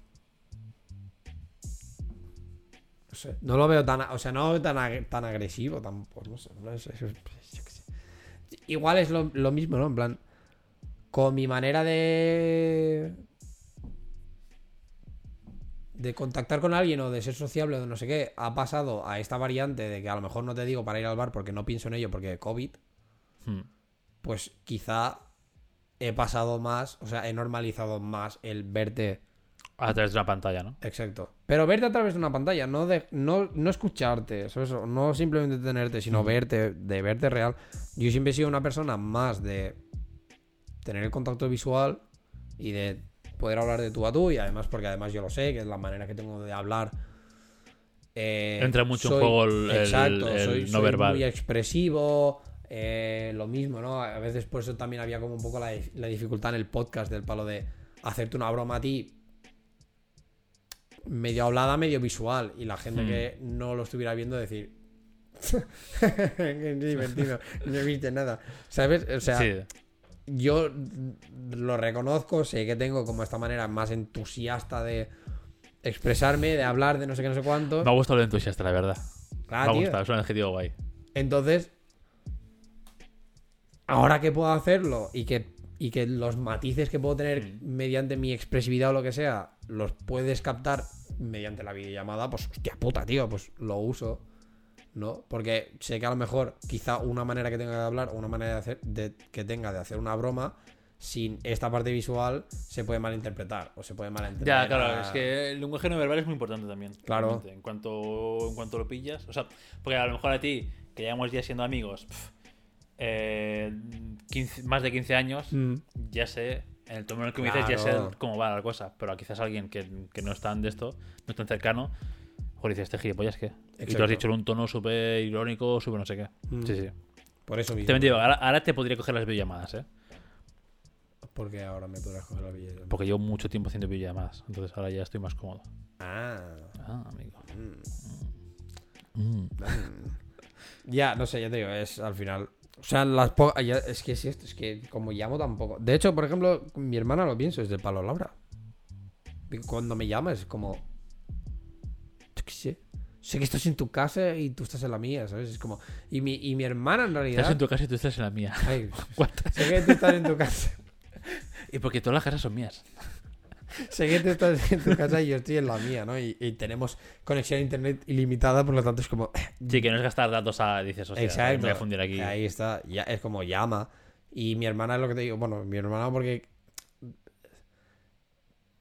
No sé, no lo veo tan. O sea, no lo veo tan, ag- tan agresivo tampoco. No sé, no sé, yo qué sé. Igual es lo, lo mismo, ¿no? En plan. Con mi manera de. De contactar con alguien o de ser sociable o de no sé qué, ha pasado a esta variante de que a lo mejor no te digo para ir al bar porque no pienso en ello porque COVID Hmm. pues quizá he pasado más, o sea, he normalizado más el verte. A través de una pantalla, ¿no? Exacto. Pero verte a través de una pantalla, no de, no, no escucharte, eso, eso, no simplemente tenerte, sino verte, de verte real. Yo siempre he sido una persona más de tener el contacto visual y de poder hablar de tú a tú, y además, porque además yo lo sé, que es la manera que tengo de hablar. Eh, Entra mucho en soy- juego el- el- exacto, el soy, no soy verbal. muy expresivo, eh, lo mismo, ¿no? A veces por eso también había como un poco la, la dificultad en el podcast del palo de hacerte una broma a ti medio hablada, medio visual, y la gente Hmm. que no lo estuviera viendo decir... Qué divertido, no viste nada. ¿Sabes? O sea, sí. yo lo reconozco, sé que tengo como esta manera más entusiasta de expresarme, de hablar de no sé qué, no sé cuánto. Me ha gustado lo entusiasta, la verdad. Ah, me ha tío. gustado, es un adjetivo guay. Entonces, ahora que puedo hacerlo y que, y que los matices que puedo tener Mm. mediante mi expresividad o lo que sea, los puedes captar mediante la videollamada, pues hostia puta, tío, pues lo uso. ¿No? Porque sé que a lo mejor, quizá una manera que tenga de hablar, o una manera de hacer, de, que tenga de hacer una broma, sin esta parte visual, se puede malinterpretar. O se puede malentender. Ya, claro, es que el lenguaje no verbal es muy importante también. Claro. En cuanto, en cuanto lo pillas. O sea, porque a lo mejor a ti, que llevamos ya siendo amigos, eh, 15 más de 15 años, Mm. ya sé, en el tono en el que me dices, ya sé cómo va la cosa. Pero quizás alguien que, que no es tan de esto, no es tan cercano, joder, dice, este gilipollas, ¿qué? Y tú has dicho en un tono súper irónico, súper no sé qué. Mm. Sí, sí. Por eso mismo. Te digo, ahora, ahora te podría coger las videollamadas, ¿eh? Porque ahora me podrás coger la videollamada. Porque llevo mucho tiempo haciendo videollamadas. Entonces ahora ya estoy más cómodo. Ah. Ah, amigo. mm. Mm. Ya, no sé, ya te digo, es al final. O sea, las po- es que es esto, es que como llamo tampoco. De hecho, por ejemplo, mi hermana lo pienso, es del palo Laura. Cuando me llama es como. Yo qué sé. Sé que estás en tu casa y tú estás en la mía, ¿sabes? Es como. Y mi, y mi hermana en realidad. Estás en tu casa y tú estás en la mía. Ay, sé que tú estás en tu casa. Y porque todas las casas son mías. Sé que tú estás en tu casa y yo estoy en la mía, ¿no? Y, y tenemos conexión a internet ilimitada, por lo tanto es como. Sí, que no es gastar datos a. Dices, hostia, Exacto. me voy a fundir aquí. Ahí está, ya es como llama. Y mi hermana es lo que te digo, bueno, mi hermana porque...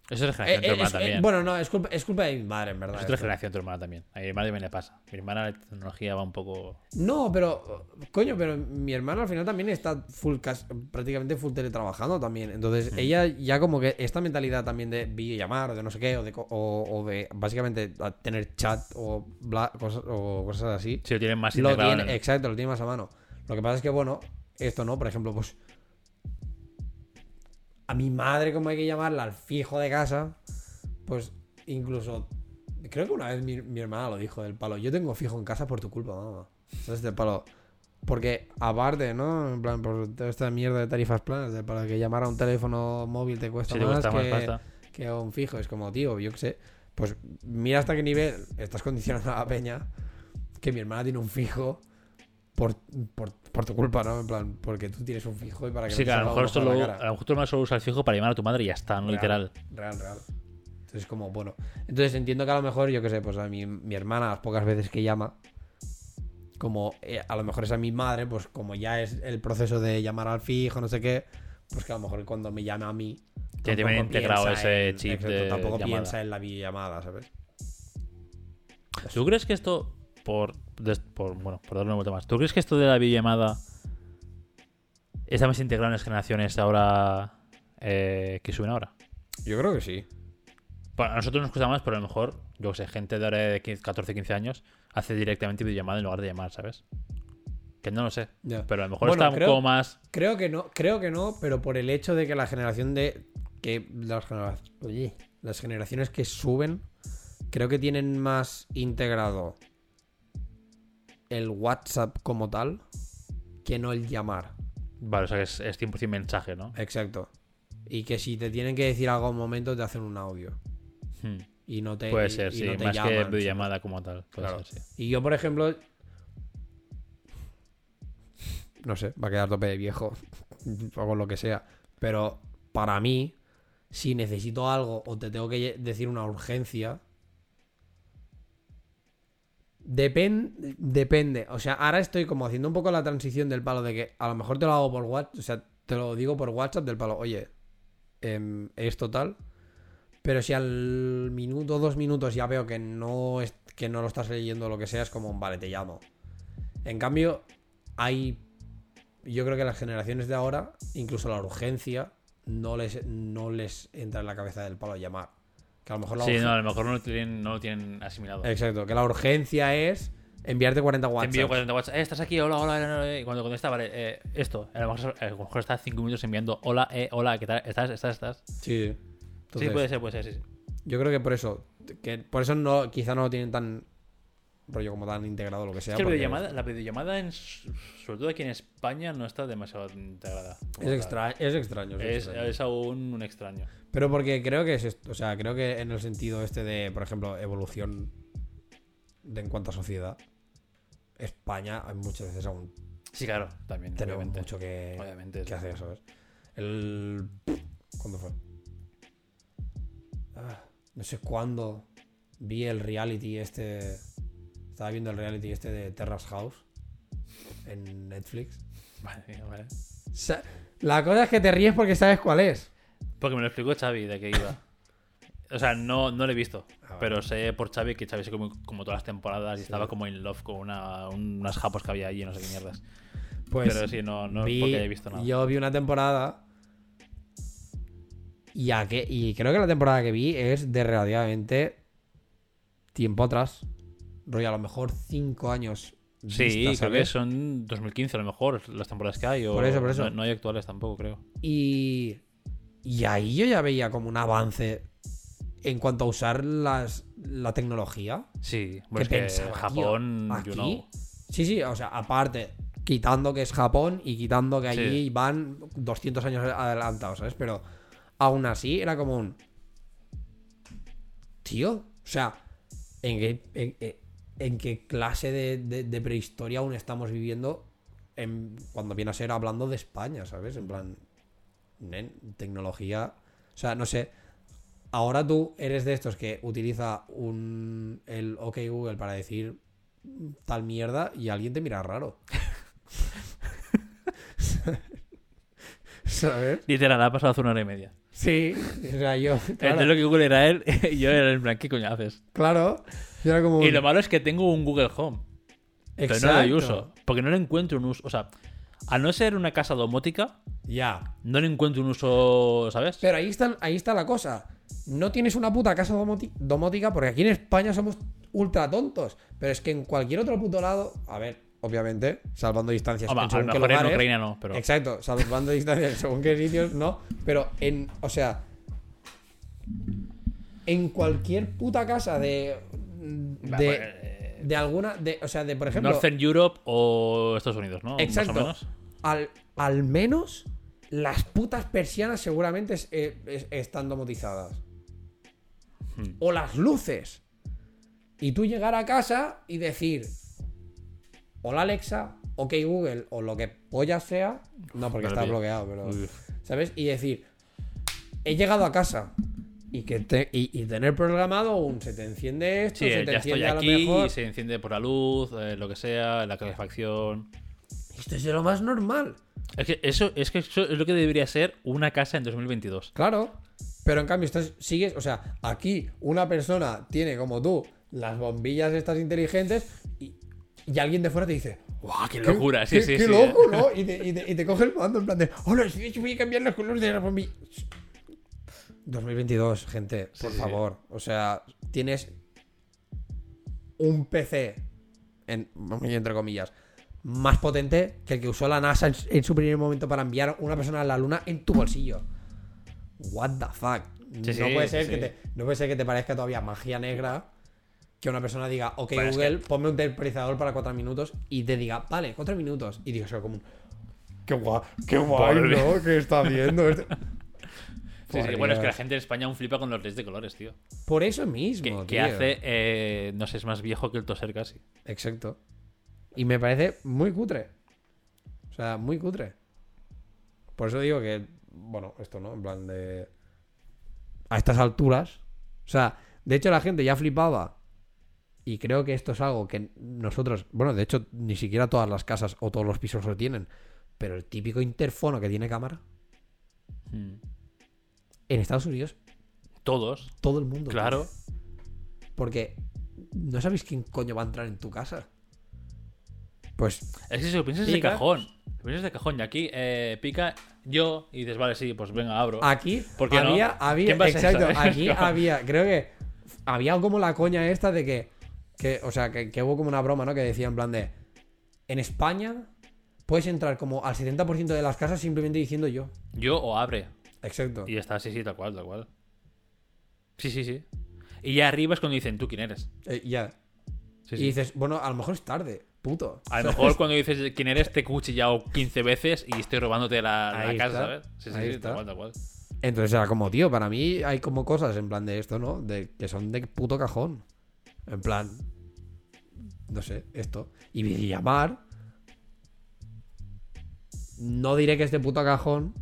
Eso es eh, generación de tu eh, hermana es- eh, también. bueno, no, es culpa, es culpa de mi madre, en verdad. es otra esto. generación de tu hermana también. A mi hermana también le pasa. Mi hermana la tecnología va un poco. No, pero, coño, pero mi hermana al final también está full, prácticamente full teletrabajando también. Entonces, Mm. ella ya como que esta mentalidad también de videollamar o de no sé qué, o de, o, o de básicamente tener chat o, bla- cosas, o cosas así. Si lo tienen más Lo tiene, exacto, lo tiene más a mano. Lo que pasa es que, bueno, esto no, por ejemplo, pues. A mi madre, como hay que llamarla, al fijo de casa, pues incluso. Creo que una vez mi, mi hermana lo dijo del palo. Yo tengo fijo en casa por tu culpa, mamá. ¿Sabes? Del palo. Porque aparte, ¿no? En plan, por toda esta mierda de tarifas planas, de para que llamar a un teléfono móvil te cuesta te más, cuesta más que, pasta. que a un fijo. Es como, tío, yo qué sé. Pues mira hasta qué nivel estás condicionando a la peña que mi hermana tiene un fijo por, por, por tu culpa, ¿no? En plan, porque tú tienes un fijo y para que Sí, no que te a lo mejor en la a lo mejor hermana solo usa el fijo para llamar a tu madre y ya está, no Real. literal. Real, real. Entonces, como, bueno. Entonces entiendo que a lo mejor, yo qué sé, pues a mi, mi hermana, las pocas veces que llama, como eh, a lo mejor es a mi madre, pues como ya es el proceso de llamar al fijo, no sé qué, pues que a lo mejor cuando me llame a mí. Ya tiene integrado ese en- chip exacto, de Tampoco llamada. piensa en la videollamada, ¿sabes? ¿Tú crees que esto, por, bueno, por darle una vuelta más, ¿tú crees que esto de la videollamada está más integrado en las generaciones ahora eh, que suben ahora? Yo creo que sí. Bueno, a nosotros nos cuesta más, pero a lo mejor, yo qué sé, gente de ahora de 15, 14, 15 años hace directamente videollamada en lugar de llamar, ¿sabes? Que no lo sé. Pero a lo mejor Bueno, está creo- como más. Creo que no, creo que no, pero por el hecho de que la generación de. que las, oye, las generaciones que suben, creo que tienen más integrado el WhatsApp como tal que no el llamar. Vale, o sea que es, es 100% mensaje, ¿no? Exacto. Y que si te tienen que decir algo a un momento, te hacen un audio. Hmm. Y no te. Puede ser, y sí. no te más llaman, que videollamada como tal. Puede Claro. ser, sí. Y yo, por ejemplo. No sé, va a quedar tope de viejo. o con lo que sea. Pero para mí, si necesito algo o te tengo que decir una urgencia. Depen- depende. O sea, ahora estoy como haciendo un poco la transición del palo de que a lo mejor te lo hago por WhatsApp. O sea, te lo digo por WhatsApp del palo. Oye, em, es total. Pero si al minuto dos minutos ya veo que no, es, que no lo estás leyendo o lo que sea, es como, vale, te llamo. En cambio, hay. Yo creo que las generaciones de ahora, incluso la urgencia, no les, no les entra en la cabeza del palo llamar. Que a lo mejor la Sí, no, a lo mejor no lo tienen, no lo tienen asimilado. Exacto, que la urgencia es enviarte 40 Te WhatsApp. envío 40 WhatsApp. Eh, estás aquí, hola, hola, hola, hola, Y cuando contesta, vale, eh, esto. A lo mejor, a lo mejor está 5 minutos enviando hola, eh, hola, ¿qué tal? ¿Estás, estás, estás? Sí. Entonces, sí, puede ser, puede ser, sí. sí. Yo creo que por eso. Que por eso no, quizá no lo tienen tan. Rollo como tan integrado lo que sea. Es que la videollamada, la videollamada en, sobre todo aquí en España, no está demasiado integrada. Es, extra, es extraño. es Es, extraño. es aún un extraño. Pero porque creo que es esto. O sea, creo que en el sentido este de, por ejemplo, evolución de en cuanto a sociedad, España hay muchas veces aún Sí, claro, también. tenemos obviamente. mucho que, Obviamente. que hacer, ¿sabes? El. ¿Cuándo fue? Ah, no sé cuándo. vi el reality este. Estaba viendo el reality este de Terrace House en Netflix. Vale, vale. O sea, la cosa es que te ríes porque sabes cuál es. Porque me lo explicó Xavi de que iba. O sea, no, no lo he visto. Ah, vale. Pero sé por Xavi que Xavi se como todas las temporadas y Sí. estaba como in love con una, unas japos que había allí, no sé qué mierdas. Pues pero sí, no, no vi- porque haya visto nada. Yo vi una temporada. Y, a que, y creo que la temporada que vi es de relativamente tiempo atrás. Rollo, a lo mejor 5 años. Sí, vista, creo que son 2015 a lo mejor las temporadas que hay. O Por eso, por eso. No, no hay actuales tampoco, creo. Y, y ahí yo ya veía como un avance en cuanto a usar las, la tecnología. Sí, ¿Qué bueno, es que Japón, you ¿Aquí? know. Sí, sí, o sea, aparte, quitando que es Japón y quitando que allí Sí. van 200 años adelantados, ¿sabes? Pero aún así era como un... Tío, o sea, ¿en en, en- en qué clase de, prehistoria aún estamos viviendo en- cuando viene a ser hablando de España, ¿sabes? En plan, tecnología... O sea, no sé, ahora tú eres de estos que utiliza un, el OK Google para decir tal mierda y alguien te mira raro. ¿Sabes? Literal, ha pasado hace una hora y media. Sí, o sea, yo. Claro, lo que Google era él yo era en plan, ¿qué coño haces? claro, yo era como. Y lo malo es que tengo un Google Home, pero no le doy Exacto. uso. Porque no le encuentro un uso. O sea, a no ser una casa domótica, Ya. no le encuentro un uso, ¿sabes? Pero ahí está, ahí está la cosa. No tienes una puta casa domótica porque aquí en España somos ultra tontos. Pero es que en cualquier otro puto lado. A ver, obviamente, salvando distancias. Hombre, en a lo según qué mejor en lugares, Ucrania no, pero. Exacto, salvando distancias según qué sitios, no. Pero en, o sea, en cualquier puta casa de. De, pues, de alguna. De, o sea, de por ejemplo. Northern Europe o Estados Unidos, ¿no? Exacto. Más o menos. Al, al menos las putas persianas seguramente es- eh, es- están domotizadas. Hmm. O las luces. Y tú llegar a casa y decir. Hola Alexa, ok Google, o lo que polla sea. No, porque está bloqueado, pero. ¿Sabes? Y decir, he llegado a casa. Y, que te- y, y tener programado un se te enciende esto, Sí, se te ya estoy enciende a lo aquí, mejor. se enciende por la luz, eh, lo que sea, la calefacción. Esto es de lo más normal. Es que eso es que eso es lo que debería ser una casa en 2022. Claro. Pero en cambio, estás, sigues, o sea, aquí una persona tiene como tú las bombillas estas inteligentes y, y alguien de fuera te dice, ¡Guau, qué locura! Sí, qué, sí, qué sí. loco, ¿no? Y te, y te- y te coge el mando en plan de, hola, voy a cambiar los colores de las bombillas. 2022, gente, por Sí, favor. O sea, tienes un PC, en, entre comillas, más potente que el que usó la NASA en, en su primer momento para enviar una persona a la luna en tu bolsillo. What the fuck. Sí, no, puede ser sí. que te, no puede ser que te parezca todavía magia negra que una persona diga, ok, Bueno, es Google, ponme un temporizador para cuatro minutos y te diga, vale, cuatro minutos. Y digas, como un, qué guay, qué guay. ¿no? ¿Qué está viendo? este-". Sí, sí, Bueno, es que la gente en España aún flipa con los LEDs de colores, tío. Por eso mismo, Que, hace, eh, no sé, es más viejo que el toser casi. Exacto. Y me parece muy cutre. O sea, muy cutre. Por eso digo que, bueno, esto, ¿no? En plan de... A estas alturas. O sea, de hecho la gente ya flipaba. Y creo que esto es algo que nosotros, bueno, de hecho, ni siquiera todas las casas o todos los pisos lo tienen. Pero el típico interfono que tiene cámara. Hmm. En Estados Unidos, Todos, todo el mundo. claro. Porque no sabéis quién coño va a entrar en tu casa. Pues Es que si lo piensas de cajón. Lo piensas de cajón. Y aquí eh, pica yo y dices, vale, sí, pues venga, abro. Aquí ¿Por qué no? había, había ¿Quién va a ser exacto, aquí había, creo que había como la coña esta de que, que o sea, que, que hubo como una broma, ¿no? Que decía en plan de, en España puedes entrar como al 70% de las casas simplemente diciendo yo. Yo o abre. Exacto. Y está, sí, sí, tal cual, tal cual. Sí, sí, sí. Y ya arriba es cuando dicen, ¿tú quién eres? Eh, ya. Sí, Y sí. dices, bueno, a lo mejor es tarde, puto. A lo mejor cuando dices quién eres te he cuchillado 15 veces y estoy robándote la, la casa, está, ¿sabes? Sí, sí, ahí sí, está. tal cual, tal cual. Entonces era como, tío, para mí hay como cosas en plan de esto, ¿no? De que son de puto cajón. En plan, no sé, esto. Y llamar. No diré que es de puto cajón,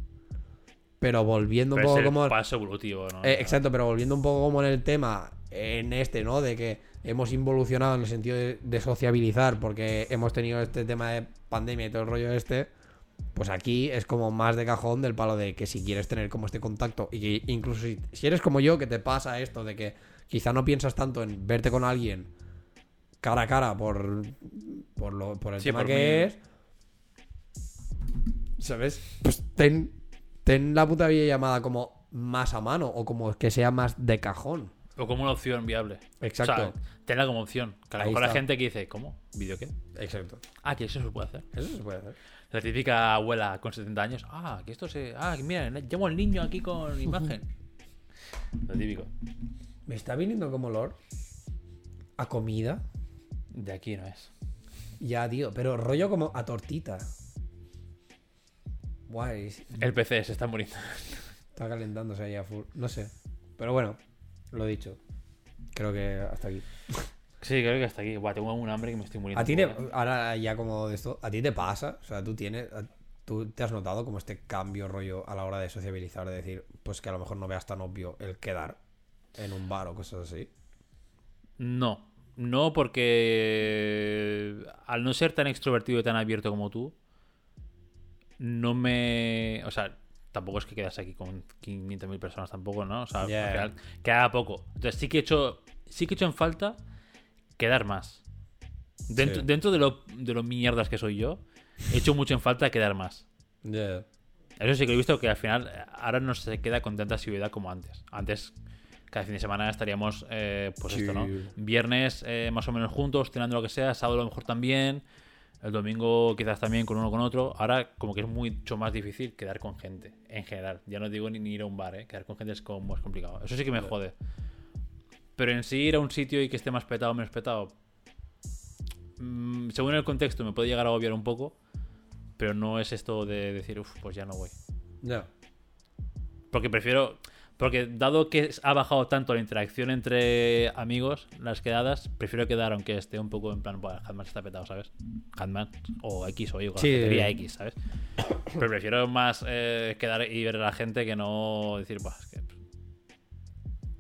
pero volviendo Pero un es poco el como. paso evolutivo, ¿no? Eh, exacto, pero volviendo un poco como en el tema en este, ¿no? De que hemos involucionado en el sentido de, de sociabilizar porque hemos tenido este tema de pandemia y todo el rollo este. Pues aquí es como más de cajón del palo de que si quieres tener como este contacto y que incluso si, si eres como yo, que te pasa esto de que quizá no piensas tanto en verte con alguien cara a cara por, por, lo, por el Sí, tema por que mí. es, ¿sabes? Pues ten, ten la puta videollamada como más a mano o como que sea más de cajón. O como una opción viable. Exacto. O sea, tenla como opción. Que a lo mejor la gente que dice, ¿cómo? ¿Vídeo qué? Exacto. Ah, que eso se puede hacer. Eso se puede hacer. La típica abuela con 70 años. Ah, que esto se. Ah, que mira, llamo al niño aquí con imagen. Lo típico. Me está viniendo como olor a comida. De aquí no es. Ya, tío, pero rollo como a tortita. Guay, El PC se está muriendo. está calentándose ahí a full. No sé. Pero bueno, lo dicho. Creo que hasta aquí. Sí, creo que hasta aquí. Buah, tengo un hambre que me estoy muriendo. A ti te, ¿eh? ahora ya como de esto, ¿a ti te pasa? O sea, tú tienes, tú te has notado como este cambio rollo a la hora de sociabilizar, de decir, pues que a lo mejor no veas tan obvio el quedar en un bar o cosas así. No. No, porque al no ser tan extrovertido y tan abierto como tú, no me. O sea, tampoco es que quedas aquí con 500.000 personas tampoco, ¿no? O sea, final queda poco. Entonces sí que he hecho. Sí que he hecho en falta quedar más. Dentro, Sí. dentro de, lo, de lo mierdas que soy yo, he hecho mucho en falta quedar más. Eso sí que he visto que al final eh, ahora no se queda con tanta asiduidad como antes. Antes, cada fin de semana estaríamos, eh, pues esto, ¿no? Viernes eh, más o menos juntos, cenando lo que sea, sábado a lo mejor también, el domingo quizás también con uno con otro. Ahora como que es mucho más difícil quedar con gente, en general. Ya no digo ni, ni ir a un bar, ¿eh? Quedar con gente es como más complicado. Eso sí que me jode. Pero en sí ir a un sitio y que esté más petado o menos petado, mm, según el contexto me puede llegar a agobiar un poco, pero no es esto de decir, uff, pues ya no voy. Ya. Porque prefiero. Porque dado que ha bajado tanto la interacción entre amigos, las quedadas, prefiero quedar aunque esté un poco en plan, bueno, Hatman está petado, ¿sabes? Hatman o X o Y, Sí. sería X, ¿sabes? Pero prefiero más eh, quedar y ver a la gente que no decir, pues, es que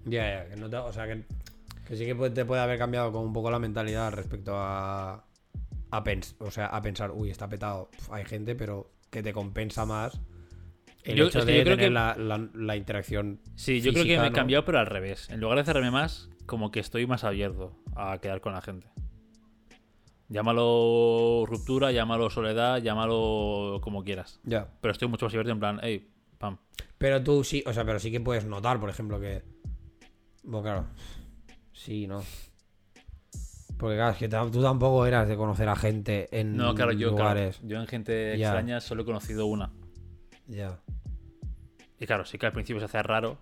Ya, ya, que no te- o sea, que, que sí que puede- te puede haber cambiado como un poco la mentalidad respecto a, a, pens- o sea, a pensar, uy, está petado, hay gente, pero que te compensa más el Yo- hecho es que de yo creo tener que- la, la- la interacción. Sí, yo creo que me he ¿no? cambiado, pero al revés. En lugar de cerrarme más, como que estoy más abierto a quedar con la gente. Llámalo ruptura, llámalo soledad, llámalo como quieras. Ya. Pero estoy mucho más abierto en plan, hey, pam. Pero tú sí, o sea, pero sí que puedes notar, por ejemplo, que. Bueno, claro. Sí, no. Porque claro, es que tú tampoco eras de conocer a gente en No, claro, yo, claro, lugares. yo en gente Ya. extraña solo he conocido una. Ya. Y claro, sí que al principio se hace raro,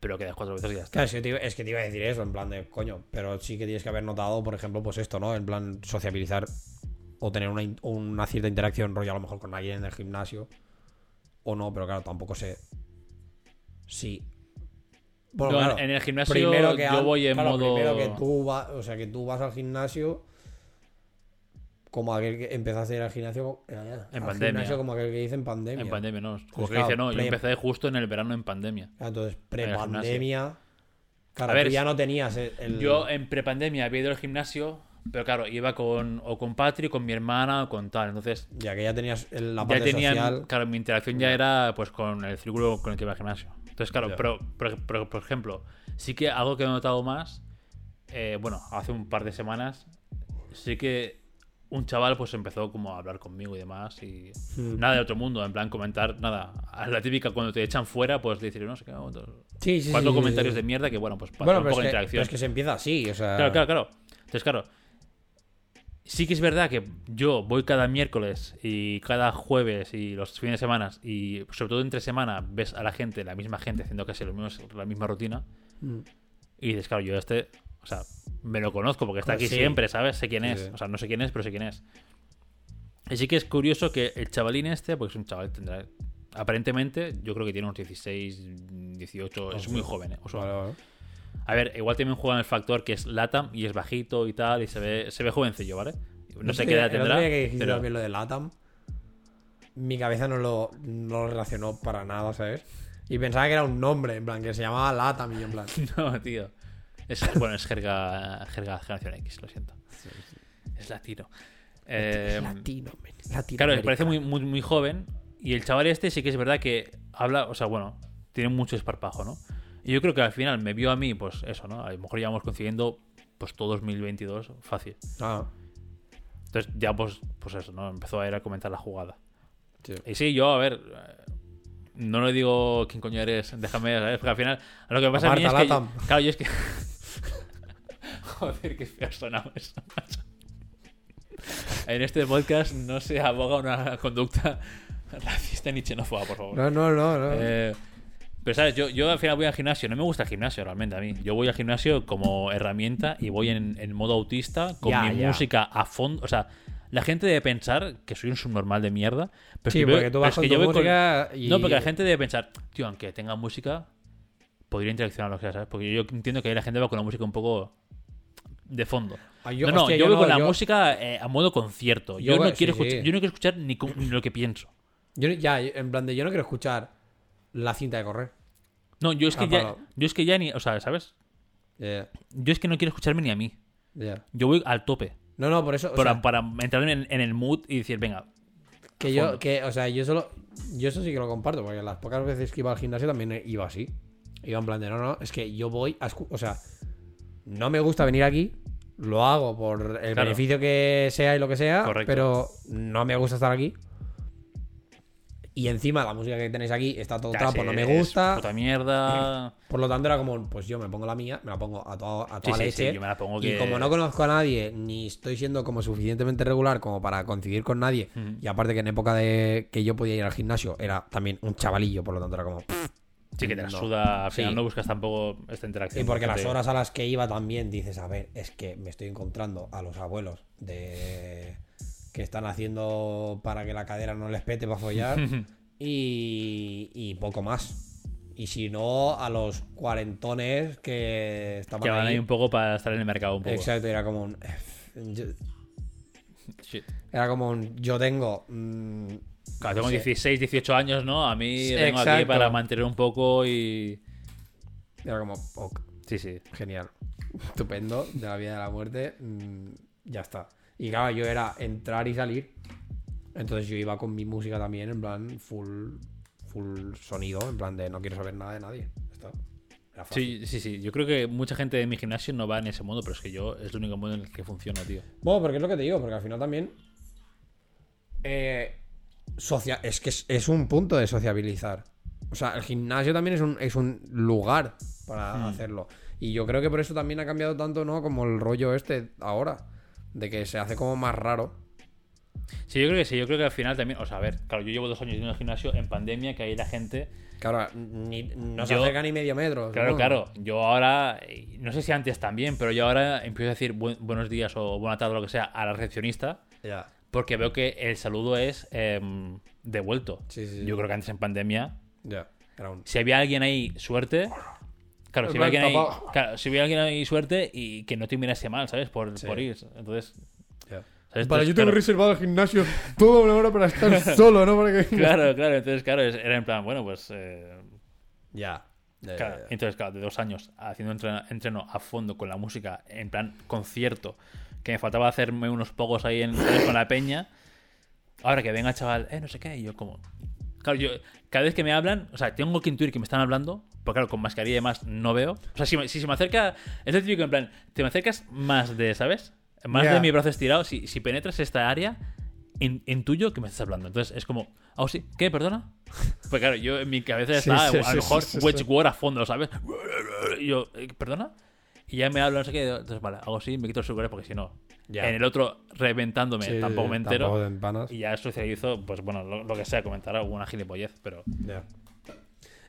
pero quedas cuatro veces y ya está. Claro, es que, te, iba- es que te iba a decir eso, en plan de coño. Pero sí que tienes que haber notado, por ejemplo, pues esto, ¿no? En plan, sociabilizar o tener una, una cierta interacción, rollo a lo mejor con alguien en el gimnasio. O no, pero claro, tampoco sé. Sí. Bueno, No, en- claro, en el gimnasio primero que yo voy en claro, modo... Primero que tú vas, o sea, que tú vas al gimnasio como aquel que empezaste a ir al gimnasio eh, En al pandemia. gimnasio como aquel que dice en pandemia. En pandemia, no. Como Pues que claro, dice, no, yo empecé justo en el verano en pandemia. Entonces, pre-pandemia. Claro, A ver, tú ya no tenías el. el- Yo en prepandemia había ido al gimnasio, pero claro, iba con o con Patri, con mi hermana o con tal. Entonces, Ya que ya tenías el- la ya parte tenían, social. claro, mi interacción ya era pues con el círculo con el que iba al gimnasio. Entonces, claro, Ya. pero, pero- pero, por ejemplo, sí que algo que he notado más, eh, bueno, hace un par de semanas, sí que un chaval pues empezó como a hablar conmigo y demás y Hmm. nada de otro mundo, en plan comentar, nada, a la típica cuando te echan fuera, pues decir, no sé qué, otro- Sí, sí, cuatro sí, comentarios de mierda que bueno, pues para Bueno, un poco de interacción. pero es que se empieza así, o sea. Claro, claro, claro. Entonces, claro. Sí que es verdad que yo voy cada miércoles y cada jueves y los fines de semana y sobre todo entre semana ves a la gente, la misma gente haciendo casi lo mismo, la misma rutina Mm. y dices, claro, yo este, o sea, me lo conozco porque está Pues aquí sí. siempre, ¿sabes? Sé quién Sí, es. O sea, no sé quién es, pero sé quién es. Y sí que es curioso que el chavalín este, porque es un chaval, tendrá... Aparentemente, yo creo que tiene unos 16, 18, es muy joven, ¿eh? O sea, Vale, vale. a ver, igual también juega en el factor que es Latam y es bajito y tal, y se ve, se ve jovencillo, ¿vale? No sé qué edad tendrá. que pero- también lo de Latam, mi cabeza no lo, no lo relacionó para nada, ¿sabes? Y pensaba que era un nombre, en plan, que se llamaba Latam y yo en plan. No, tío. Es, bueno, es jerga, jerga generación X, lo siento. Es latino. Eh, Latino. Latino. Claro, me parece muy, muy, muy joven. Y el chaval este sí que es verdad que habla, o sea, bueno, tiene mucho esparpajo, ¿no? Y yo creo que al final me vio a mí, pues eso, ¿no? A lo mejor llevamos coincidiendo pues todo 2022 fácil. Ah, Entonces ya pues, pues eso, ¿no? Empezó a ir a comentar la jugada. sí. Y sí, yo, a ver, no le digo quién coño eres, déjame, ¿sabes? Porque al final, lo que me pasa a mí es que... Latam. Claro, yo es que... Joder, qué feo ha sonado eso. En este podcast no se aboga una conducta racista ni xenófoba, por favor. No, no, no. no. Eh, pero sabes, yo, yo al final voy al gimnasio, no me gusta el gimnasio realmente a mí. Yo voy al gimnasio como herramienta y voy en, en modo autista, con mi música a fondo. O sea, la gente debe pensar que soy un subnormal de mierda. Pero es sí, que porque tú pero vas es con que tu yo voy con- música y... No, porque la gente debe pensar, tío, aunque tenga música, podría interaccionar lo que sea, ¿sabes? Porque yo entiendo que ahí la gente va con la música un poco de fondo. Ah, no, no, hostia, yo voy no, con la yo- música eh, a modo concierto. Yo, Yo no quiero sí, sí. escuchar, yo no quiero escuchar ni, lo que pienso. Yo, ya, en plan de yo no quiero escuchar la cinta de correr. No, yo es que Ah, ya, para- yo es que ya ni, o sea, ¿sabes? Ya, Yo es que no quiero escucharme ni a mí. ya. Yo voy al tope. No, no, por eso. o para, sea, para entrar en, en el mood y decir, venga, que yo, que, o sea, yo solo. Yo eso sí que lo comparto, porque las pocas veces que iba al gimnasio también iba así. Iba en plan de, no, no, es que yo voy a. O sea, no me gusta venir aquí. Lo hago por el Claro. beneficio que sea y lo que sea. Correcto. Pero no me gusta estar aquí. Y encima la música que tenéis aquí está todo trapo, sé, no me gusta. Puta mierda. Por lo tanto, era como, pues yo me pongo la mía, me la pongo a toda, a Sí, toda sí, leche. sí, yo me la pongo Y que... como no conozco a nadie, ni estoy siendo como suficientemente regular como para coincidir con nadie, y aparte que en época de que yo podía ir al gimnasio era también un chavalillo, por lo tanto era como... pff. Sí, que te la No. suda. Al final Sí. no buscas tampoco esta interacción. Y porque las horas a las que iba también dices, a ver, es que me estoy encontrando a los abuelos de que están haciendo para que la cadera no les pete para follar y, y poco más. Y si no, a los cuarentones que estaban Que van ahí. ahí un poco para estar en el mercado un poco. Exacto, era como un. yo- Shit. era como un. Yo tengo. mm, Claro, tengo sé, 16, 18 años, ¿no? A mí Sí, vengo aquí para mantener un poco y. Era como. ok, Sí, sí. genial. Estupendo. De la vida de la muerte. mm, ya está. Y claro, yo era entrar y salir. Entonces yo iba con mi música también, en plan, full. Full sonido, en plan de no quiero saber nada de nadie. Está. Sí, sí, sí. Yo creo que mucha gente de mi gimnasio no va en ese modo, pero es que yo es el único modo en el que funciona, tío. Bueno, porque es lo que te digo, porque al final también. eh, socia- es que es, es un punto de sociabilizar. O sea, el gimnasio también es un, es un lugar para Hmm. hacerlo. Y yo creo que por eso también ha cambiado tanto, ¿no? Como el rollo este ahora. De que se hace como más raro. Sí, yo creo que sí. Yo creo que al final también. O sea, a ver, claro, yo llevo dos años yendo al gimnasio en pandemia, que ahí la gente. Claro, ni, no se Yo- acerca ni medio metro. Claro, ¿no? claro. Yo ahora. No sé si antes también, pero yo ahora empiezo a decir buen- buenos días o buena tarde o lo que sea a la recepcionista. Ya. Porque veo que el saludo es em, devuelto. Sí, sí, sí. Yo creo que antes en pandemia Ya. Era un. si había alguien ahí suerte. Claro, si había, alguien ahí, claro, si había alguien ahí suerte y que no te mirase mal, ¿sabes? Por, Sí. por ir. Entonces. Vale, Entonces, yo tengo claro, reservado el gimnasio toda una hora para estar solo, ¿no? Para que... claro, claro. Entonces, claro, era en plan, bueno, pues. eh, claro. ya. Entonces, claro, de dos años haciendo entreno, entreno a fondo con la música, en plan concierto, que me faltaba hacerme unos pocos ahí en, con la peña. Ahora que venga chaval, eh, no sé qué, y yo como. Claro, yo cada vez que me hablan, o sea, tengo que intuir que me están hablando, porque claro, con mascarilla y demás no veo. O sea, si, me- si se me acerca, es el típico en plan, te me acercas más de, ¿sabes? Más Ya. de mi brazo estirado, si, si penetras esta área, in- intuyo que me estás hablando. Entonces es como, ah, sí, ¿qué? ¿Perdona? Pues claro, yo en mi cabeza Sí, está sí, a sí, lo mejor sí, sí, Wedge sí. War a fondo, ¿sabes? Y yo, "Eh, ¿perdona? Y ya me hablo, no sé qué. Entonces, vale, hago así, me quito el sucre porque si no, Ya. en el otro reventándome, Sí, tampoco me entero. tampoco. Y ya socializo, pues bueno, lo, lo que sea, comentar alguna gilipollez, pero. Ya.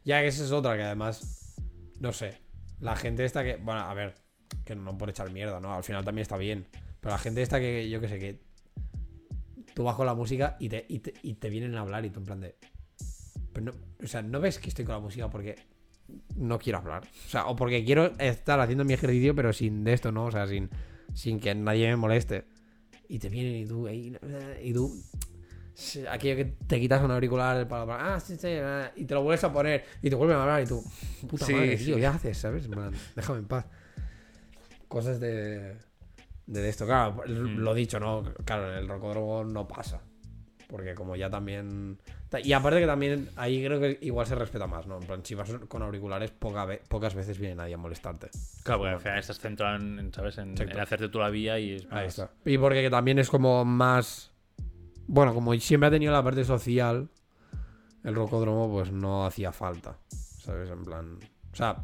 Ya que esa es otra que además, no sé, la gente esta que, bueno, a ver, que no por echar mierda, ¿no? Al final también está bien. Pero la gente esta que, yo que sé, que tú vas con la música y te, y te, y te vienen a hablar y tú en plan de... Pero no, o sea, no ves que estoy con la música porque no quiero hablar. O sea, o porque quiero estar haciendo mi ejercicio pero sin de esto, ¿no? O sea, sin, sin que nadie me moleste. Y te vienen y tú, ahí, y tú aquello que te quitas un auricular para, para- ah, sí, sí, ah, y te lo vuelves a poner y te vuelven a hablar y tú, puta Sí, madre, tío, ¿qué haces? ¿Sabes? Plan, déjame en paz. cosas de, de esto. Claro, Mm. lo dicho, ¿no? Claro, en el rocódromo no pasa. Porque como ya también... Y aparte que también ahí creo que igual se respeta más, ¿no? En plan, si vas con auriculares, poca ve- pocas veces viene nadie a molestarte. Claro, porque al final estás centrado en, ¿sabes? En, en hacerte tú la vía y es Ahí más- está. Y porque que también es como más... Bueno, como siempre ha tenido la parte social, el rocódromo pues no hacía falta. ¿Sabes? En plan... O sea,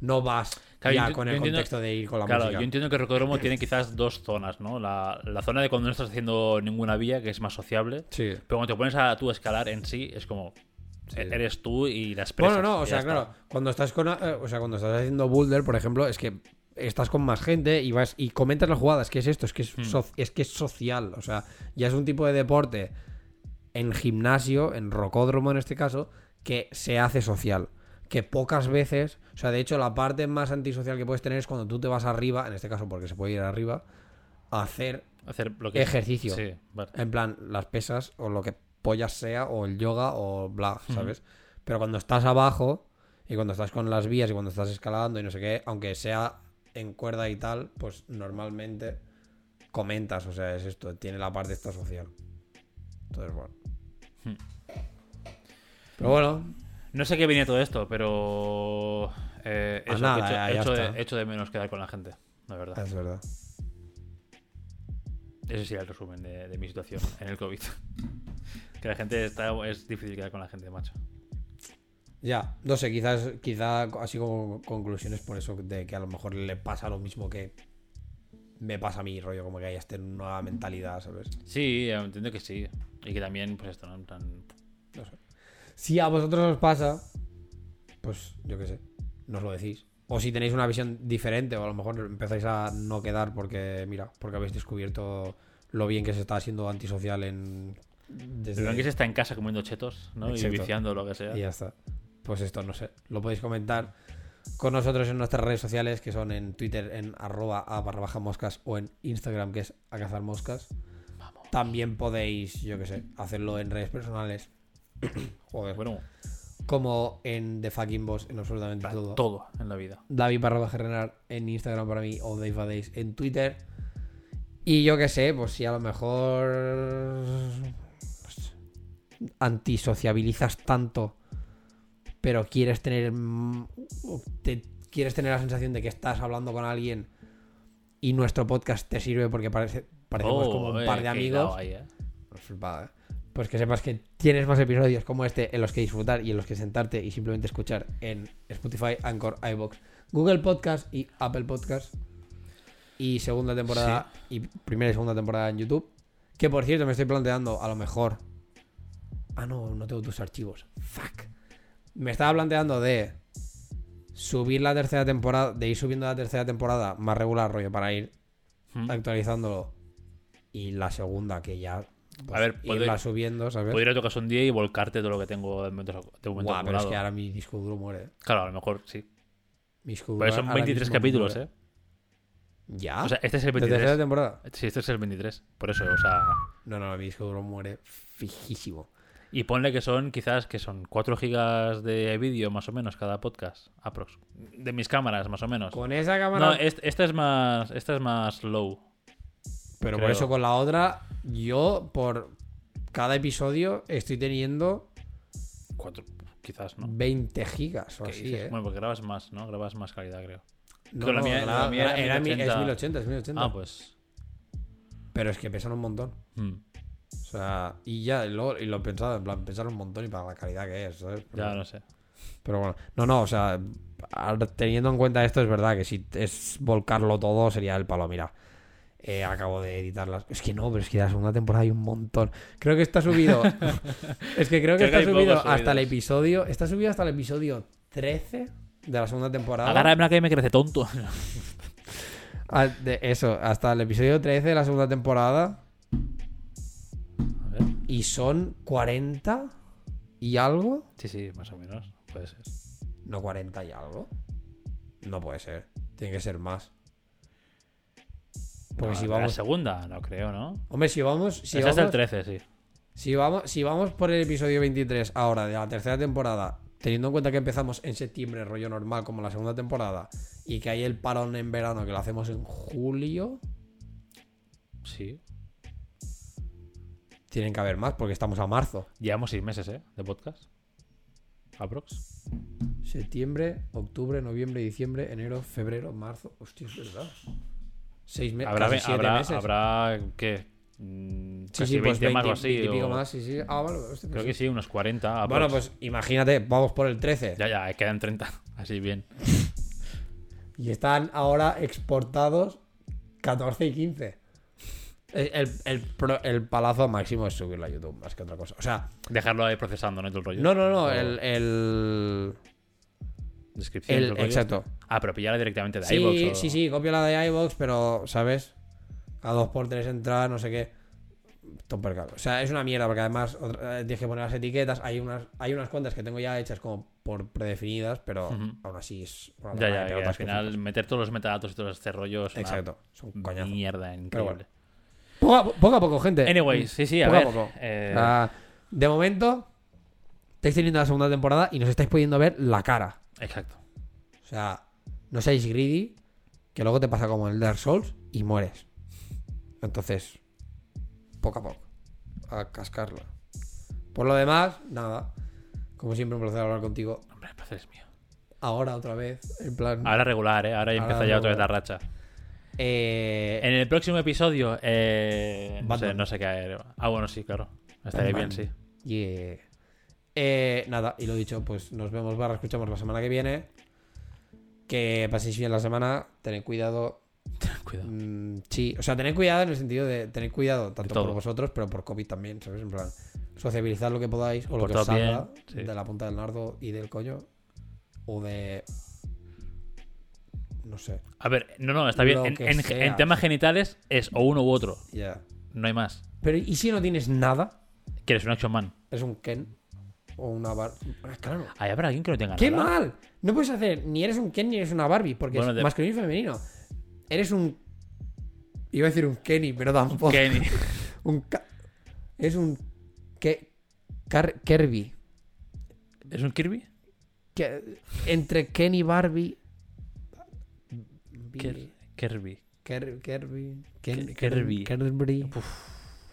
no vas Claro, ya yo con el entiendo- contexto de ir con la Claro, música. yo entiendo que el rocódromo tiene quizás dos zonas, ¿no? La, la zona de cuando no estás haciendo ninguna vía, que es más sociable. Sí. Pero cuando te pones a tú a escalar en sí, es como. Sí. Eres tú y las presas. Bueno, no, o sea, está. claro, cuando estás con, eh, o sea, cuando estás haciendo boulder, por ejemplo, es que estás con más gente y vas y comentas las jugadas, ¿qué es esto? Es que es, Hmm. so- es que es social, o sea, ya es un tipo de deporte en gimnasio, en rocódromo en este caso, que se hace social, que pocas veces, o sea, de hecho la parte más antisocial que puedes tener es cuando tú te vas arriba, en este caso porque se puede ir arriba, a hacer Hacer lo que ejercicio. Sí, vale. En plan, las pesas o lo que pollas sea, o el yoga o bla, ¿sabes? Pero cuando estás abajo y cuando estás con las vías y cuando estás escalando y no sé qué, aunque sea en cuerda y tal, pues normalmente comentas, o sea, es esto, tiene la parte esta social. Entonces, bueno. Hmm. Pero bueno, No sé qué venía todo esto, pero. Eh, Pues eso, nada, echo, ya- ya echo de, menos quedar con la gente, la verdad. es verdad. Ese sería el resumen de, de mi situación en el COVID. que la gente está. Es difícil quedar con la gente, macho. Ya, no sé, quizás, quizá así como conclusiones por eso de que a lo mejor le pasa lo mismo que me pasa a mí, rollo, como que hay esta nueva mentalidad, ¿sabes? Sí, entiendo que sí. Y que también, pues esto, ¿no? En plan, No sé. Si a vosotros os pasa, pues yo qué sé, nos lo decís. O si tenéis una visión diferente, o a lo mejor empezáis a no quedar porque, mira, porque habéis descubierto lo bien que se está haciendo antisocial en. Desde... Pero que se está en casa comiendo chetos, ¿no? Exacto. Y viciando lo que sea. Y ya está. Pues esto, no sé. Lo podéis comentar con nosotros en nuestras redes sociales, que son en Twitter en arroba a barra baja moscas o en Instagram, que es a cazar moscas. También podéis, yo qué sé, hacerlo en redes personales. Joder. Bueno, Como en The Fucking Boss, en absolutamente todo. todo en la vida. David barra baja Renar en Instagram para mí o Dave Days en Twitter. Y yo qué sé, pues si a lo mejor pues, antisociabilizas tanto, pero quieres tener mm, te- quieres tener la sensación de que estás hablando con alguien y nuestro podcast te sirve porque parece parecemos Oh, como un eh, par de qué amigos. ahí, eh. Pues ¿eh? Pues que sepas que tienes más episodios como este en los que disfrutar y en los que sentarte y simplemente escuchar en Spotify, Anchor, iBox, Google Podcast y Apple Podcast. Y segunda temporada y primera y segunda temporada en YouTube. Que por cierto, me estoy planteando a lo mejor. Ah, no, no tengo tus archivos. Fuck. Me estaba planteando de subir la tercera temporada, de ir subiendo la tercera temporada más regular, rollo, para ir Mm. actualizándolo. Y la segunda, que ya. Pues, A ver, puedo irla ir- subiendo, ¿sabes? Puedo ir a tu casa un día y volcarte todo lo que tengo de momento, de momento Guau, pero es que ahora mi disco duro muere. Claro, a lo mejor sí. Mi disco duro Pero son ahora 23 mismo capítulos, muere. ¿eh? ¿Ya? O sea, este es el ¿De tercera 23. temporada? Sí, este es el 23. Por eso, o sea. No, no, mi disco duro muere fijísimo. Y ponle que son quizás que son 4 gigas de vídeo más o menos cada podcast. Aprox. De mis cámaras, más o menos. Con esa cámara. No, esta es más. Esta es más low. pero por eso con la otra, yo por cada episodio estoy teniendo 4, quizás, ¿no? 20 gigas o ¿Qué así, dices? ¿eh? Bueno, porque grabas más, ¿no? Grabas más calidad, creo. No, la no, mía- la mía era era mi- es 1080. 1080, es 1080. Ah, pues. Pero es que pesan un montón. mm, O sea, y ya, y lo, y lo he pensado, en plan, pesar un montón y para la calidad que es, ¿sabes? Pero- ya no sé. Pero bueno, no, no, o sea, teniendo en cuenta esto, es verdad que si es volcarlo todo sería el palo. Mira, eh, acabo de editarlas. Es que no, pero es que la segunda temporada hay un montón. Creo que está subido. es que creo que Creo está subido hasta el episodio. Está subido hasta el episodio 13 de la segunda temporada. Agárrame que me crece tonto. Ah, de eso, hasta el episodio 13 de la segunda temporada. A ver. Y son 40 y algo. Sí, sí, más o menos. Puede ser. No 40 y algo. No puede ser. Tiene que ser más. Porque No, si La vamos. segunda, no creo, ¿no? Hombre, si vamos. Si Esta es vamos, 13, sí. si vamos, si vamos por el episodio 23 ahora de la tercera temporada teniendo en cuenta que empezamos en septiembre, rollo normal, como la segunda temporada, y que hay el parón en verano que lo hacemos en julio, Sí. tienen que haber más porque estamos a marzo. Llevamos seis meses, ¿eh? De podcast. Aprox. Septiembre, octubre, noviembre, diciembre, enero, febrero, marzo. Hostia, es verdad. Seis meses. Habrá, casi siete habrá, meses. habrá ¿qué? Mm, Sí, casi sí, pues 20 más o 20, así. 20 y pico o- más, sí, sí. Ah, vale, hostia, pues Creo sí. que sí, unos 40. Bueno, pues imagínate, vamos por el 13. Ya, ya, quedan 30. Así bien. Y están ahora exportados 14 y 15. El, el, el palazo máximo es subirlo a YouTube, más que otra cosa. O sea, Dejarlo ahí procesando, ¿no? Todo el rollo. no, no, no, el. el, Descripción. el- exacto. Ah, pero pillarla directamente de Sí, iVoox o- sí, sí, copia la de iVoox, pero, ¿sabes? A 2x3 entrar, no sé qué. Topper caro. O sea, es una mierda, porque además otra- eh, tienes que poner las etiquetas. Hay unas, hay unas cuantas que tengo ya hechas como por predefinidas, pero aún así es. una Ya, al final cositas. meter todos los metadatos y todo este rollo es una Exacto, es un mierda increíble. Bueno. Poco a, poco a poco, gente. Anyways, sí, sí, a Poco a ver. poco. eh, Ah, de momento, estáis teniendo la segunda temporada y nos estáis pudiendo ver la cara. Exacto. O sea, no seáis greedy, que luego te pasa como en el Dark Souls y mueres. Entonces, poco a poco, a cascarla. Por lo demás, nada. Como siempre, un placer hablar contigo. Hombre, el placer es mío. Ahora otra vez, en plan. Ahora regular, ¿eh? Ahora ya empieza ya otra vez la racha. eh, En el próximo episodio, eh, no, sé, no sé qué. Ah, bueno, sí, claro. Estaría bien, sí. yeah. Eh, nada, y lo dicho, pues nos vemos, barra, escuchamos la semana que viene. Que paséis bien la semana, tened cuidado. Cuidado. Mm, sí, o sea, tened cuidado en el sentido de tener cuidado tanto por vosotros, pero por COVID también, ¿sabes? En plan, sociabilizar lo que podáis o lo que os salga bien, sí. de la punta del nardo y del coño. O de. No sé, A ver, no, no, está bien. En, que en- sea. en temas genitales es o uno u otro. ya. No hay más. Pero ¿y si no tienes nada? ¿Quieres un Action Man? Es un Ken o una Bar. Ah, Claro. Ahí habrá alguien que no tenga ¡Qué nada. mal! No puedes hacer ni eres un Ken ni eres una Barbie, porque Bueno, es de- masculino y femenino. Eres un. Iba a decir un Kenny, pero tampoco. Kenny. Un. Ca- Es un. Ke- Car- Kirby. ¿Es un Kirby? Que- entre Ken y Barbie. Ker- Kirby. Ker- Kirby. Ken- Kirby. Kirby.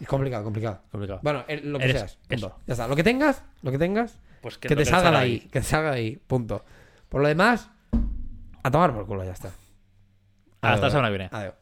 Es complicado, complicado. Complicado. Bueno, el- lo que Eres- seas. Punto. eso. Ya está. Lo que tengas, lo que tengas, Pues que, te salga de ahí. Que te salga de ahí. Punto. Por lo demás, a tomar por culo, ya está. Hasta la semana que viene. Adiós.